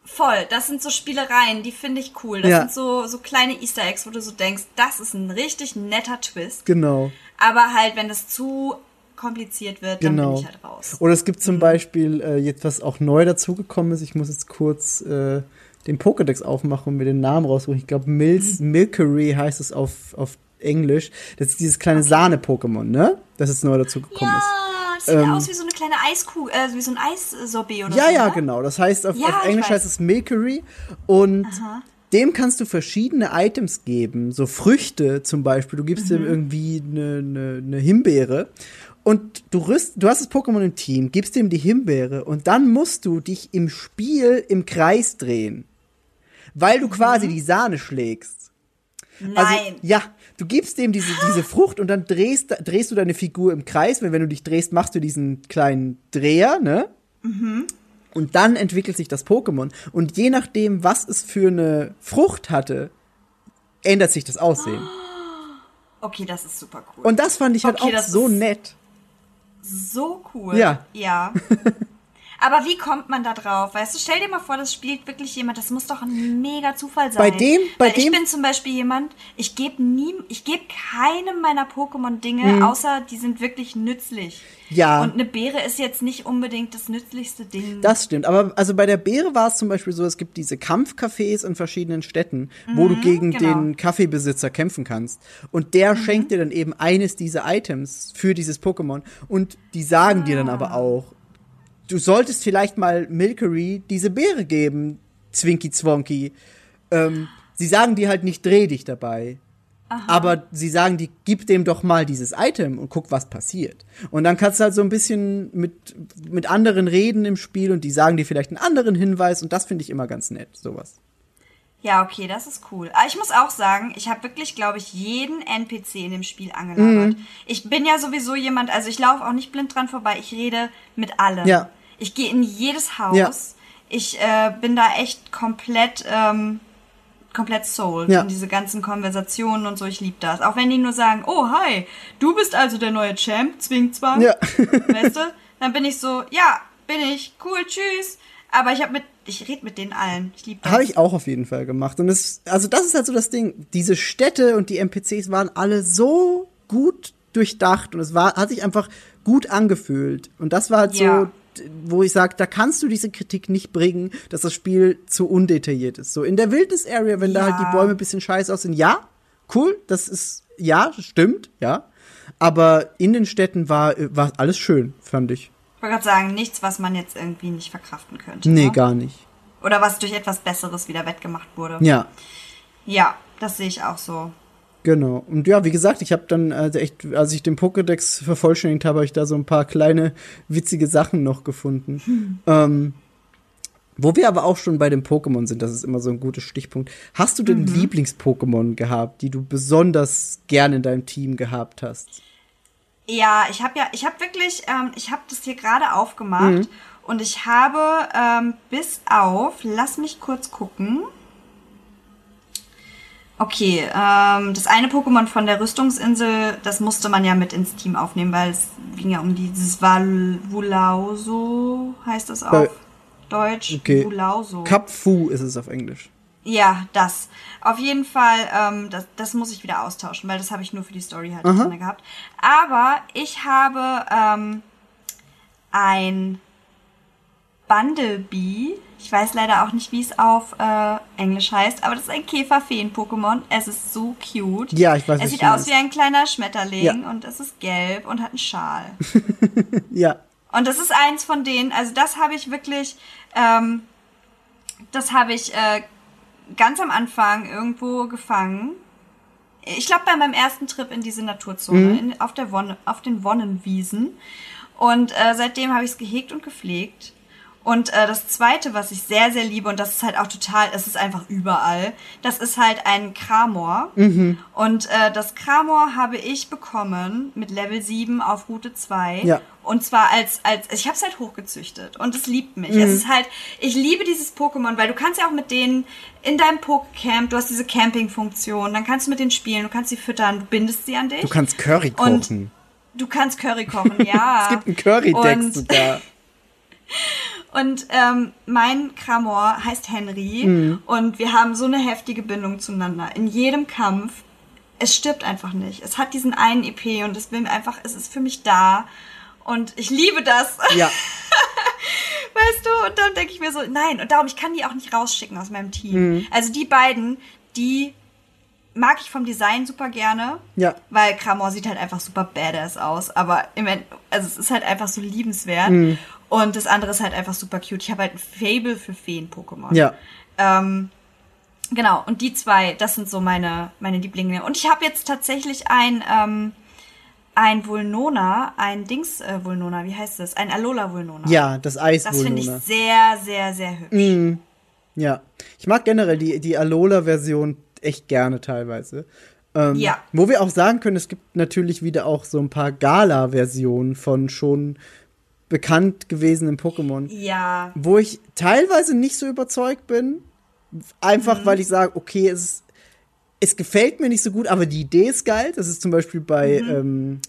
Voll. Das sind so Spielereien, die finde ich cool. Das Ja. sind so, so kleine Easter Eggs, wo du so denkst, das ist ein richtig netter Twist. Genau. Aber halt, wenn das zu kompliziert wird, dann Genau. bin ich halt raus. Oder es gibt zum Beispiel äh, jetzt, was auch neu dazugekommen ist. Ich muss jetzt kurz äh, den Pokédex aufmachen und mir den Namen raussuchen. Ich glaube, Mils Milkery heißt es auf, auf Englisch. Das ist dieses kleine Sahne-Pokémon, ne? Das jetzt neu dazugekommen ist. Ja, das sieht ja aus wie so eine kleine Eiskugel, äh, wie so ein Eissorbet oder Ja, so. ja, ne? genau. Das heißt, auf, Ja, auf Englisch heißt es Milkery. Und dem kannst du verschiedene Items geben. So Früchte zum Beispiel. Du gibst Mhm. ihm irgendwie eine, eine, eine Himbeere. Und du, rüst, du hast das Pokémon im Team, gibst ihm die Himbeere und dann musst du dich im Spiel im Kreis drehen. Weil du quasi die Sahne schlägst. Nein. Also, ja, du gibst dem diese, diese Frucht und dann drehst, drehst du deine Figur im Kreis, weil wenn du dich drehst, machst du diesen kleinen Dreher, ne? Und dann entwickelt sich das Pokémon. Und je nachdem, was es für eine Frucht hatte, ändert sich das Aussehen. Okay, das ist super cool. Und das fand ich halt Okay, auch so nett. so cool. Ja. Ja. Aber wie kommt man da drauf? Weißt du, stell dir mal vor, das spielt wirklich jemand, das muss doch ein mega Zufall sein. Bei dem- bei Weil ich dem- bin zum Beispiel jemand, ich gebe nie, ich gebe keinem meiner Pokémon-Dinge, außer die sind wirklich nützlich. Mhm. Ja. Und eine Beere ist jetzt nicht unbedingt das nützlichste Ding. Das stimmt. Aber also bei der Beere war es zum Beispiel so, es gibt diese Kampfcafés in verschiedenen Städten, wo du gegen genau. den Kaffeebesitzer kämpfen kannst. Und der schenkt dir dann eben eines dieser Items für dieses Pokémon. Und die sagen dir dann aber auch, du solltest vielleicht mal Milkery diese Beere geben, Zwinky Zwonky. Ähm, sie sagen dir halt nicht, dreh dich dabei. Aber sie sagen, die gib dem doch mal dieses Item und guck, was passiert. Und dann kannst du halt so ein bisschen mit, mit anderen reden im Spiel und die sagen dir vielleicht einen anderen Hinweis und das finde ich immer ganz nett, sowas. Ja, okay, das ist cool. Aber ich muss auch sagen, ich habe wirklich, glaube ich, jeden NPC in dem Spiel angelabert. Mhm. Ich bin ja sowieso jemand, also ich laufe auch nicht blind dran vorbei, ich rede mit allen. Ja. Ich gehe in jedes Haus. Ja. Ich äh, bin da echt komplett, ähm, komplett sold Ja. in diese ganzen Konversationen und so. Ich liebe das. Auch wenn die nur sagen, oh, hi, du bist also der neue Champ, zwing zwang. Ja. Weißt du? Dann bin ich so, ja, bin ich, cool, tschüss. Aber ich habe mit, ich rede mit denen allen. Ich liebe das. Habe ich auch auf jeden Fall gemacht. Und es, also das ist halt so das Ding. Diese Städte und die NPCs waren alle so gut durchdacht und es war, hat sich einfach gut angefühlt. Und das war halt Ja. so, wo ich sage, da kannst du diese Kritik nicht bringen, dass das Spiel zu undetailliert ist. So in der Wildnis-Area, wenn da halt Ja. die Bäume ein bisschen scheiße aussehen, ja, cool, das ist, ja, stimmt, ja. Aber in den Städten war, war alles schön, fand ich. Ich wollte gerade sagen, nichts, was man jetzt irgendwie nicht verkraften könnte. Nee, ne? gar nicht. Oder was durch etwas Besseres wieder wettgemacht wurde. Ja. Ja, das sehe ich auch so. Genau. Und ja, wie gesagt, ich habe dann also echt, als ich den Pokédex vervollständigt habe, habe ich da so ein paar kleine witzige Sachen noch gefunden. Ähm, wo wir aber auch schon bei den Pokémon sind, das ist immer so ein guter Stichpunkt. Hast du denn Lieblings-Pokémon gehabt, die du besonders gern in deinem Team gehabt hast? Ja, ich habe ja, ich habe wirklich, ähm, ich habe das hier gerade aufgemacht Mhm. und ich habe ähm, bis auf, lass mich kurz gucken. Okay, ähm, das eine Pokémon von der Rüstungsinsel, das musste man ja mit ins Team aufnehmen, weil es ging ja um dieses Vulauso, heißt das auf Bei- Deutsch. Okay. Vulauso. Kapfu ist es auf Englisch. Ja, das. Auf jeden Fall, ähm, das, das muss ich wieder austauschen, weil das habe ich nur für die Story halt drin gehabt. Aber ich habe ähm, ein Bundlebee. Ich weiß leider auch nicht, wie es auf äh, Englisch heißt, aber das ist ein Käferfeen-Pokémon. Es ist so cute. Ja, ich weiß, was Es sieht aus wie ein kleiner Schmetterling Ja. und es ist gelb und hat einen Schal. Ja. Und das ist eins von denen, also das habe ich wirklich, ähm, das habe ich äh, ganz am Anfang irgendwo gefangen. Ich glaube bei meinem ersten Trip in diese Naturzone, in, auf, der Wonne, auf den Wonnenwiesen. Und äh, seitdem habe ich es gehegt und gepflegt. Und äh, das zweite, was ich sehr, sehr liebe, und das ist halt auch total, es ist einfach überall, das ist halt ein Kramor. Und äh, das Kramor habe ich bekommen mit Level 7 auf Route 2. Ja. Und zwar als, als ich habe es halt hochgezüchtet und es liebt mich. Es ist halt, ich liebe dieses Pokémon, weil du kannst ja auch mit denen in deinem Pokécamp, du hast diese Camping-Funktion, dann kannst du mit denen spielen, du kannst sie füttern, du bindest sie an dich. Du kannst Curry Und- kochen. Du kannst Curry kochen, ja. es gibt einen Curry-Deck Und- sogar. Und ähm, mein Kramor heißt Henry Mhm. und wir haben so eine heftige Bindung zueinander. In jedem Kampf, es stirbt einfach nicht. Es hat diesen einen EP und es will einfach, es ist für mich da. Und ich liebe das. Ja. Weißt du, und dann denke ich mir so, nein, und darum, ich kann die auch nicht rausschicken aus meinem Team. Mhm. Also die beiden, die mag ich vom Design super gerne. Ja. Weil Kramor sieht halt einfach super badass aus. Aber im End, also es ist halt einfach so liebenswert. Mhm. Und das andere ist halt einfach super cute. Ich habe halt ein Fable für Feen-Pokémon. Ja. Ähm, genau, und die zwei, das sind so meine, meine Lieblinge. Und ich habe jetzt tatsächlich ein, ähm, ein Vulnona, ein Dings äh, Vulnona, wie heißt das? Ein Alola Vulnona. Ja, das Eis Das finde ich sehr, sehr, sehr hübsch. Ja. Ich mag generell die, die Alola-Version echt gerne teilweise. Ähm, Ja. Wo wir auch sagen können, es gibt natürlich wieder auch so ein paar Gala-Versionen von schon bekannt gewesenen Pokémon, Ja, wo ich teilweise nicht so überzeugt bin. Einfach Mhm. weil ich sage, okay, es, es gefällt mir nicht so gut, aber die Idee ist geil. Das ist zum Beispiel bei Mhm. ähm,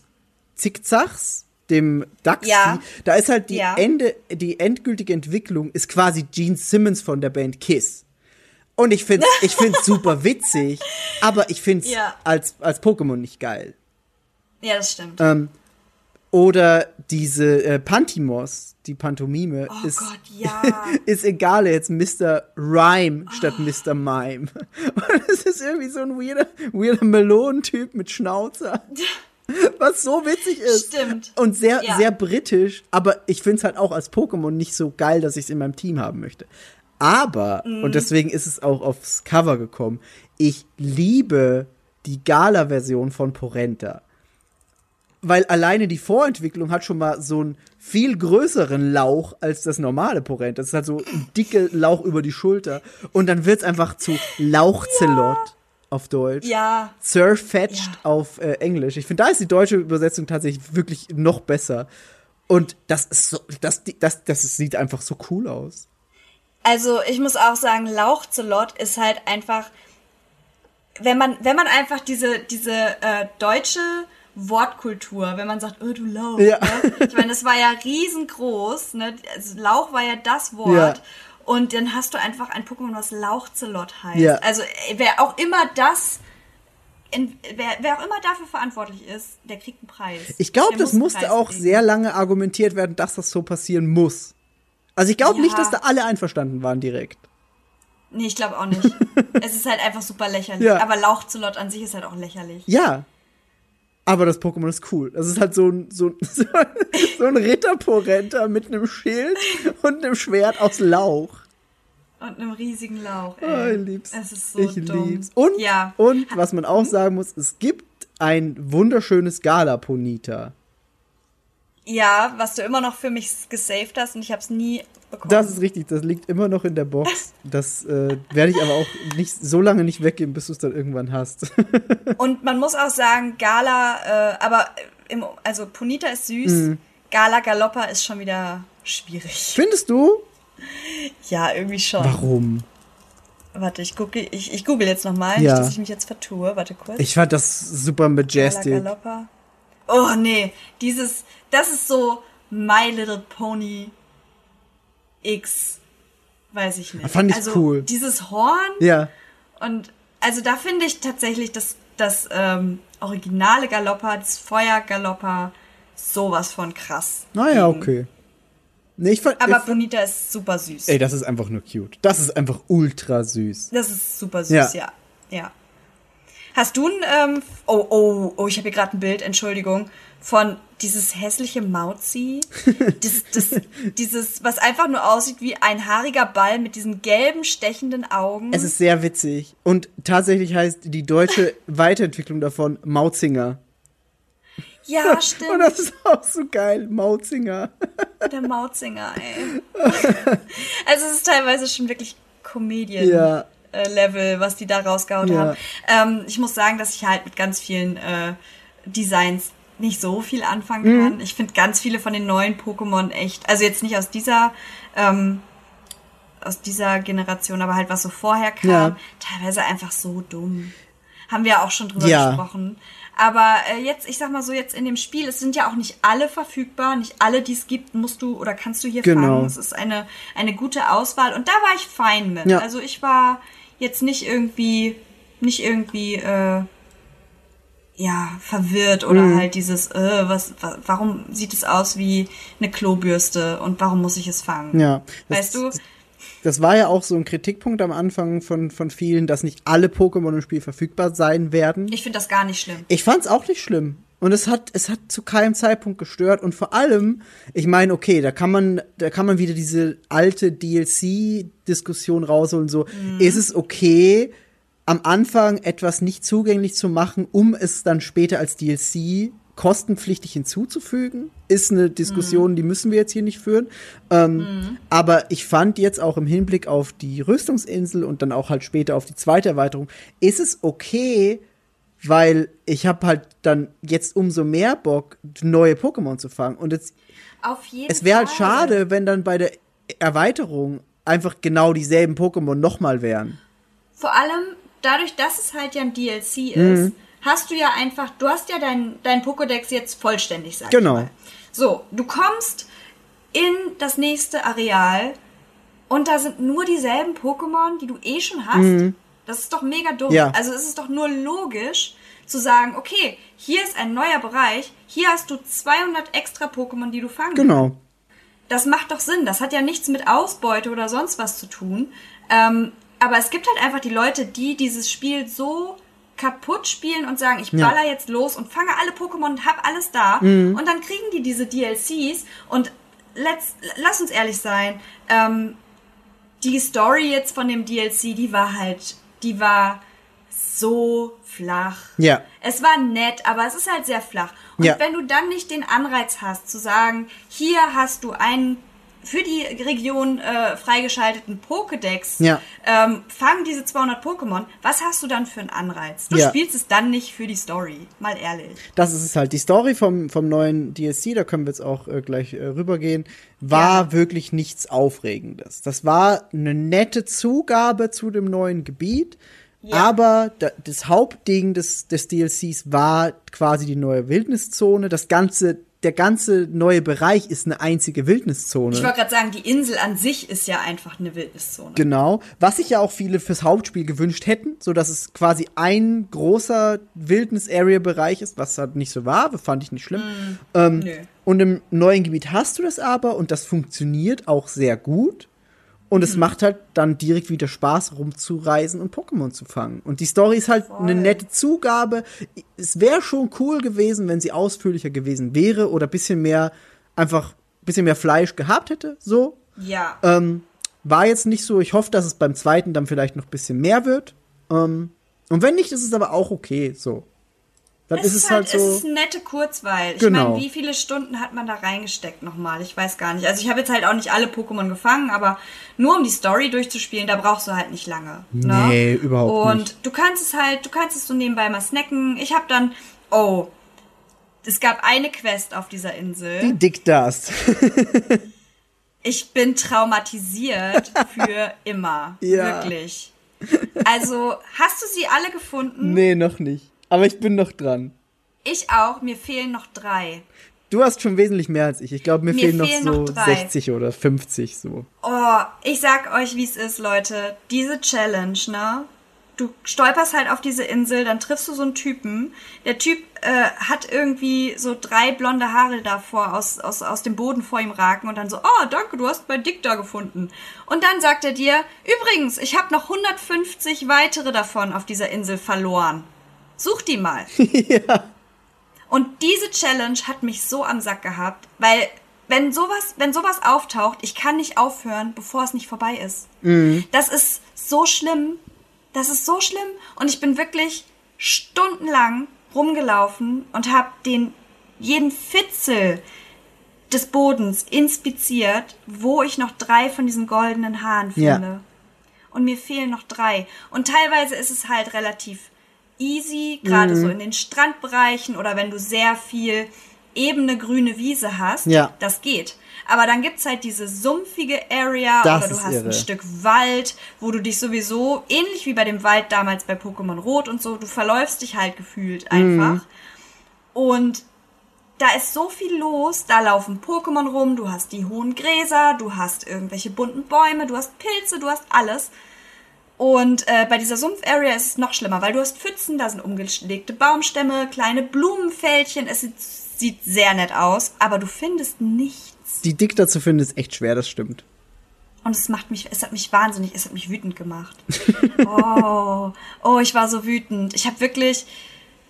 Zickzacks, dem Duxie, Ja. da ist halt die Ja. Ende, die endgültige Entwicklung ist quasi Gene Simmons von der Band Kiss. Und ich find's, ich find's super witzig, aber ich find's Ja. als, als Pokémon nicht geil. Ja, das stimmt. Ähm, oder diese äh, Pantimos, die Pantomime, Oh ist, Gott, ja. ist egal, jetzt Mr. Rhyme statt Mr. Mime. Und es ist irgendwie so ein weirder, weirder Melonentyp mit Schnauzer. Was so witzig ist. Stimmt. Und sehr, Ja. sehr britisch, aber ich find's halt auch als Pokémon nicht so geil, dass ich es in meinem Team haben möchte. Aber, Mhm. und deswegen ist es auch aufs Cover gekommen, ich liebe die Gala-Version von Porenta weil alleine die Vorentwicklung hat schon mal so einen viel größeren Lauch als das normale Porent. Das ist halt so ein dicke Lauch über die Schulter. Und dann wird's einfach zu Lauchzelot auf Deutsch. ja, Surfetched Ja. auf äh, Englisch. Ich finde, da ist die deutsche Übersetzung tatsächlich wirklich noch besser. Und das ist so, das, das, das sieht einfach so cool aus. also ich muss auch sagen, Lauchzelot ist halt einfach, wenn man, wenn man einfach diese, diese äh, deutsche Wortkultur, wenn man sagt, oh du Lauch, Ja. ne? ich meine, das war ja riesengroß, ne? also Lauch war ja das Wort. Ja. Und dann hast du einfach ein Pokémon, was Lauchzelot heißt. Ja. Also äh, wer auch immer das, in, wer, wer auch immer dafür verantwortlich ist, der kriegt einen Preis. Ich glaube, das musste auch kriegen. sehr lange argumentiert werden, dass das so passieren muss. Also ich glaube Ja. nicht, dass da alle einverstanden waren direkt. Nee, ich glaube auch nicht. es ist halt einfach super lächerlich. Ja. Aber Lauchzelot an sich ist halt auch lächerlich. Ja. Aber das Pokémon ist cool. Das ist halt so ein, so, so, so ein Ritterporenta mit einem Schild und einem Schwert aus Lauch. Und einem riesigen Lauch. Oh, Ey. ich lieb's. Es ist so ich dumm. lieb's. Und, ja. und was man auch sagen muss, es gibt ein wunderschönes Gala-Ponita. Ja, was du immer noch für mich gesaved hast und ich habe es nie bekommen. Das ist richtig, das liegt immer noch in der Box. Das äh, werde ich aber auch nicht so lange nicht weggeben, bis du es dann irgendwann hast. und man muss auch sagen, Gala, äh, aber im, also Ponita ist süß. Mhm. Gala Galoppa ist schon wieder schwierig. Findest du? Ja, irgendwie schon. Warum? Warte, ich gucke, ich, ich google jetzt nochmal, Ja. nicht, dass ich mich jetzt vertue. Warte kurz. Ich fand das super Gala majestic. Galoppa. Oh nee, dieses, das ist so My Little Pony X, weiß ich nicht. Fand ich also, cool. Dieses Horn Ja. und also da finde ich tatsächlich das, das ähm, originale Galoppa, das Feuer Galoppa, sowas von krass. Naja, okay. Nee, ich fand, Aber ich, Bonita ist super süß. ey, das ist einfach nur cute. Das ist einfach ultra süß. Das ist super süß, Ja. ja. Ja. Hast du ein, ähm, oh, oh, oh, ich habe hier gerade ein Bild, Entschuldigung, von dieses hässliche Mauzi. das, das, dieses, was einfach nur aussieht wie ein haariger Ball mit diesen gelben, stechenden Augen. Es ist sehr witzig. Und tatsächlich heißt die deutsche Weiterentwicklung davon Mauzinger. ja, Und stimmt. das ist auch so geil, Mauzinger. Der Mauzinger, ey. also es ist teilweise schon wirklich Comedian. Ja. Äh, Level, was die da rausgehauen Ja. haben. Ähm, ich muss sagen, dass ich halt mit ganz vielen äh, Designs nicht so viel anfangen Mhm. kann. Ich finde ganz viele von den neuen Pokémon echt, also jetzt nicht aus dieser ähm, aus dieser Generation, aber halt was so vorher kam, Ja. teilweise einfach so dumm. Haben wir auch schon drüber Ja. gesprochen. Aber äh, jetzt, ich sag mal so, jetzt in dem Spiel, es sind ja auch nicht alle verfügbar, nicht alle, die es gibt, musst du oder kannst du hier Genau. fangen. Es ist eine, eine gute Auswahl und da war ich fein mit. Ja. Also ich war jetzt nicht irgendwie, nicht irgendwie, äh, ja, verwirrt oder Mhm. halt dieses, äh, was, wa warum sieht es aus wie eine Klobürste und warum muss ich es fangen? Ja. Weißt du? Das war ja auch so ein Kritikpunkt am Anfang von, von vielen, dass nicht alle Pokémon im Spiel verfügbar sein werden. Ich finde das gar nicht schlimm. Ich fand's auch nicht schlimm. Und es hat, es hat zu keinem Zeitpunkt gestört. Und vor allem, ich meine, okay, da kann man, da kann man wieder diese alte DLC-Diskussion rausholen. So, ist es okay, am Anfang etwas nicht zugänglich zu machen, um es dann später als DLC kostenpflichtig hinzuzufügen? Ist eine Diskussion, die müssen wir jetzt hier nicht führen. Ähm, Aber ich fand jetzt auch im Hinblick auf die Rüstungsinsel und dann auch halt später auf die zweite Erweiterung, ist es okay, weil ich habe halt dann jetzt umso mehr Bock, neue Pokémon zu fangen. Und jetzt, es wäre halt schade, wenn dann bei der Erweiterung einfach genau dieselben Pokémon nochmal wären. Vor allem dadurch, dass es halt ja ein DLC Mhm. ist, hast du ja einfach, du hast ja dein, dein Pokédex jetzt vollständig, sag Genau. ich mal. So, du kommst in das nächste Areal und da sind nur dieselben Pokémon, die du eh schon hast. Das ist doch mega dumm. Mhm. Ja. Also es ist doch nur logisch zu sagen, okay, hier ist ein neuer Bereich, hier hast du 200 extra Pokémon, die du fangen kannst. Genau. Das macht doch Sinn. Das hat ja nichts mit Ausbeute oder sonst was zu tun. Ähm, aber es gibt halt einfach die Leute, die dieses Spiel so kaputt spielen und sagen, ich Ja. baller jetzt los und fange alle Pokémon und hab alles da. Und dann kriegen die diese DLCs und let's, lass uns ehrlich sein, ähm, die Story jetzt von dem DLC, die war halt, die war so flach. Ja. Es war nett, aber es ist halt sehr flach. Und Ja. wenn du dann nicht den Anreiz hast, zu sagen, hier hast du einen für die Region äh, freigeschalteten Pokédex, Ja. ähm, fang diese 200 Pokémon, was hast du dann für einen Anreiz? Du Ja. spielst es dann nicht für die Story, mal ehrlich. Das ist es halt. Die Story vom, vom neuen DLC, da können wir jetzt auch äh, gleich äh, rübergehen, war Ja. wirklich nichts Aufregendes. Das war eine nette Zugabe zu dem neuen Gebiet, Ja. aber da, das Hauptding des, des DLCs war quasi die neue Wildniszone. Das ganze, der ganze neue Bereich ist eine einzige Wildniszone. Ich wollte gerade sagen, die Insel an sich ist ja einfach eine Wildniszone. Genau, was sich ja auch viele fürs Hauptspiel gewünscht hätten, so dass es quasi ein großer Wildnis-Area-Bereich ist, was halt nicht so war, fand ich nicht schlimm. Ähm, Nö. und im neuen Gebiet hast du das aber und das funktioniert auch sehr gut. Und es macht halt dann direkt wieder Spaß, rumzureisen und Pokémon zu fangen. Und die Story ist halt eine nette Zugabe. Es wäre schon cool gewesen, wenn sie ausführlicher gewesen wäre oder bisschen mehr, einfach bisschen mehr Fleisch gehabt hätte, so. Ja. Ähm, war jetzt nicht so. Ich hoffe, dass es beim zweiten dann vielleicht noch ein bisschen mehr wird. Ähm, und wenn nicht, ist es aber auch okay. So. Dann Es ist es halt, Es ist so. eine nette Kurzweil. Ich Genau. meine, wie viele Stunden hat man da reingesteckt nochmal? Ich weiß gar nicht. Also ich habe jetzt halt auch nicht alle Pokémon gefangen, aber nur um die Story durchzuspielen, da brauchst du halt nicht lange. Ne? Nee, überhaupt Und nicht. du kannst es halt, du kannst es so nebenbei mal snacken. Ich habe dann, oh, es gab eine Quest auf dieser Insel. Die Dickdust. Ich bin traumatisiert für immer. Ja. Wirklich. Also, hast du sie alle gefunden? nee, noch nicht. Aber ich bin noch dran. Ich auch. Mir fehlen noch drei. Du hast schon wesentlich mehr als ich. Ich glaube, mir, Mir fehlen noch fehlen so noch drei. 60 oder 50 so. Oh, ich sag euch, wie es ist, Leute. Diese Challenge, ne? Du stolperst halt auf diese Insel, dann triffst du so einen Typen. Der Typ äh, hat irgendwie so drei blonde Haare davor aus, aus, aus dem Boden vor ihm ragen und dann so, oh, danke, du hast mein Dick da gefunden. Und dann sagt er dir, übrigens, ich habe noch 150 weitere davon auf dieser Insel verloren. Such die mal. Und diese Challenge hat mich so am Sack gehabt, weil wenn sowas, wenn sowas auftaucht, ich kann nicht aufhören, bevor es nicht vorbei ist. Das ist so schlimm. Das ist so schlimm. Und ich bin wirklich stundenlang rumgelaufen und habe den jeden Fitzel des Bodens inspiziert, wo ich noch drei von diesen goldenen Haaren Ja. finde. Und mir fehlen noch drei. Und teilweise ist es halt relativ easy, gerade Mhm. so in den Strandbereichen oder wenn du sehr viel ebene grüne Wiese hast. Ja. Das geht. Aber dann gibt's halt diese sumpfige Area Das oder du hast irre. ein Stück Wald, wo du dich sowieso, ähnlich wie bei dem Wald damals bei Pokémon Rot und so, du verläufst dich halt gefühlt einfach. Mhm. Und da ist so viel los, da laufen Pokémon rum, du hast die hohen Gräser, du hast irgendwelche bunten Bäume, du hast Pilze, du hast alles. Und äh, bei dieser Sumpf-Area ist es noch schlimmer, weil du hast Pfützen, da sind umgelegte Baumstämme, kleine Blumenfältchen, es sieht, sieht sehr nett aus, aber du findest nichts. Die Dick dazu finden ist echt schwer, das stimmt. Und es macht mich, es hat mich wahnsinnig, es hat mich wütend gemacht. Oh, oh, ich war so wütend. Ich habe wirklich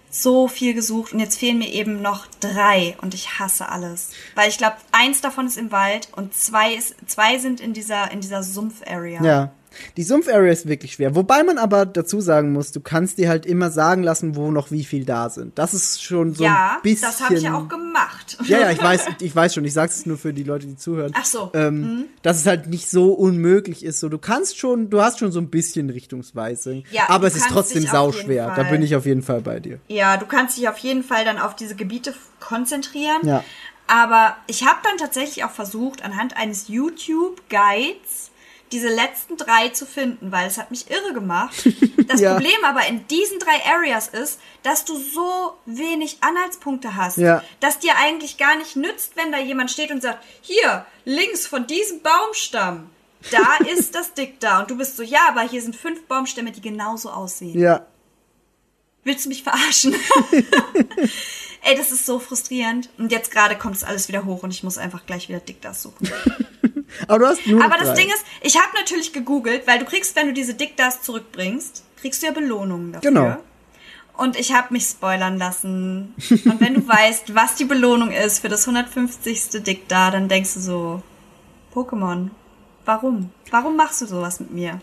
so viel gesucht und jetzt fehlen mir eben noch drei und ich hasse alles. Weil ich glaube, eins davon ist im Wald und zwei, ist, zwei sind in dieser, in dieser Sumpf-Area. Ja. Die Sumpf-Area ist wirklich schwer. Wobei man aber dazu sagen muss, du kannst dir halt immer sagen lassen, wo noch wie viel da sind. Das ist schon so ja ein bisschen. das habe ich ja auch gemacht. Ja, ja, ich weiß, ich weiß schon. Ich sag's es nur für die Leute, die zuhören. Ach so. Ähm, Dass es halt nicht so unmöglich ist. So, du kannst schon, du hast schon so ein bisschen Richtungsweisung. Ja, aber es ist trotzdem sauschwer. Da bin ich auf jeden Fall bei dir. Ja, du kannst dich auf jeden Fall dann auf diese Gebiete konzentrieren. Ja. Aber ich habe dann tatsächlich auch versucht, anhand eines YouTube-Guides diese letzten drei zu finden, weil es hat mich irre gemacht. Das Ja. Problem aber in diesen drei Areas ist, dass du so wenig Anhaltspunkte hast, Ja. dass dir eigentlich gar nicht nützt, wenn da jemand steht und sagt, hier, links von diesem Baumstamm, da ist das Dick da. Und du bist so, ja, aber hier sind fünf Baumstämme, die genauso aussehen. Ja. Willst du mich verarschen? Ey, das ist so frustrierend. Und jetzt gerade kommt es alles wieder hoch und ich muss einfach gleich wieder Dick das suchen. Aber du hast nur Aber das drei. Ding ist, ich habe natürlich gegoogelt, weil du kriegst, wenn du diese Dickdas zurückbringst, kriegst du ja Belohnungen dafür. Genau. Und ich habe mich spoilern lassen. Und wenn du weißt, was die Belohnung ist für das 150. Dickda, dann denkst du so, Pokémon, warum? Warum machst du sowas mit mir?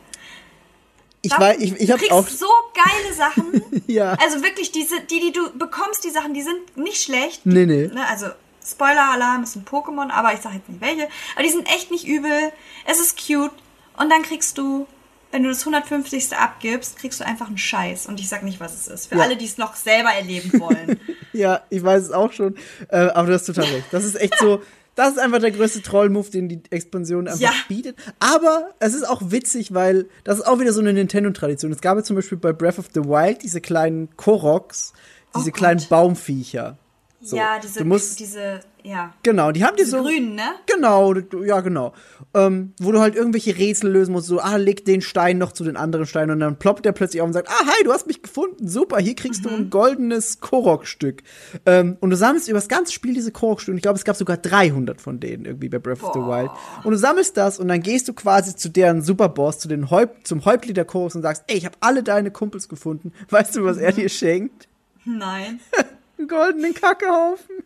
ich Warum? weiß, ich, ich du habe kriegst auch. so geile Sachen. Ja. Also wirklich, diese, die, die du bekommst, die Sachen, die sind nicht schlecht. Nee, nee. Ne, also Spoiler-Alarm ist ein Pokémon, aber ich sag jetzt nicht welche. Aber die sind echt nicht übel. Es ist cute. Und dann kriegst du, wenn du das 150. abgibst, kriegst du einfach einen Scheiß. Und ich sag nicht, was es ist. Für Ja. alle, die es noch selber erleben wollen. Ja, ich weiß es auch schon. Äh, aber du hast total recht. Das ist echt so. Das ist einfach der größte Troll-Move, den die Expansion einfach Ja. bietet. Aber es ist auch witzig, weil das ist auch wieder so eine Nintendo-Tradition. Es gab ja zum Beispiel bei Breath of the Wild diese kleinen Koroks, diese Oh kleinen. Baumviecher. So. ja, diese, musst, diese, ja. genau, die haben die Diese so. grünen, ne? Genau, ja, genau. Ähm, wo du halt irgendwelche Rätsel lösen musst, so, ah, leg den Stein noch zu den anderen Steinen und dann ploppt der plötzlich auf und sagt, ah, hi, du hast mich gefunden, super, hier kriegst du ein goldenes Korok-Stück. Ähm, und du sammelst über das ganze Spiel diese Korok-Stücke, und ich glaube, es gab sogar 300 von denen irgendwie bei Breath of the Boah. Wild. Und du sammelst das und dann gehst du quasi zu deren Superboss, zu den Häupt zum Häuptling der Koroks und sagst, ey, ich habe alle deine Kumpels gefunden. Weißt du, was er dir schenkt? Nein. einen goldenen Kackehaufen.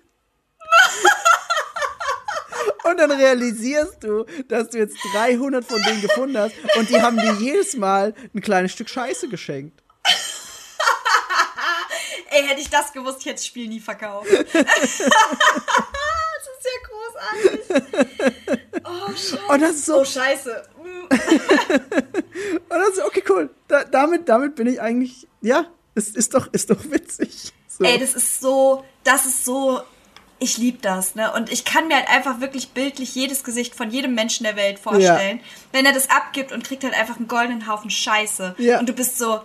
Und dann realisierst du, dass du jetzt 300 von denen gefunden hast und die haben dir jedes Mal ein kleines Stück Scheiße geschenkt. Ey, hätte ich das gewusst, ich hätte das Spiel nie verkauft. das ist ja großartig. Oh, scheiße. Und das ist so, Oh, scheiße. Und das ist so okay, cool. Da, damit, damit bin ich eigentlich, ja, es ist doch, ist doch witzig. So. Ey, das ist so, das ist so, ich lieb das, ne? Und ich kann mir halt einfach wirklich bildlich jedes Gesicht von jedem Menschen der Welt vorstellen, wenn er das abgibt und kriegt halt einfach einen goldenen Haufen Scheiße. Ja. Und du bist so.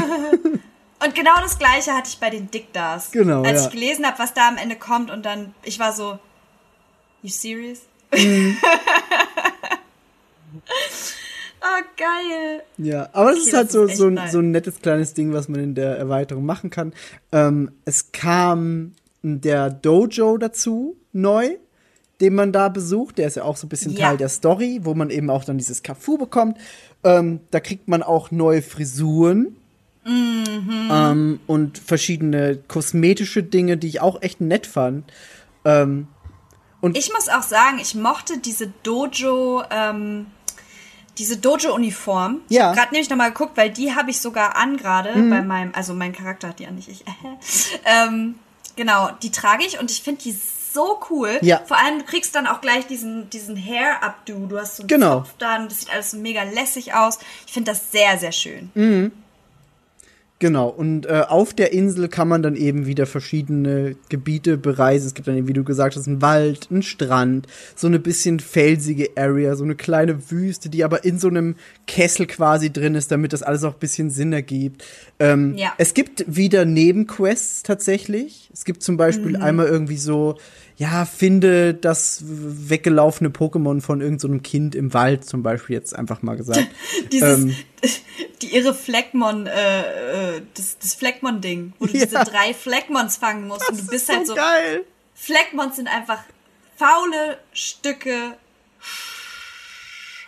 und genau das gleiche hatte ich bei den Dickdas. Genau, Als ja. ich gelesen habe, was da am Ende kommt und dann, ich war so, you serious? Mhm. oh, geil. Ja, aber Okay, ist halt so, ist so, ein, so ein nettes kleines Ding, was man in der Erweiterung machen kann. Ähm, es kam der Dojo dazu, neu, den man da besucht. Der ist ja auch so ein bisschen Ja. Teil der Story, wo man eben auch dann dieses Kafu bekommt. Ähm, da kriegt man auch neue Frisuren. Mhm. Ähm, und verschiedene kosmetische Dinge, die ich auch echt nett fand. Ähm, Ich muss auch sagen, ich mochte diese Dojo, ähm, diese Dojo-Uniform. Ich Ja. Mhm. habe gerade nämlich nochmal geguckt, weil die habe ich sogar an gerade bei meinem, also mein Charakter hat die an, nicht ich. ähm, genau, die trage ich und ich finde die so cool. Ja. Vor allem, du kriegst dann auch gleich diesen, diesen Hair-Updo. Du hast so einen Genau. Zopf dann, das sieht alles so mega lässig aus. Ich finde das sehr, sehr schön. Mhm. Genau, und äh, auf der Insel kann man dann eben wieder verschiedene Gebiete bereisen. Es gibt dann eben, wie du gesagt hast, einen Wald, einen Strand, so eine bisschen felsige Area, so eine kleine Wüste, die aber in so einem Kessel quasi drin ist, damit das alles auch ein bisschen Sinn ergibt. Ähm, Ja. Es gibt wieder Nebenquests tatsächlich. Es gibt zum Beispiel Mhm. einmal irgendwie so, ja, finde das weggelaufene Pokémon von irgendeinem Kind im Wald, zum Beispiel jetzt einfach mal gesagt. Dieses, Ähm. die irre Fleckmon, äh, äh, das, das Fleckmon-Ding, wo du Ja. diese drei Fleckmons fangen musst und du bist halt so, geil. Fleckmons sind einfach faule Stücke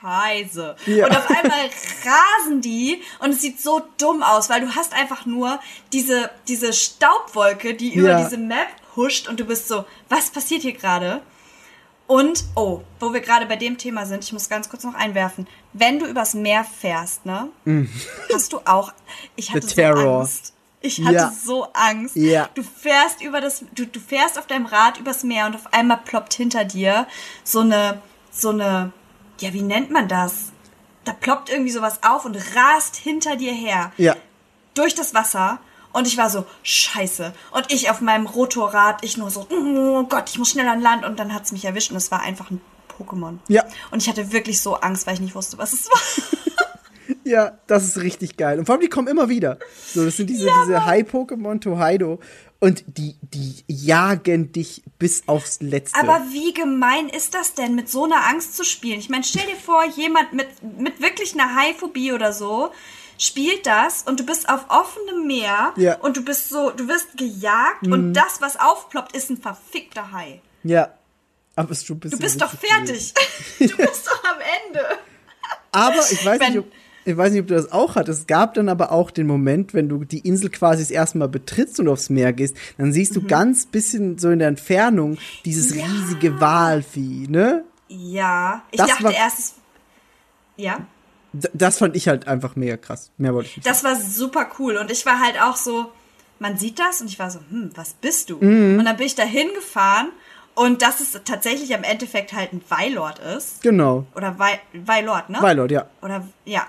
Scheiße. Ja. Und auf einmal rasen die und es sieht so dumm aus, weil du hast einfach nur diese, diese Staubwolke, die über Ja. diese Map huscht und du bist so, was passiert hier gerade? Und, oh, wo wir gerade bei dem Thema sind, ich muss ganz kurz noch einwerfen. Wenn du übers Meer fährst, ne, hast du auch, ich hatte The so. Angst. Ich hatte Ja. so Angst. Ja. Du fährst über das, du, du fährst auf deinem Rad übers Meer und auf einmal ploppt hinter dir so eine, so eine, ja, wie nennt man das? Da ploppt irgendwie sowas auf und rast hinter dir her Ja. durch das Wasser. Und ich war so, scheiße. Und ich auf meinem Rotorrad, ich nur so, oh Gott, ich muss schnell an Land. Und dann hat's mich erwischt und es war einfach ein Pokémon. Ja. Und ich hatte wirklich so Angst, weil ich nicht wusste, was es war. Ja, das ist richtig geil. Und vor allem, die kommen immer wieder. So, das sind diese, diese High-Pokémon Tohaido. Und die, die jagen dich bis aufs Letzte. Aber wie gemein ist das denn, mit so einer Angst zu spielen? Ich meine, stell dir vor, jemand mit, mit wirklich einer Haiphobie oder so spielt das und du bist auf offenem Meer Ja. und du bist so, du wirst gejagt und das, was aufploppt, ist ein verfickter Hai. ja. Aber es ist schon ein bisschen Du bist doch fertig. du bist doch am Ende. Aber ich weiß, Wenn- nicht, ob, ich weiß nicht, ob du das auch hattest. Es gab dann aber auch den Moment, wenn du die Insel quasi das erste Mal betrittst und aufs Meer gehst, dann siehst Mhm. du ganz bisschen so in der Entfernung dieses riesige Walvieh, ne? Ja, ich Das dachte war- erst, ja. Das fand ich halt einfach mega krass. Mehr wollte ich nicht. Das war super cool. Und ich war halt auch so, man sieht das und ich war so, hm, was bist du? Mhm. Und dann bin ich da hingefahren und dass es tatsächlich am Endeffekt halt ein Weilord ist. Genau. Oder Wei Weilord, ne? Weilord, ja. Oder, ja.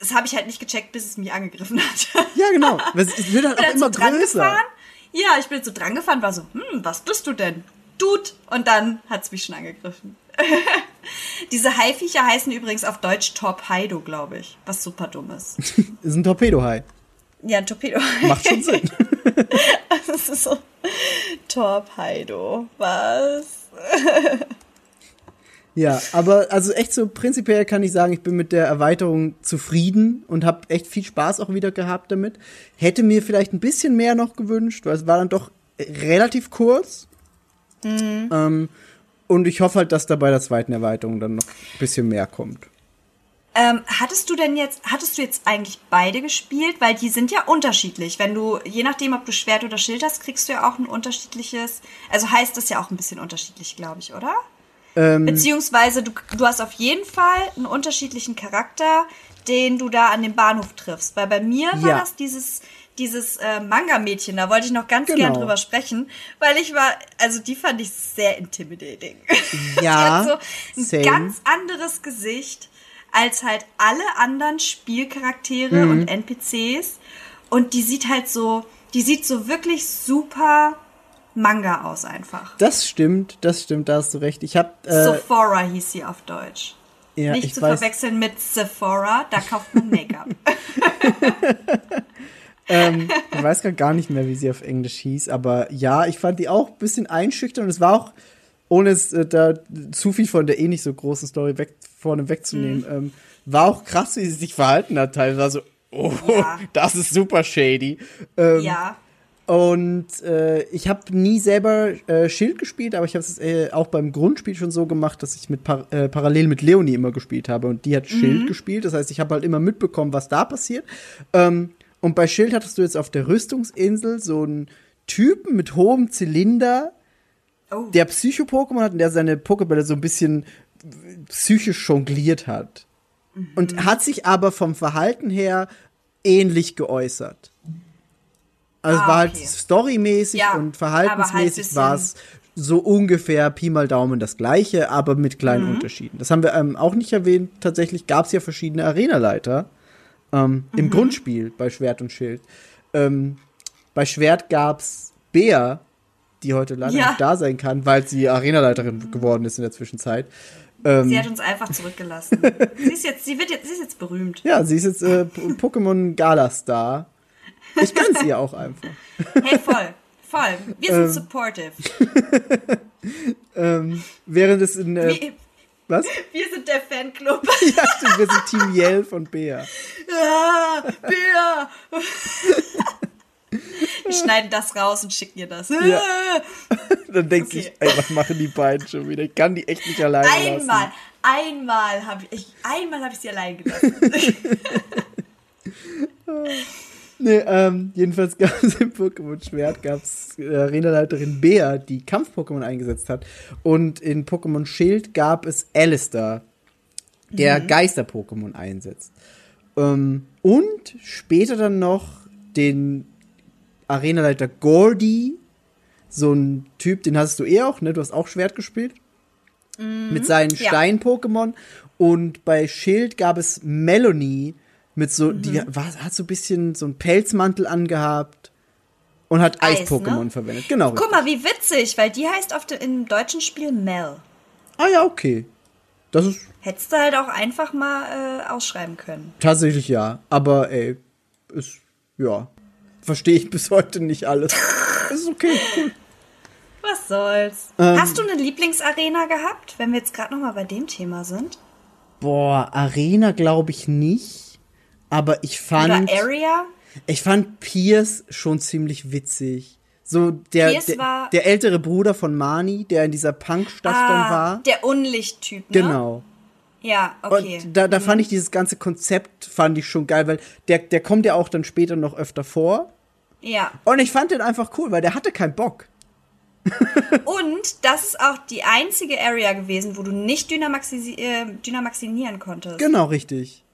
Das habe ich halt nicht gecheckt, bis es mich angegriffen hat. Ja, genau. Es wird halt auch immer so dran größer. gefahren. Ja, ich bin so dran gefahren, war so, hm, was bist du denn? Dude. Und dann hat's mich schon angegriffen. Diese Haiviecher heißen übrigens auf Deutsch Torpedo, glaube ich. Was super dumm ist. ist ein Torpedohai. Ja, ein Torpedo. Macht schon Sinn. Das ist so. Torpedo. Was? Ja, aber also echt so prinzipiell kann ich sagen, ich bin mit der Erweiterung zufrieden und habe echt viel Spaß auch wieder gehabt damit. Hätte mir vielleicht ein bisschen mehr noch gewünscht, weil es war dann doch relativ kurz. Ähm, und ich hoffe halt, dass da bei der zweiten Erweiterung dann noch ein bisschen mehr kommt. Ähm, hattest du denn jetzt, hattest du jetzt eigentlich beide gespielt? Weil die sind ja unterschiedlich. Wenn du, je nachdem, ob du Schwert oder Schild hast, kriegst du ja auch ein unterschiedliches, also heißt das ja auch ein bisschen unterschiedlich, glaube ich, oder? Ähm, Beziehungsweise du, du hast auf jeden Fall einen unterschiedlichen Charakter, den du da an dem Bahnhof triffst. Weil bei mir war Ja. das dieses, dieses äh, Manga-Mädchen, da wollte ich noch ganz Genau. gern drüber sprechen, weil ich war, also die fand ich sehr intimidating. Ja, die hat so ein same. ganz anderes Gesicht als halt alle anderen Spielcharaktere Mhm. und NPCs. Und die sieht halt so, die sieht so wirklich super Manga aus einfach. das stimmt, das stimmt, da hast du recht. Ich habe äh, Sephora hieß sie auf Deutsch. ja, Nicht ich zu weiß, verwechseln mit Sephora, da kauft man Make-up. ähm, ich weiß grad gar nicht mehr, wie sie auf Englisch hieß, aber ja, ich fand die auch ein bisschen einschüchternd und es war auch, ohne es äh, da zu viel von der eh nicht so großen Story weg, vorne wegzunehmen, Mhm. ähm, war auch krass, wie sie sich verhalten hat. Teilweise war so, oh, Ja. das ist super shady. Ähm, ja. Und äh, ich habe nie selber äh, Schild gespielt, aber ich habe es äh, auch beim Grundspiel schon so gemacht, dass ich mit par äh, parallel mit Leonie immer gespielt habe und die hat Schild gespielt. Das heißt, ich habe halt immer mitbekommen, was da passiert. Ähm, und bei Schild hattest du jetzt auf der Rüstungsinsel so einen Typen mit hohem Zylinder, Oh. der Psycho-Pokémon hat und der seine Pokébälle so ein bisschen psychisch jongliert hat. Und hat sich aber vom Verhalten her ähnlich geäußert. Also es Ah, war halt okay. storymäßig Ja, und halt verhaltensmäßig bisschen- war es so ungefähr Pi mal Daumen das gleiche, aber mit kleinen Mhm. Unterschieden. Das haben wir ähm, auch nicht erwähnt. Tatsächlich gab es ja verschiedene Arenaleiter ähm, Mhm. im Grundspiel bei Schwert und Schild. Ähm, bei Schwert gab's Bea, die heute leider Ja. nicht da sein kann, weil sie Arenaleiterin geworden ist in der Zwischenzeit. Ähm, Sie hat uns einfach zurückgelassen. sie ist jetzt, sie wird jetzt, sie ist jetzt berühmt. ja, sie ist jetzt äh, Pokémon Gala Star. Ich gönn's ihr auch einfach. Hey, voll. Voll. Wir Ähm. sind supportive. Ähm, während es in äh, Wir, was? wir sind der Fanclub. Ja, stimmt, wir sind Team Yell von Bea. ah, Bea. Wir schneiden das raus und schicken ihr das. Ja. Dann denkt Okay. sich, ey, was machen die beiden schon wieder? Ich kann die echt nicht alleine lassen. Einmal, einmal habe ich, einmal habe ich sie allein gelassen. Nee, ähm, jedenfalls gab es im Pokémon-Schwert gab's äh, Arenaleiterin Bea, die Kampf-Pokémon eingesetzt hat. Und in Pokémon Schild gab es Alistair, der Geister-Pokémon einsetzt. Ähm, und später dann noch den Arenaleiter Gordy, so ein Typ, den hast du eh auch, ne? Du hast auch Schwert gespielt. Mit seinen ja. Stein-Pokémon. Und bei Schild gab es Melanie mit so, Mhm. die war, hat so ein bisschen so einen Pelzmantel angehabt und hat Eis, Eis-Pokémon ne? verwendet. Genau. Guck mal, wie witzig, weil die heißt dem, im deutschen Spiel Mel. Ah ja, okay. Das ist Hättest du halt auch einfach mal äh, ausschreiben können. tatsächlich ja. Aber ey, ist, ja. Verstehe ich bis heute nicht alles. ist okay, cool. Was soll's. Ähm. Hast du eine Lieblingsarena gehabt, wenn wir jetzt gerade noch mal bei dem Thema sind? Boah, Arena glaube ich nicht. Aber ich fand. Oder Area? Ich fand Pierce schon ziemlich witzig. So der, der, der ältere Bruder von Mani, der in dieser Punkstadt dann war. Ah, der Unlichttyp, ne? Genau. Ja, okay. Und da, da fand ich dieses ganze Konzept fand ich schon geil, weil der, der kommt ja auch dann später noch öfter vor. ja. Und ich fand den einfach cool, weil der hatte keinen Bock. Und das ist auch die einzige Area gewesen, wo du nicht Dynamaxi äh, dynamaxinieren konntest. Genau, richtig.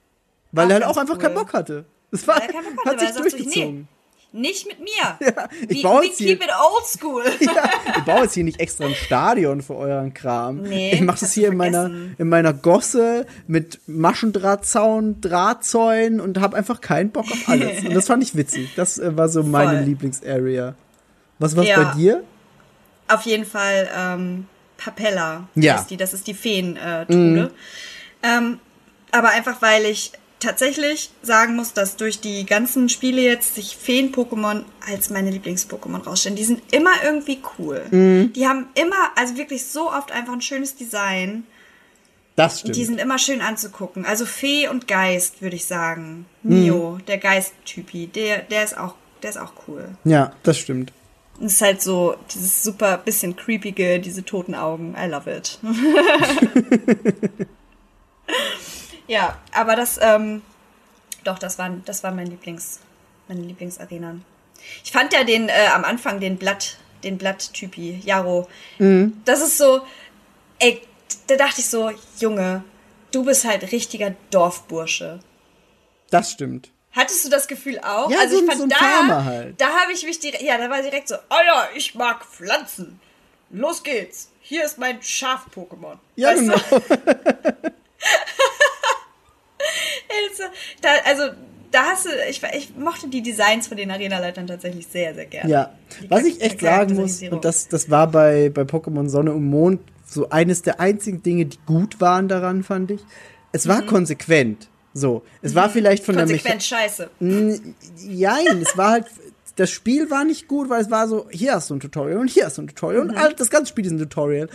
Weil er halt auch einfach cool. keinen Bock hatte. Das war, keinen Bock hatte, hat sich durchgezogen. Nicht mit mir. Ja, ich we, baue we jetzt hier- keep it old school. Ja, ich baue jetzt hier nicht extra ein Stadion für euren Kram. Nee, ich mache das hier in meiner, in meiner Gosse mit Maschendrahtzaun, Drahtzäunen und habe einfach keinen Bock auf alles. Und das fand ich witzig. Das äh, war so meine Voll. Lieblingsarea. Was war's Ja. bei dir? Auf jeden Fall ähm, Papella Ja. heißt die. Das ist die Feen-Trude. Ähm, aber einfach, weil ich tatsächlich sagen muss, dass durch die ganzen Spiele jetzt sich Feen-Pokémon als meine Lieblings-Pokémon rausstellen. Die sind immer irgendwie cool. Die haben immer, also wirklich so oft einfach ein schönes Design. Das stimmt. Die sind immer schön anzugucken. Also Fee und Geist, würde ich sagen. Mio, der Geist-Typi, der, der ist auch, der ist auch cool. ja, das stimmt. Und es ist halt so dieses super bisschen creepige, diese toten Augen. I love it. ja, aber das, ähm, doch, das war, das war mein Lieblings, meine Lieblingsarenan. Ich fand ja den, äh, am Anfang den Blatt, den Blatttypi, Jaro. Das ist so, ey, da dachte ich so, Junge, du bist halt richtiger Dorfbursche. Das stimmt. Hattest du das Gefühl auch? Ja, also so ich fand so ein da, halt. da habe ich mich direkt, ja, da war direkt so, oh ja, ich mag Pflanzen. Los geht's. Hier ist mein Schaf-Pokémon. Ja, Weißt genau. Also, da, also, da hast du, ich, ich mochte die Designs von den Arenaleitern tatsächlich sehr, sehr gerne. Ja, Die was ich echt sagen muss, und das, das war bei, bei Pokémon Sonne und Mond so eines der einzigen Dinge, die gut waren daran, fand ich. Es war konsequent. So, es war vielleicht von der Mhm. Konsequent scheiße. Jein, es war halt, das Spiel war nicht gut, weil es war so, hier hast du ein Tutorial und hier hast du ein Tutorial Mhm. und all, das ganze Spiel ist ein Tutorial.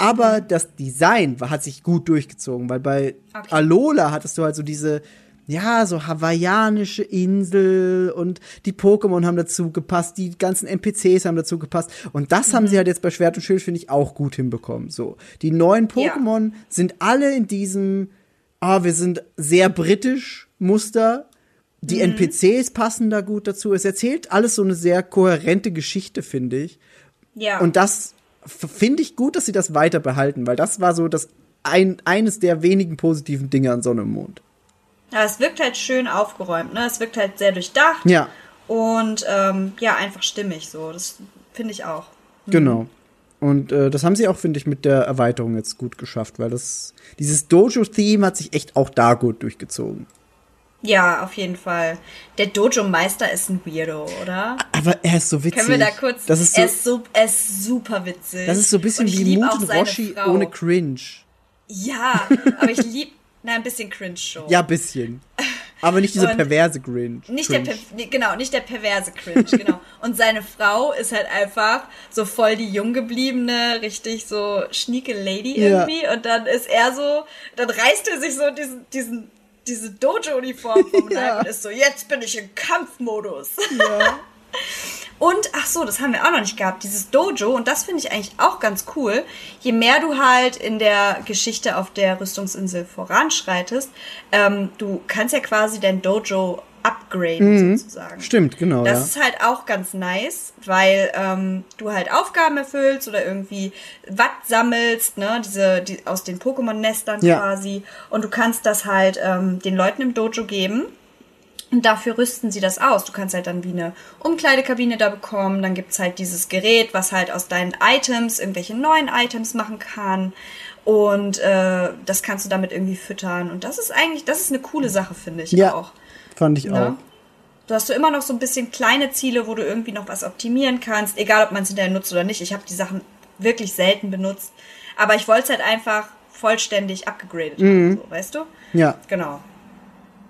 Aber das Design hat sich gut durchgezogen, weil bei Okay. Alola hattest du halt so diese, ja, so hawaiianische Insel und die Pokémon haben dazu gepasst, die ganzen NPCs haben dazu gepasst und das haben sie halt jetzt bei Schwert und Schild, finde ich, auch gut hinbekommen. So, die neuen Ja. Pokémon sind alle in diesem, ah, wir sind sehr britisch Muster. Die Mhm. NPCs passen da gut dazu. Es erzählt alles so eine sehr kohärente Geschichte, finde ich. Ja. Und das finde ich gut, dass sie das weiter behalten, weil das war so das ein, eines der wenigen positiven Dinge an Sonne und Mond. ja, es wirkt halt schön aufgeräumt, ne? Es wirkt halt sehr durchdacht. Ja. Und, ähm, ja, einfach stimmig so. Das finde ich auch. Genau. Und äh, das haben sie auch, finde ich, mit der Erweiterung jetzt gut geschafft, weil das dieses Dojo-Theme hat sich echt auch da gut durchgezogen. Ja, auf jeden Fall. Der Dojo-Meister ist ein Weirdo, oder? Aber er ist so witzig. Können wir da kurz. Das ist so, er, ist so, er ist super witzig. das ist so ein bisschen wie lieb Mut auch und seine Roshi Frau. ohne Cringe. Ja, aber ich lieb. Na, ein bisschen cringe schon. Ja, bisschen. Aber nicht dieser perverse Cringe. Nicht der, Cringe. per, nee, genau, nicht der perverse Cringe, genau. Und seine Frau ist halt einfach so voll die jung gebliebene, richtig so schnieke Lady Ja. irgendwie. Und dann ist er so, dann reißt er sich so diesen, diesen, diese Dojo-Uniform vom Ja. Und ist so, jetzt bin ich im Kampfmodus. Ja. Und, ach so, das haben wir auch noch nicht gehabt, dieses Dojo, und das finde ich eigentlich auch ganz cool. Je mehr du halt in der Geschichte auf der Rüstungsinsel voranschreitest, ähm, du kannst ja quasi dein Dojo upgraden, sozusagen. Stimmt, genau, Das ja. ist halt auch ganz nice, weil ähm, du halt Aufgaben erfüllst oder irgendwie Watt sammelst, ne, diese, die, aus den Pokémon-Nestern Ja. quasi. Und du kannst das halt ähm, den Leuten im Dojo geben. Und dafür rüsten sie das aus. Du kannst halt dann wie eine Umkleidekabine da bekommen. Dann gibt's halt dieses Gerät, was halt aus deinen Items irgendwelche neuen Items machen kann. Und äh, das kannst du damit irgendwie füttern. Und das ist eigentlich, das ist eine coole Sache, finde ich Ja, auch. Fand ich Ne? auch. Du hast so immer noch so ein bisschen kleine Ziele, wo du irgendwie noch was optimieren kannst, egal ob man es hinterher nutzt oder nicht. Ich habe die Sachen wirklich selten benutzt. Aber ich wollte es halt einfach vollständig abgegradet haben, so, weißt du? Ja, Genau.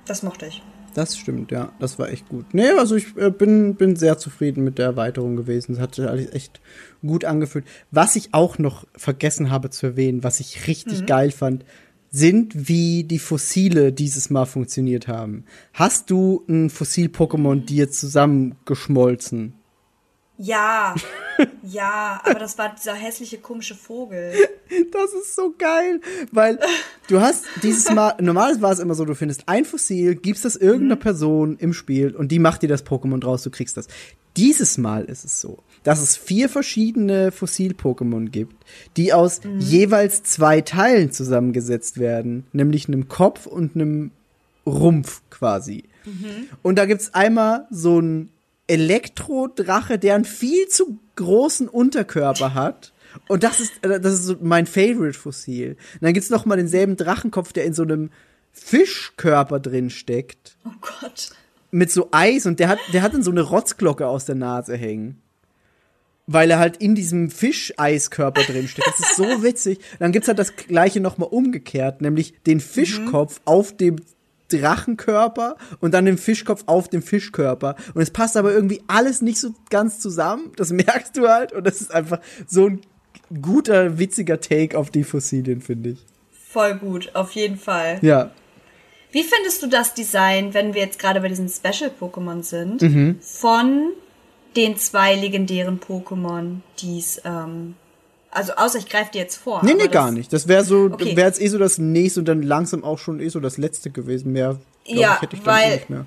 Das mochte ich. das stimmt, ja. Das war echt gut. Nee, also ich äh, bin, bin sehr zufrieden mit der Erweiterung gewesen. Es hat sich alles echt gut angefühlt. Was ich auch noch vergessen habe zu erwähnen, was ich richtig geil fand, sind, wie die Fossile dieses Mal funktioniert haben. Hast du ein Fossil-Pokémon dir zusammengeschmolzen? Ja, ja, aber das war dieser hässliche, komische Vogel. Das ist so geil, weil du hast dieses Mal, normalerweise war es immer so, du findest ein Fossil, gibst das irgendeiner Person im Spiel und die macht dir das Pokémon draus, du kriegst das. Dieses Mal ist es so, dass es vier verschiedene Fossil-Pokémon gibt, die aus jeweils zwei Teilen zusammengesetzt werden, nämlich einem Kopf und einem Rumpf quasi. Und da gibt's einmal so einen Elektrodrache, der einen viel zu großen Unterkörper hat. Und das ist, äh, das ist so mein Favorite-Fossil. Und dann gibt's noch mal denselben Drachenkopf, der in so einem Fischkörper drin steckt. Oh Gott. Mit so Eis und der hat, der hat dann so eine Rotzglocke aus der Nase hängen. Weil er halt in diesem Fischeiskörper drin steckt. Das ist so witzig. Dann gibt's halt das gleiche noch mal umgekehrt, nämlich den Fischkopf auf dem Drachenkörper und dann den Fischkopf auf dem Fischkörper. Und es passt aber irgendwie alles nicht so ganz zusammen. Das merkst du halt. Und das ist einfach so ein guter, witziger Take auf die Fossilien, finde ich. Voll gut, auf jeden Fall. Ja. Wie findest du das Design, wenn wir jetzt gerade bei diesen Special-Pokémon sind, Mhm. von den zwei legendären Pokémon, die es, ähm, also außer ich greife dir jetzt vor. Nee, nee, das- gar nicht. Das wäre so, Okay. wäre jetzt eh so das nächste und dann langsam auch schon eh so das letzte gewesen. Mehr, glaub Ja, ich, hätte ich dann weil- eh nicht mehr.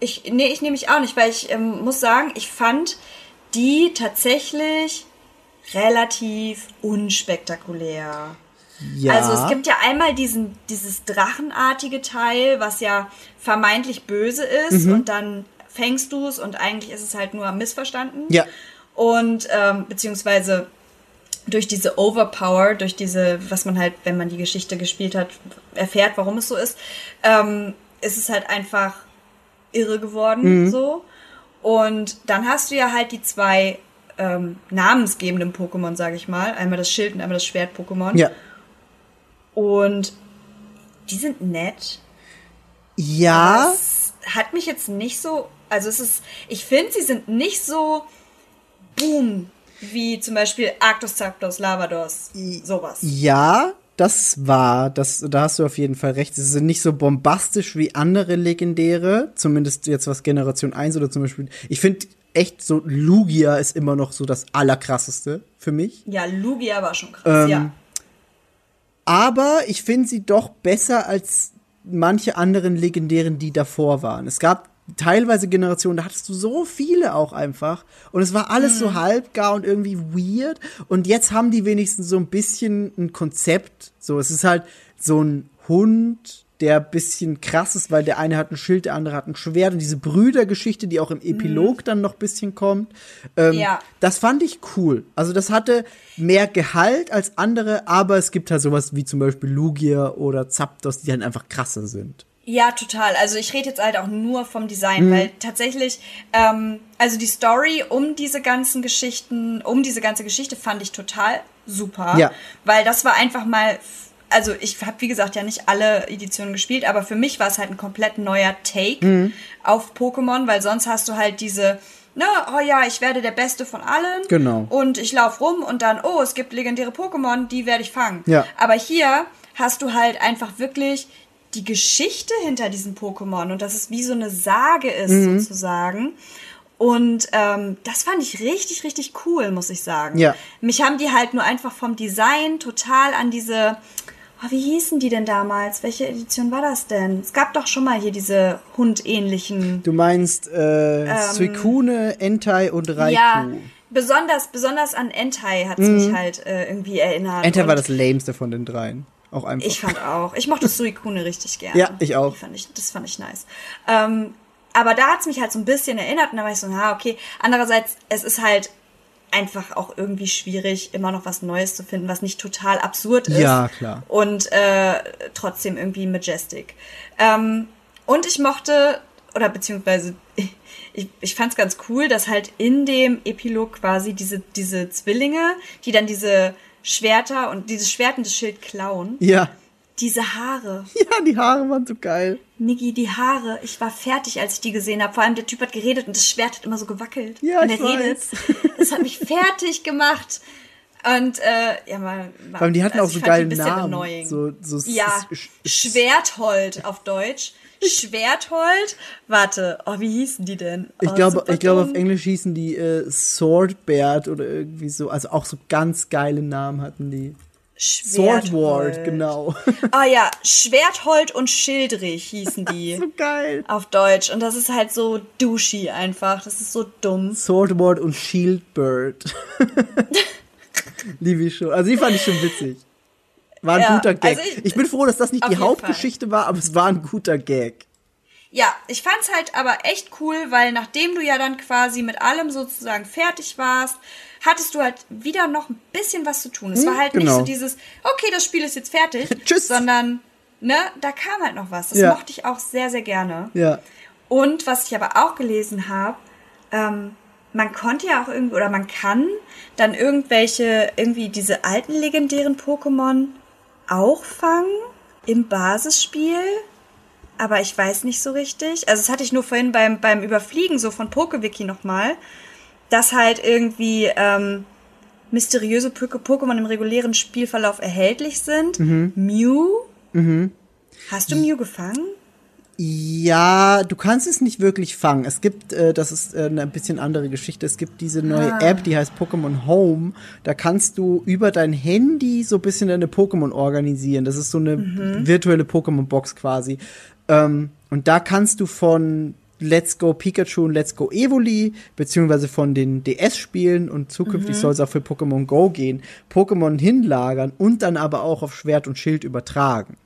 Ich, nee, ich nehme mich auch nicht, weil ich ähm, muss sagen, ich fand die tatsächlich relativ unspektakulär. Ja. Also es gibt ja einmal diesen, dieses drachenartige Teil, was ja vermeintlich böse ist Mhm. und dann fängst du es und eigentlich ist es halt nur missverstanden. Ja. Und ähm, beziehungsweise durch diese Overpower, durch diese, was man halt, wenn man die Geschichte gespielt hat, erfährt, warum es so ist, ähm, ist es halt einfach irre geworden, Mhm. so. Und dann hast du ja halt die zwei ähm, namensgebenden Pokémon, sage ich mal. Einmal das Schild und einmal das Schwert-Pokémon. Ja. Und die sind nett. Ja. Das hat mich jetzt nicht so, also es ist, ich finde, sie sind nicht so boom, wie zum Beispiel Arctos, Zapdos, Lavados, sowas. Ja, das war, das, da hast du auf jeden Fall recht. Sie sind nicht so bombastisch wie andere legendäre, zumindest jetzt was Generation 1 oder zum Beispiel. Ich finde echt so, Lugia ist immer noch so das allerkrasseste für mich. Ja, Lugia war schon krass, Ähm, ja. Aber ich finde sie doch besser als manche anderen legendären, die davor waren. Es gab teilweise Generationen, da hattest du so viele auch einfach. Und es war alles so halbgar und irgendwie weird. Und jetzt haben die wenigstens so ein bisschen ein Konzept. So, es ist halt so ein Hund, der ein bisschen krass ist, weil der eine hat ein Schild, der andere hat ein Schwert. Und diese Brüdergeschichte, die auch im Epilog dann noch ein bisschen kommt. Ähm, Ja. Das fand ich cool. Also das hatte mehr Gehalt als andere, aber es gibt halt sowas wie zum Beispiel Lugia oder Zapdos, die dann einfach krasser sind. Ja, total. Also ich rede jetzt halt auch nur vom Design, weil tatsächlich, ähm, also die Story um diese ganzen Geschichten, um diese ganze Geschichte fand ich total super. Ja. Weil das war einfach mal, also ich habe wie gesagt ja nicht alle Editionen gespielt, aber für mich war es halt ein komplett neuer Take auf Pokémon, weil sonst hast du halt diese, ne, oh ja, ich werde der Beste von allen. Genau. Und ich laufe rum und dann, oh, es gibt legendäre Pokémon, die werde ich fangen. Ja. Aber hier hast du halt einfach wirklich die Geschichte hinter diesen Pokémon und dass es wie so eine Sage ist Mhm. sozusagen. Und ähm, das fand ich richtig, richtig cool, muss ich sagen. Ja. Mich haben die halt nur einfach vom Design total an diese, oh, wie hießen die denn damals? Welche Edition war das denn? Es gab doch schon mal hier diese hundähnlichen. Du meinst äh, Suicune, Entei und Raikou. Ja, besonders, besonders an Entei hat es mich halt äh, irgendwie erinnert. Mhm. Entei war das lämste von den dreien. Auch einfach. Ich fand auch. Ich mochte Suikune richtig gerne. Ja, ich auch. Fand ich, das fand ich nice. Ähm, aber da hat's mich halt so ein bisschen erinnert und da war ich so, ja, okay. Andererseits, es ist halt einfach auch irgendwie schwierig, immer noch was Neues zu finden, was nicht total absurd ist. Ja, klar. Und äh, trotzdem irgendwie majestic. Ähm, und ich mochte, oder beziehungsweise ich, ich fand es ganz cool, dass halt in dem Epilog quasi diese, diese Zwillinge, die dann diese Schwerter und dieses Schwert und das Schild klauen. Ja. Diese Haare. Ja, die Haare waren so geil. Niggi, die Haare. Ich war fertig, als ich die gesehen habe. Vor allem der Typ hat geredet und das Schwert hat immer so gewackelt. Ja, und ich er redet. Das hat mich fertig gemacht. Und äh, ja, mal. Vor allem die hatten also auch so geile Namen. Annoying. So, so ja, Sch- Schwerthold auf Deutsch. Schwerthold. Warte, oh, wie hießen die denn? Ich oh, glaube, super ich glaube, auf. Englisch hießen die äh, Swordbeard oder irgendwie so. Also auch so ganz geile Namen hatten die. Schwerthold. Swordward, genau. Ah ja, Schwerthold und Schildrich hießen die. so geil. auf Deutsch. Und das ist halt so douchey einfach. Das ist so dumm. Swordward und Shieldbird. Liebe ich schon. Also die fand ich schon witzig. War ein Ja, guter Gag. also ich, ich- bin froh, dass das nicht die Hauptgeschichte war, aber es war ein guter Gag. Ja, ich fand's halt aber echt cool, weil nachdem du ja dann quasi mit allem sozusagen fertig warst, hattest du halt wieder noch ein bisschen was zu tun. Es war halt genau. nicht so dieses, okay, das Spiel ist jetzt fertig, Tschüss. sondern, ne, da kam halt noch was. Das Ja. mochte ich auch sehr, sehr gerne. Ja. Und was ich aber auch gelesen habe, ähm, man konnte ja auch irgendwie, oder man kann dann irgendwelche, irgendwie diese alten legendären Pokémon auch fangen im Basisspiel. Aber ich weiß nicht so richtig. Also das hatte ich nur vorhin beim, beim Überfliegen so von PokeWiki nochmal, dass halt irgendwie ähm, mysteriöse Pok- Pokémon im regulären Spielverlauf erhältlich sind. Mew. Hast du Mew gefangen? Ja, du kannst es nicht wirklich fangen. Es gibt, äh, das ist äh, eine bisschen andere Geschichte. Es gibt diese neue Ah. App, die heißt Pokémon Home. Da kannst du über dein Handy so ein bisschen deine Pokémon organisieren. Das ist so eine Mhm. virtuelle Pokémon-Box quasi. Ähm, und da kannst du von Let's Go Pikachu und Let's Go Evoli, beziehungsweise von den DS-Spielen und zukünftig Mhm. soll es auch für Pokémon Go gehen, Pokémon hinlagern und dann aber auch auf Schwert und Schild übertragen.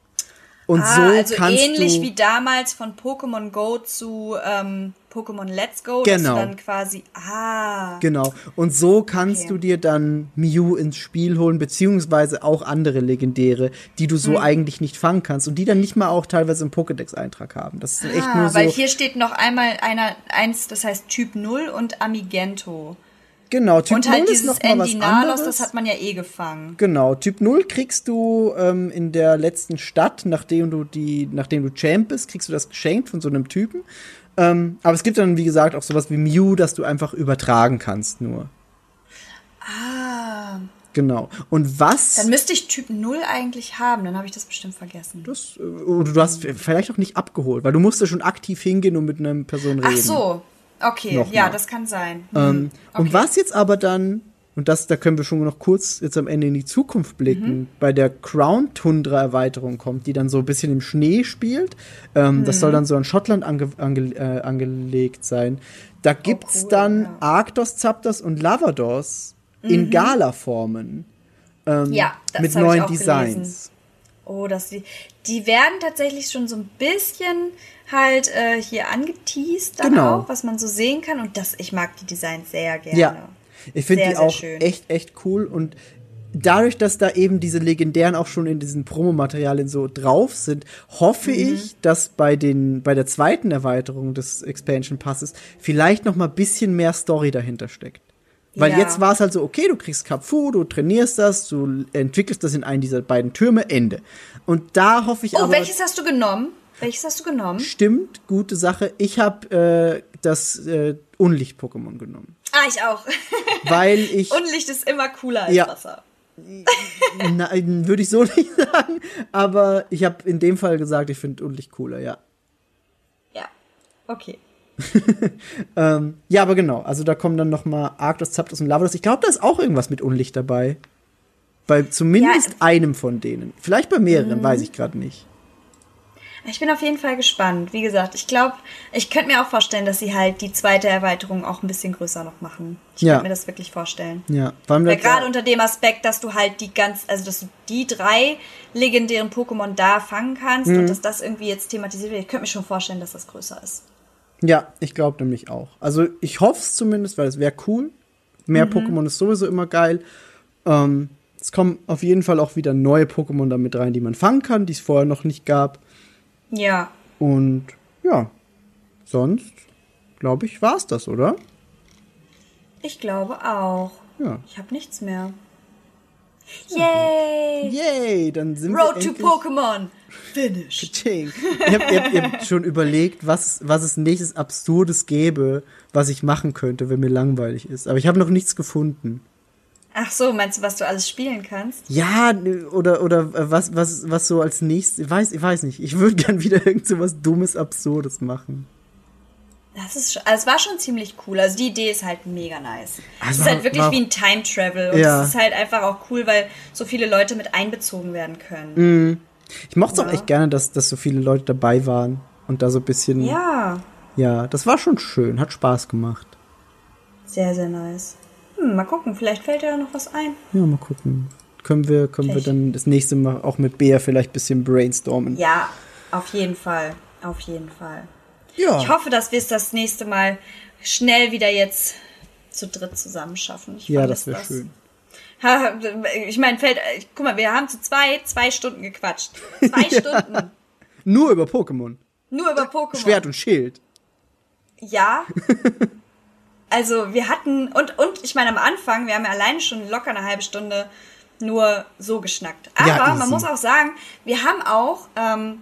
Und Ah, so also kannst ähnlich du wie damals von Pokémon Go zu ähm, Pokémon Let's Go, Genau. dass dann quasi, ah, Genau. Und so kannst Okay. du dir dann Mew ins Spiel holen, beziehungsweise auch andere Legendäre, die du Hm. so eigentlich nicht fangen kannst und die dann nicht mal auch teilweise im Pokédex-Eintrag haben. Das ist echt ah nur so. weil hier steht noch einmal einer, eins, das heißt Typ 0 und Amigento. Genau, Typ und halt 0 ist dieses noch mal was anderes. das hat man ja eh gefangen. Genau, Typ 0 kriegst du ähm, in der letzten Stadt, nachdem du die, nachdem du Champ bist, kriegst du das geschenkt von so einem Typen. Ähm, aber es gibt dann, wie gesagt, auch sowas wie Mew, das du einfach übertragen kannst nur. Ah, Genau. Und was. dann müsste ich Typ 0 eigentlich haben, dann habe ich das bestimmt vergessen. Das, äh, oder du hast vielleicht auch nicht abgeholt, weil du musst ja schon aktiv hingehen und mit einer Person reden. Ach so, okay, Nochmal. ja, das kann sein. Ähm, Hm, Und okay. was jetzt aber dann, und das, da können wir schon noch kurz jetzt am Ende in die Zukunft blicken, Mhm. bei der Crown Tundra Erweiterung kommt, die dann so ein bisschen im Schnee spielt. Ähm, Das Mhm. soll dann so an Schottland ange ange äh, angelegt sein. Da gibt's Oh, cool, dann ja. Mhm. Arctos, Zapdos und Lavados in Gala-Formen. Ähm, Ja, das mit hab ich neuen auch Designs. gelesen. Oh, dass die, die werden tatsächlich schon so ein bisschen halt äh, hier angeteased dann Genau. auch, was man so sehen kann. Und das, ich mag die Designs sehr gerne. Ja, ich finde die auch schön. echt, echt cool und dadurch, dass da eben diese legendären auch schon in diesen Promomaterialien so drauf sind, hoffe Mhm. ich, dass bei den, bei der zweiten Erweiterung des Expansion Passes vielleicht noch mal ein bisschen mehr Story dahinter steckt. Weil Ja. jetzt war es halt so, okay, du kriegst Kapfu, du trainierst das, du entwickelst das in einen dieser beiden Türme, Ende. Und da hoffe ich Oh, aber, welches hast du genommen? Welches hast du genommen? stimmt, gute Sache. Ich habe äh, das äh, Unlicht-Pokémon genommen. Ah, ich auch. Weil ich Unlicht ist immer cooler als Ja. Wasser. Nein, würde ich so nicht sagen. Aber ich habe in dem Fall gesagt, ich finde Unlicht cooler, ja. Ja. Okay. Ähm, ja, aber genau. Also da kommen dann noch mal Arctos, Zapdos und Lavados. Ich glaube, da ist auch irgendwas mit Unlicht dabei. Bei zumindest Ja. einem von denen. Vielleicht bei mehreren, weiß ich gerade nicht. Ich bin auf jeden Fall gespannt. Wie gesagt, ich glaube, ich könnte mir auch vorstellen, dass sie halt die zweite Erweiterung auch ein bisschen größer noch machen. Ich Ja. könnte mir das wirklich vorstellen. Ja, allem Ja, gerade unter dem Aspekt, dass du halt die ganz, also dass du die drei legendären Pokémon da fangen kannst Mhm. und dass das irgendwie jetzt thematisiert wird. Ich könnte mir schon vorstellen, dass das größer ist. Ja, ich glaube nämlich auch. Also ich hoffe es zumindest, weil es wäre cool. Mehr Pokémon ist sowieso immer geil. Ähm, es kommen auf jeden Fall auch wieder neue Pokémon damit rein, die man fangen kann, die es vorher noch nicht gab. Ja. Und ja, sonst glaube ich, war's das, oder? Ich glaube auch. Ja. Ich habe nichts mehr. Yay! Yay, dann sind Road wir to endlich Pokémon. Finish. Ching. Ich habe hab, ich hab schon überlegt, was, was es nächstes Absurdes gäbe, was ich machen könnte, wenn mir langweilig ist. Aber ich habe noch nichts gefunden. Ach so, meinst du, was du alles spielen kannst? Ja, oder, oder äh, was, was, was so als nächstes, ich weiß, ich weiß nicht. Ich würde gern wieder irgend so was Dummes, Absurdes machen. Das ist also es war schon ziemlich cool. Also die Idee ist halt mega nice. Also es ist halt wirklich war- wie ein Time Travel und Ja. es ist halt einfach auch cool, weil so viele Leute mit einbezogen werden können. Ich mochte es auch Ja. echt gerne, dass, dass so viele Leute dabei waren und da so ein bisschen, ja. Ja, das war schon schön, hat Spaß gemacht. sehr, sehr nice. Hm, mal gucken, vielleicht fällt dir da noch was ein. Ja, mal gucken. Können wir, können wir dann das nächste Mal auch mit Bea vielleicht ein bisschen brainstormen. Ja, auf jeden Fall. Auf jeden Fall. Ja. Ich hoffe, dass wir es das nächste Mal schnell wieder jetzt zu dritt zusammen schaffen. Ich ja, das wäre schön. Ich meine, fällt, guck mal, wir haben zu zwei, zwei Stunden gequatscht. Zwei Stunden. Nur über Pokémon. Nur über Pokémon. Schwert und Schild. Ja. Also wir hatten, und, und ich meine am Anfang, wir haben ja alleine schon locker eine halbe Stunde nur so geschnackt. Aber Ja, man muss auch sagen, wir haben auch, ähm,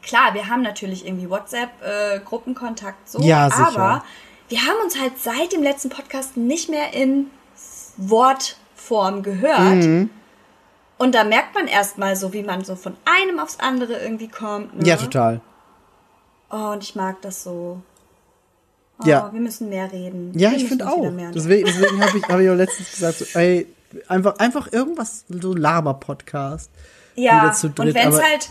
klar, wir haben natürlich irgendwie WhatsApp-Gruppenkontakt so, Ja, sicher. aber wir haben uns halt seit dem letzten Podcast nicht mehr in Wortform gehört. Mhm. Und da merkt man erstmal so, wie man so von einem aufs andere irgendwie kommt. Ne? Ja, total. Oh, und ich mag das so. Oh, Ja. wir müssen mehr reden. Ja, wir ich finde auch. mehr Deswegen, deswegen habe ich, hab ich auch letztens gesagt, so, ey, einfach, einfach irgendwas, so Laber-Podcast. ja, zu und dritt, wenn es halt,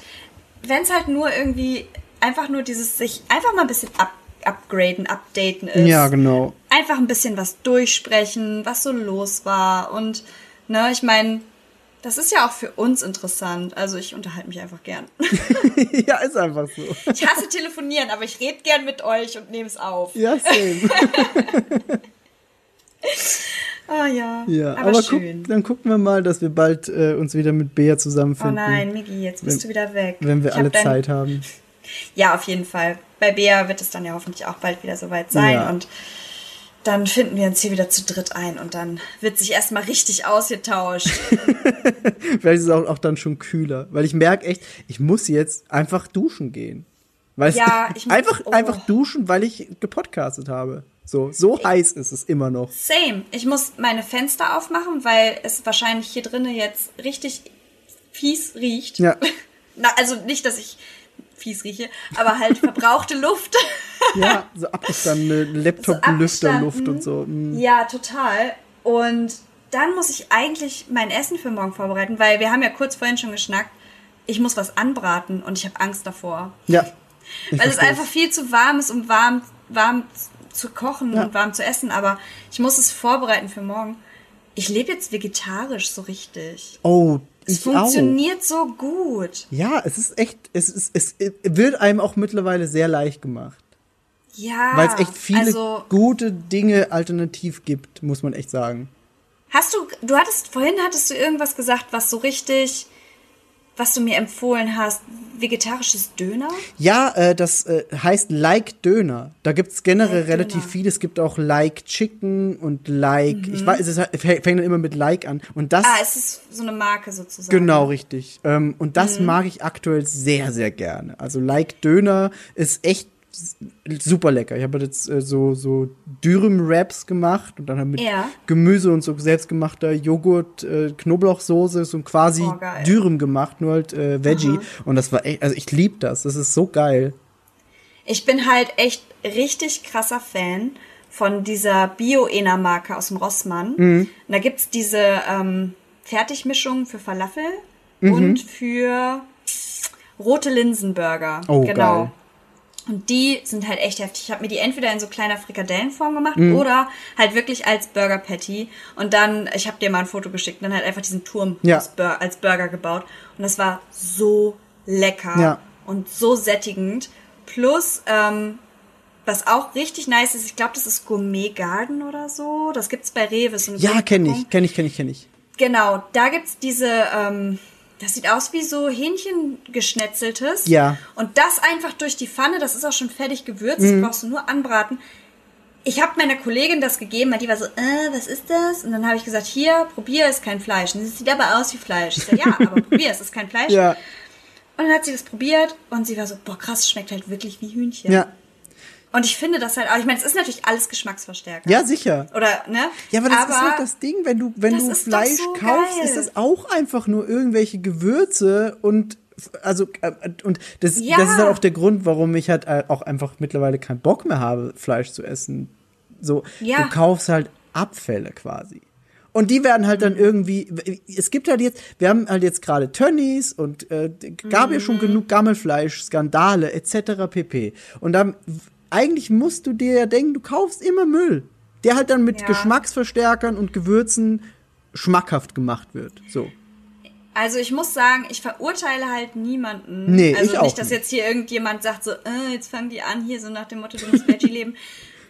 wenn es halt nur irgendwie einfach nur dieses sich einfach mal ein bisschen up, upgraden, updaten ist. Ja, genau. Einfach ein bisschen was durchsprechen, was so los war und ne, ich meine, das ist ja auch für uns interessant. Also ich unterhalte mich einfach gern. ja, ist einfach so. Ich hasse telefonieren, aber ich rede gern mit euch und nehme es auf. Ja, same. Ah ja, Ja, aber, aber, schön. guck, dann gucken wir mal, dass wir bald äh, uns wieder mit Bea oh zusammenfinden. nein, Migi, jetzt bist Wenn- du wieder weg. Wenn wir Ich hab alle dein- Zeit haben. Ja, auf jeden Fall. Bei Bea wird es dann ja hoffentlich auch bald wieder soweit sein Ja. und dann finden wir uns hier wieder zu dritt ein und dann wird sich erstmal richtig ausgetauscht. Vielleicht ist es auch, auch dann schon kühler. Weil ich merke echt, ich muss jetzt einfach duschen gehen. Weil es- Ja, ich muss- einfach, oh. einfach duschen, weil ich gepodcastet habe. So, so heiß ist es immer noch. Same. Ich muss meine Fenster aufmachen, weil es wahrscheinlich hier drinnen jetzt richtig fies riecht. Ja. Na, also nicht, dass ich fies rieche, aber halt verbrauchte Luft. Ja, so abgestandene Laptop-Lüfterluft und so. Mm. Ja, total. Und dann muss ich eigentlich mein Essen für morgen vorbereiten, weil wir haben ja kurz vorhin schon geschnackt. Ich muss was anbraten und ich habe Angst davor. Ja. Weil es einfach viel zu warm ist, um warm, warm zu kochen Ja. und warm zu essen. Aber ich muss es vorbereiten für morgen. Ich lebe jetzt vegetarisch so richtig. Oh, Es ich auch. funktioniert so gut. Ja, es ist echt, es ist, es wird einem auch mittlerweile sehr leicht gemacht. Ja. Weil es echt viele Also, gute Dinge alternativ gibt, muss man echt sagen. hast du, du hattest, vorhin hattest du irgendwas gesagt, was so richtig, was du mir empfohlen hast, vegetarisches Döner? Ja, äh, das äh, heißt Like Döner. Da gibt's generell Like relativ Döner. viel. Es gibt auch Like Chicken und Like. Ich weiß, es fängt dann immer mit Like an. Und das Ah, es ist so eine Marke sozusagen. genau richtig. Ähm, und Mhm. das mag ich aktuell sehr, sehr gerne. Also Like Döner ist echt super lecker. Ich habe jetzt äh, so so Dürüm-Wraps gemacht und dann halt mit Ja. Gemüse und so selbstgemachter Joghurt, äh, Knoblauchsoße, so quasi Oh, geil. Dürüm gemacht, nur halt äh, Veggie. Und das war echt, also ich lieb das. Das ist so geil. Ich bin halt echt richtig krasser Fan von dieser Bio-Ena-Marke aus dem Rossmann. Mhm. Und da gibt's diese ähm, Fertigmischung für Falafel Mhm. und für rote Linsenburger. Oh, genau. geil. Und die sind halt echt heftig. Ich habe mir die entweder in so kleiner Frikadellenform gemacht Mhm. oder halt wirklich als Burger Patty. Und dann, ich habe dir mal ein Foto geschickt, dann halt einfach diesen Turm Ja. aus Bur als Burger gebaut. Und das war so lecker Ja. und so sättigend. Plus, ähm, was auch richtig nice ist, ich glaube, das ist Gourmet Garden oder so. Das gibt's bei Rewe. So Ja, kenne ich, kenne ich, kenne ich, kenne ich. Genau, da gibt's diese, ähm, das sieht aus wie so Hähnchen geschnetzeltes. Ja. Und das einfach durch die Pfanne, das ist auch schon fertig gewürzt, Mhm. das brauchst du nur anbraten. ich habe meiner Kollegin das gegeben, weil die war so, äh, was ist das? Und dann habe ich gesagt, hier, probier, ist kein Fleisch. Und sie sieht aber aus wie Fleisch. Ich sag, ja, aber probier, es ist kein Fleisch. Ja, Und dann hat sie das probiert und sie war so, boah, krass, schmeckt halt wirklich wie Hühnchen. ja. Und ich finde das halt auch, ich meine, es ist natürlich alles Geschmacksverstärker. Ja, sicher. Oder, ne? Ja, aber das ist halt das Ding, wenn du, wenn du Fleisch so kaufst, geil. ist das auch einfach nur irgendwelche Gewürze und also äh, und das, Ja. das ist halt auch der Grund, warum ich halt äh, auch einfach mittlerweile keinen Bock mehr habe, Fleisch zu essen. So, Ja. du kaufst halt Abfälle quasi. Und die werden halt dann Mhm. irgendwie, es gibt halt jetzt, wir haben halt jetzt gerade Tönnies und äh, gab ja Mhm. schon genug Gammelfleisch, Skandale etc. pp. Und dann, eigentlich musst du dir ja denken, du kaufst immer Müll, der halt dann mit Ja. Geschmacksverstärkern und Gewürzen schmackhaft gemacht wird. So. Also ich muss sagen, ich verurteile halt niemanden. Nee, also ich auch nicht, dass jetzt hier irgendjemand sagt so, äh, jetzt fangen die an hier so nach dem Motto, du musst Veggie leben.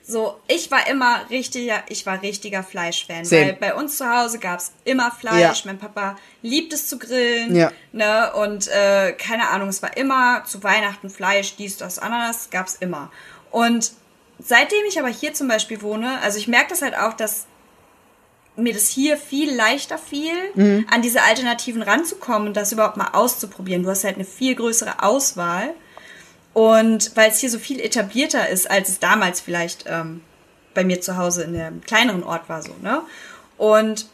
So, ich war immer richtiger, ich war richtiger Fleischfan, Same. weil bei uns zu Hause gab's immer Fleisch. Ja. Mein Papa liebt es zu grillen, Ja. ne? Und äh, keine Ahnung, es war immer zu Weihnachten Fleisch, dies, das, Ananas, gab's immer. Und seitdem ich aber hier zum Beispiel wohne, also ich merke das halt auch, dass mir das hier viel leichter fiel, Mhm. an diese Alternativen ranzukommen und das überhaupt mal auszuprobieren. Du hast halt eine viel größere Auswahl. Und weil es hier so viel etablierter ist, als es damals vielleicht ähm, bei mir zu Hause in einem kleineren Ort war, so, ne? Und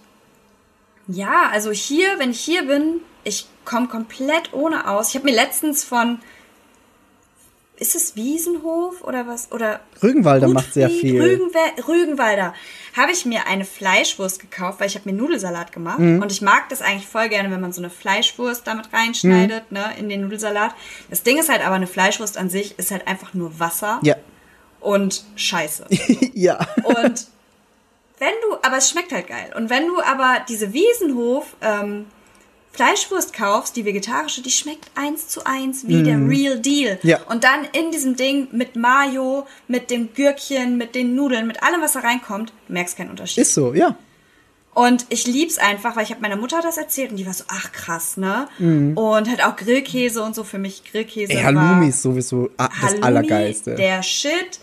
ja, also hier, wenn ich hier bin, ich komme komplett ohne aus. Ich habe mir letztens von, ist es Wiesenhof oder was? Oder Rügenwalder macht sehr Gutfried, viel. Rügenwe Rügenwalder. Habe ich mir eine Fleischwurst gekauft, weil ich habe mir Nudelsalat gemacht. Mhm. Und ich mag das eigentlich voll gerne, wenn man so eine Fleischwurst damit reinschneidet, Mhm. ne, in den Nudelsalat. Das Ding ist halt aber, eine Fleischwurst an sich ist halt einfach nur Wasser Ja. und Scheiße. ja. Und wenn du, aber es schmeckt halt geil. Und wenn du aber diese Wiesenhof ähm, Fleischwurst kaufst, die vegetarische, die schmeckt eins zu eins wie der Real Deal. Ja. Und dann in diesem Ding mit Mayo, mit dem Gürkchen, mit den Nudeln, mit allem, was da reinkommt, du merkst keinen Unterschied. Ist so, ja. Und ich lieb's einfach, weil ich habe meiner Mutter das erzählt und die war so, ach krass, ne? Und halt auch Grillkäse und so für mich Grillkäse. Mhm. Ey, war- Halloumi ist sowieso das Halloumi, Allergeilste. Der Shit.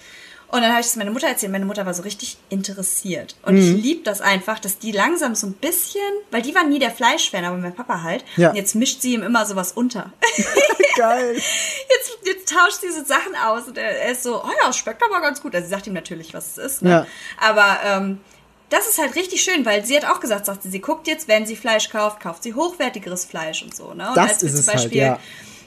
Und dann habe ich es meiner Mutter erzählt. Meine Mutter war so richtig interessiert. Und Mhm. ich lieb das einfach, dass die langsam so ein bisschen, weil die war nie der Fleischfan, aber mein Papa halt. Ja. Und jetzt mischt sie ihm immer sowas unter. Geil. Jetzt, jetzt tauscht sie so Sachen aus und er, er ist so, oh ja, es schmeckt aber ganz gut. Also sie sagt ihm natürlich, was es ist. Ne? Ja. Aber ähm, das ist halt richtig schön, weil sie hat auch gesagt, sagt sie, sie guckt jetzt, wenn sie Fleisch kauft, kauft sie hochwertigeres Fleisch und so. Ne? Und Das als wir ist zum es halt, Beispiel, ja.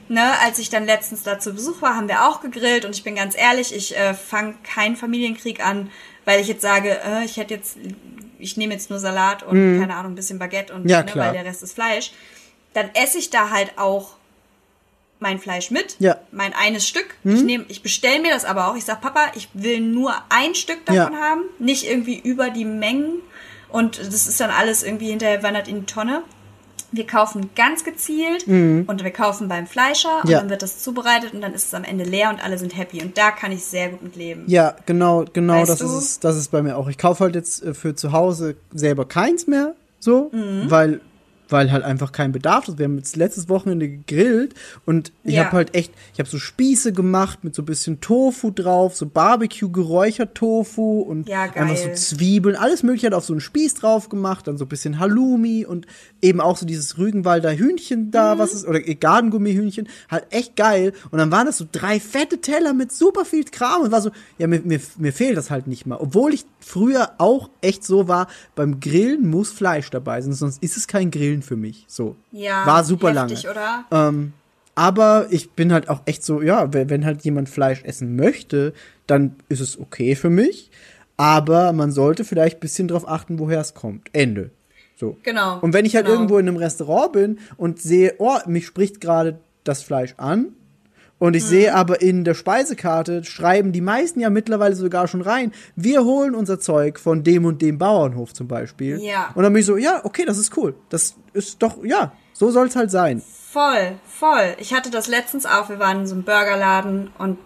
Ne, als ich dann letztens da zu Besuch war, haben wir auch gegrillt und ich bin ganz ehrlich, ich äh, fange keinen Familienkrieg an, weil ich jetzt sage, äh, ich hätte jetzt, ich nehme jetzt nur Salat und keine Ahnung, ein bisschen Baguette und Mhm. Ja, ne, weil der Rest ist Fleisch. Dann esse ich da halt auch mein Fleisch mit, Ja. Mhm. mein eines Stück. Ich nehme, ich bestelle mir das aber auch. Ich sag, Papa, ich will nur ein Stück davon Ja. haben, nicht irgendwie über die Mengen. Und das ist dann alles irgendwie hinterher wandert in die Tonne. Wir kaufen ganz gezielt und wir kaufen beim Fleischer und Mhm. Ja. dann wird das zubereitet und dann ist es am Ende leer und alle sind happy. Und da kann ich sehr gut mit leben. Ja, genau, genau, Weißt das du? ist es, das ist bei mir auch. Ich kaufe halt jetzt äh, für zu Hause selber keins mehr, so, Mhm. weil weil halt einfach kein Bedarf ist. Wir haben jetzt letztes Wochenende gegrillt und ich Ja. habe halt echt, ich habe so Spieße gemacht mit so ein bisschen Tofu drauf, so Barbecue geräuchert Tofu und Ja, einfach so Zwiebeln, alles mögliche halt auf so einen Spieß drauf gemacht, dann so ein bisschen Halloumi und eben auch so dieses Rügenwalder Hühnchen Mhm. da, was ist oder Gardengummi-Hühnchen, halt echt geil und dann waren das so drei fette Teller mit super viel Kram und war so, ja, mir, mir, mir fehlt das halt nicht mal, obwohl ich früher auch echt so war, beim Grillen muss Fleisch dabei sein, sonst ist es kein Grillen für mich, so. Ja, War super heftig, lange. Ähm, aber ich bin halt auch echt so, ja, wenn, wenn halt jemand Fleisch essen möchte, dann ist es okay für mich. Aber man sollte vielleicht ein bisschen drauf achten, woher es kommt. Ende. So. Genau, Und wenn ich halt genau. irgendwo in einem Restaurant bin und sehe, oh, mich spricht gerade das Fleisch an. Und ich Mhm. sehe aber in der Speisekarte, schreiben die meisten ja mittlerweile sogar schon rein, wir holen unser Zeug von dem und dem Bauernhof zum Beispiel. Ja. Und dann bin ich so, ja, okay, das ist cool. Das ist doch, ja, so soll es halt sein. Voll, voll. Ich hatte das letztens auch. Wir waren in so einem Burgerladen und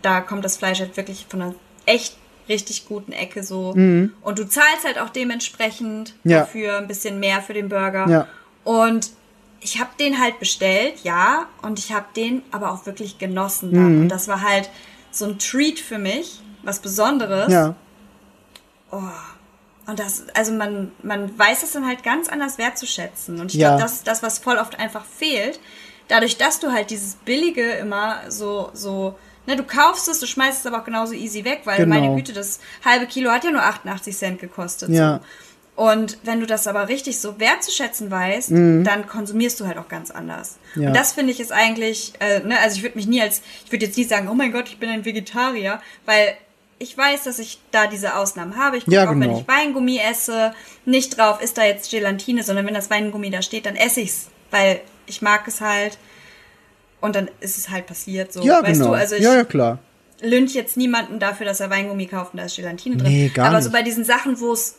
da kommt das Fleisch halt wirklich von einer echt richtig guten Ecke so. Und du zahlst halt auch dementsprechend Mhm. Ja. dafür ein bisschen mehr für den Burger. Ja. Und ich habe den halt bestellt, ja, und ich habe den aber auch wirklich genossen. Mhm. Und das war halt so ein Treat für mich, was Besonderes. Ja. Und das, also man, man weiß es dann halt ganz anders wertzuschätzen. Und ich Ja. glaube, das ist das, was voll oft einfach fehlt. Dadurch, dass du halt dieses Billige immer so, so, ne, du kaufst es, du schmeißt es aber auch genauso easy weg, weil Genau. meine Güte, das halbe Kilo hat ja nur 88 Cent gekostet. Ja. So. Und wenn du das aber richtig so wertzuschätzen weißt, dann konsumierst du halt auch ganz anders. Mhm. Ja. Und das finde ich ist eigentlich, äh, ne, also ich würde mich nie als, ich würde jetzt nie sagen, oh mein Gott, ich bin ein Vegetarier, weil ich weiß, dass ich da diese Ausnahmen habe. Ich gucke Ja, auch, wenn genau. ich Weingummi esse, nicht drauf, ist da jetzt Gelatine, sondern wenn das Weingummi da steht, dann esse ich's, weil ich mag es halt. Und dann ist es halt passiert so. Ja, weißt genau. du, also ich ja, ja, klar. lynch jetzt niemanden dafür, dass er Weingummi kauft und da ist Gelatine drin. Nee, gar Aber nicht. so bei diesen Sachen, wo es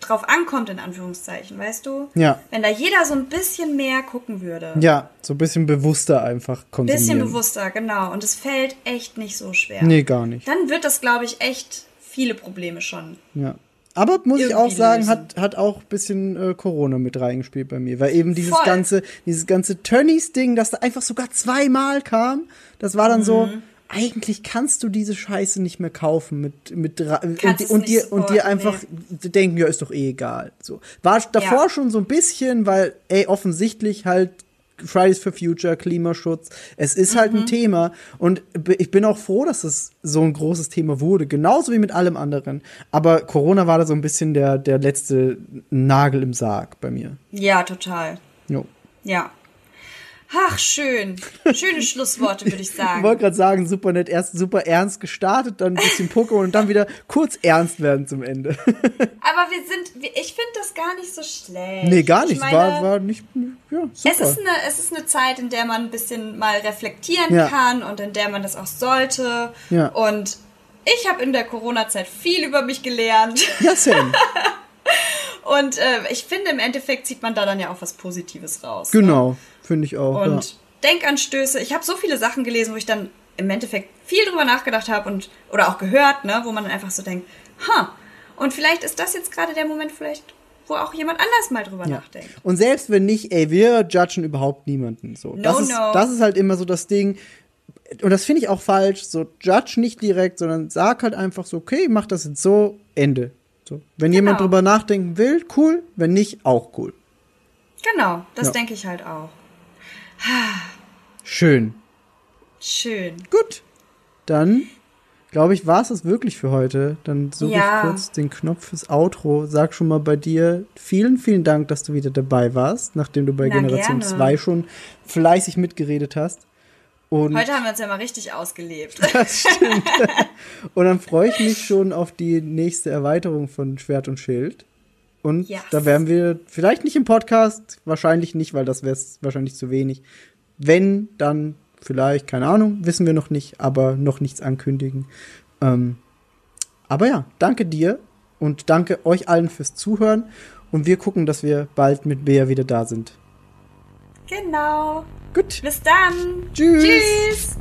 drauf ankommt, in Anführungszeichen, weißt du? Ja. Wenn da jeder so ein bisschen mehr gucken würde. Ja, so ein bisschen bewusster einfach konsumieren. Bisschen bewusster, genau. Und es fällt echt nicht so schwer. Nee, gar nicht. Dann wird das, glaube ich, echt viele Probleme schon. Ja. Aber muss ich auch sagen, lösen. hat, hat auch ein bisschen äh, Corona mit reingespielt bei mir. Weil eben dieses Voll. ganze, dieses ganze Tönnies-Ding, das da einfach sogar zweimal kam, das war dann so, Mhm. Eigentlich kannst du diese Scheiße nicht mehr kaufen mit, mit und, Kannst und nicht dir und dir einfach denken, ja, ist doch eh egal. So. War davor Ja. schon so ein bisschen, weil, ey, offensichtlich halt Fridays for Future, Klimaschutz, es ist halt Mhm. ein Thema und ich bin auch froh, dass es so ein großes Thema wurde, genauso wie mit allem anderen. Aber Corona war da so ein bisschen der, der letzte Nagel im Sarg bei mir. Ja, total. Jo. Ja. Ach, schön. Schöne Schlussworte, würde ich Ich sagen. wollte gerade sagen, super nett, erst super ernst gestartet, dann ein bisschen Pokémon und dann wieder kurz ernst werden zum Ende. Aber wir sind, ich finde das gar nicht so schlecht. nee, gar Ich nicht. meine, war, war nicht, ja, super. Es ist, eine, es ist eine Zeit, in der man ein bisschen mal reflektieren Ja. kann und in der man das auch sollte. Ja. Und ich habe in der Corona-Zeit viel über mich gelernt. ja, Sam. Und äh, ich finde, im Endeffekt zieht man da dann ja auch was Positives raus. Ne? Finde ich auch. Und ja. Denkanstöße. Ich habe so viele Sachen gelesen, wo ich dann im Endeffekt viel drüber nachgedacht habe und oder auch gehört, ne, wo man dann einfach so denkt, ha, und vielleicht ist das jetzt gerade der Moment, vielleicht, wo auch jemand anders mal drüber Ja. nachdenkt. Und selbst wenn nicht, ey, wir judgen überhaupt niemanden. So. das, No, ist, no. das ist halt immer so das Ding. Und das finde ich auch falsch. So, judge nicht direkt, sondern sag halt einfach so, okay, mach das jetzt so, Ende. So. Wenn jemand Genau. drüber nachdenken will, cool. Wenn nicht, auch cool. Genau, das Ja. denke ich halt auch. Schön. Schön. Gut. Dann, glaube ich, war es das wirklich für heute. Dann suche Ja. ich kurz den Knopf fürs Outro. Sag schon mal bei dir vielen, vielen Dank, dass du wieder dabei warst, nachdem du bei Na, Generation gerne. 2 schon fleißig mitgeredet hast. Und Heute haben wir uns ja mal richtig ausgelebt. Das stimmt. und dann freue ich mich schon auf die nächste Erweiterung von Schwert und Schild. Und yes. da werden wir vielleicht nicht im Podcast, wahrscheinlich nicht, weil das wäre wahrscheinlich zu wenig. Wenn, dann vielleicht, keine Ahnung, wissen wir noch nicht, aber noch nichts ankündigen. Ähm, aber ja, danke dir und danke euch allen fürs Zuhören. Und wir gucken, dass wir bald mit Bea wieder da sind. Genau. Gut. Bis dann. Tschüss. Tschüss.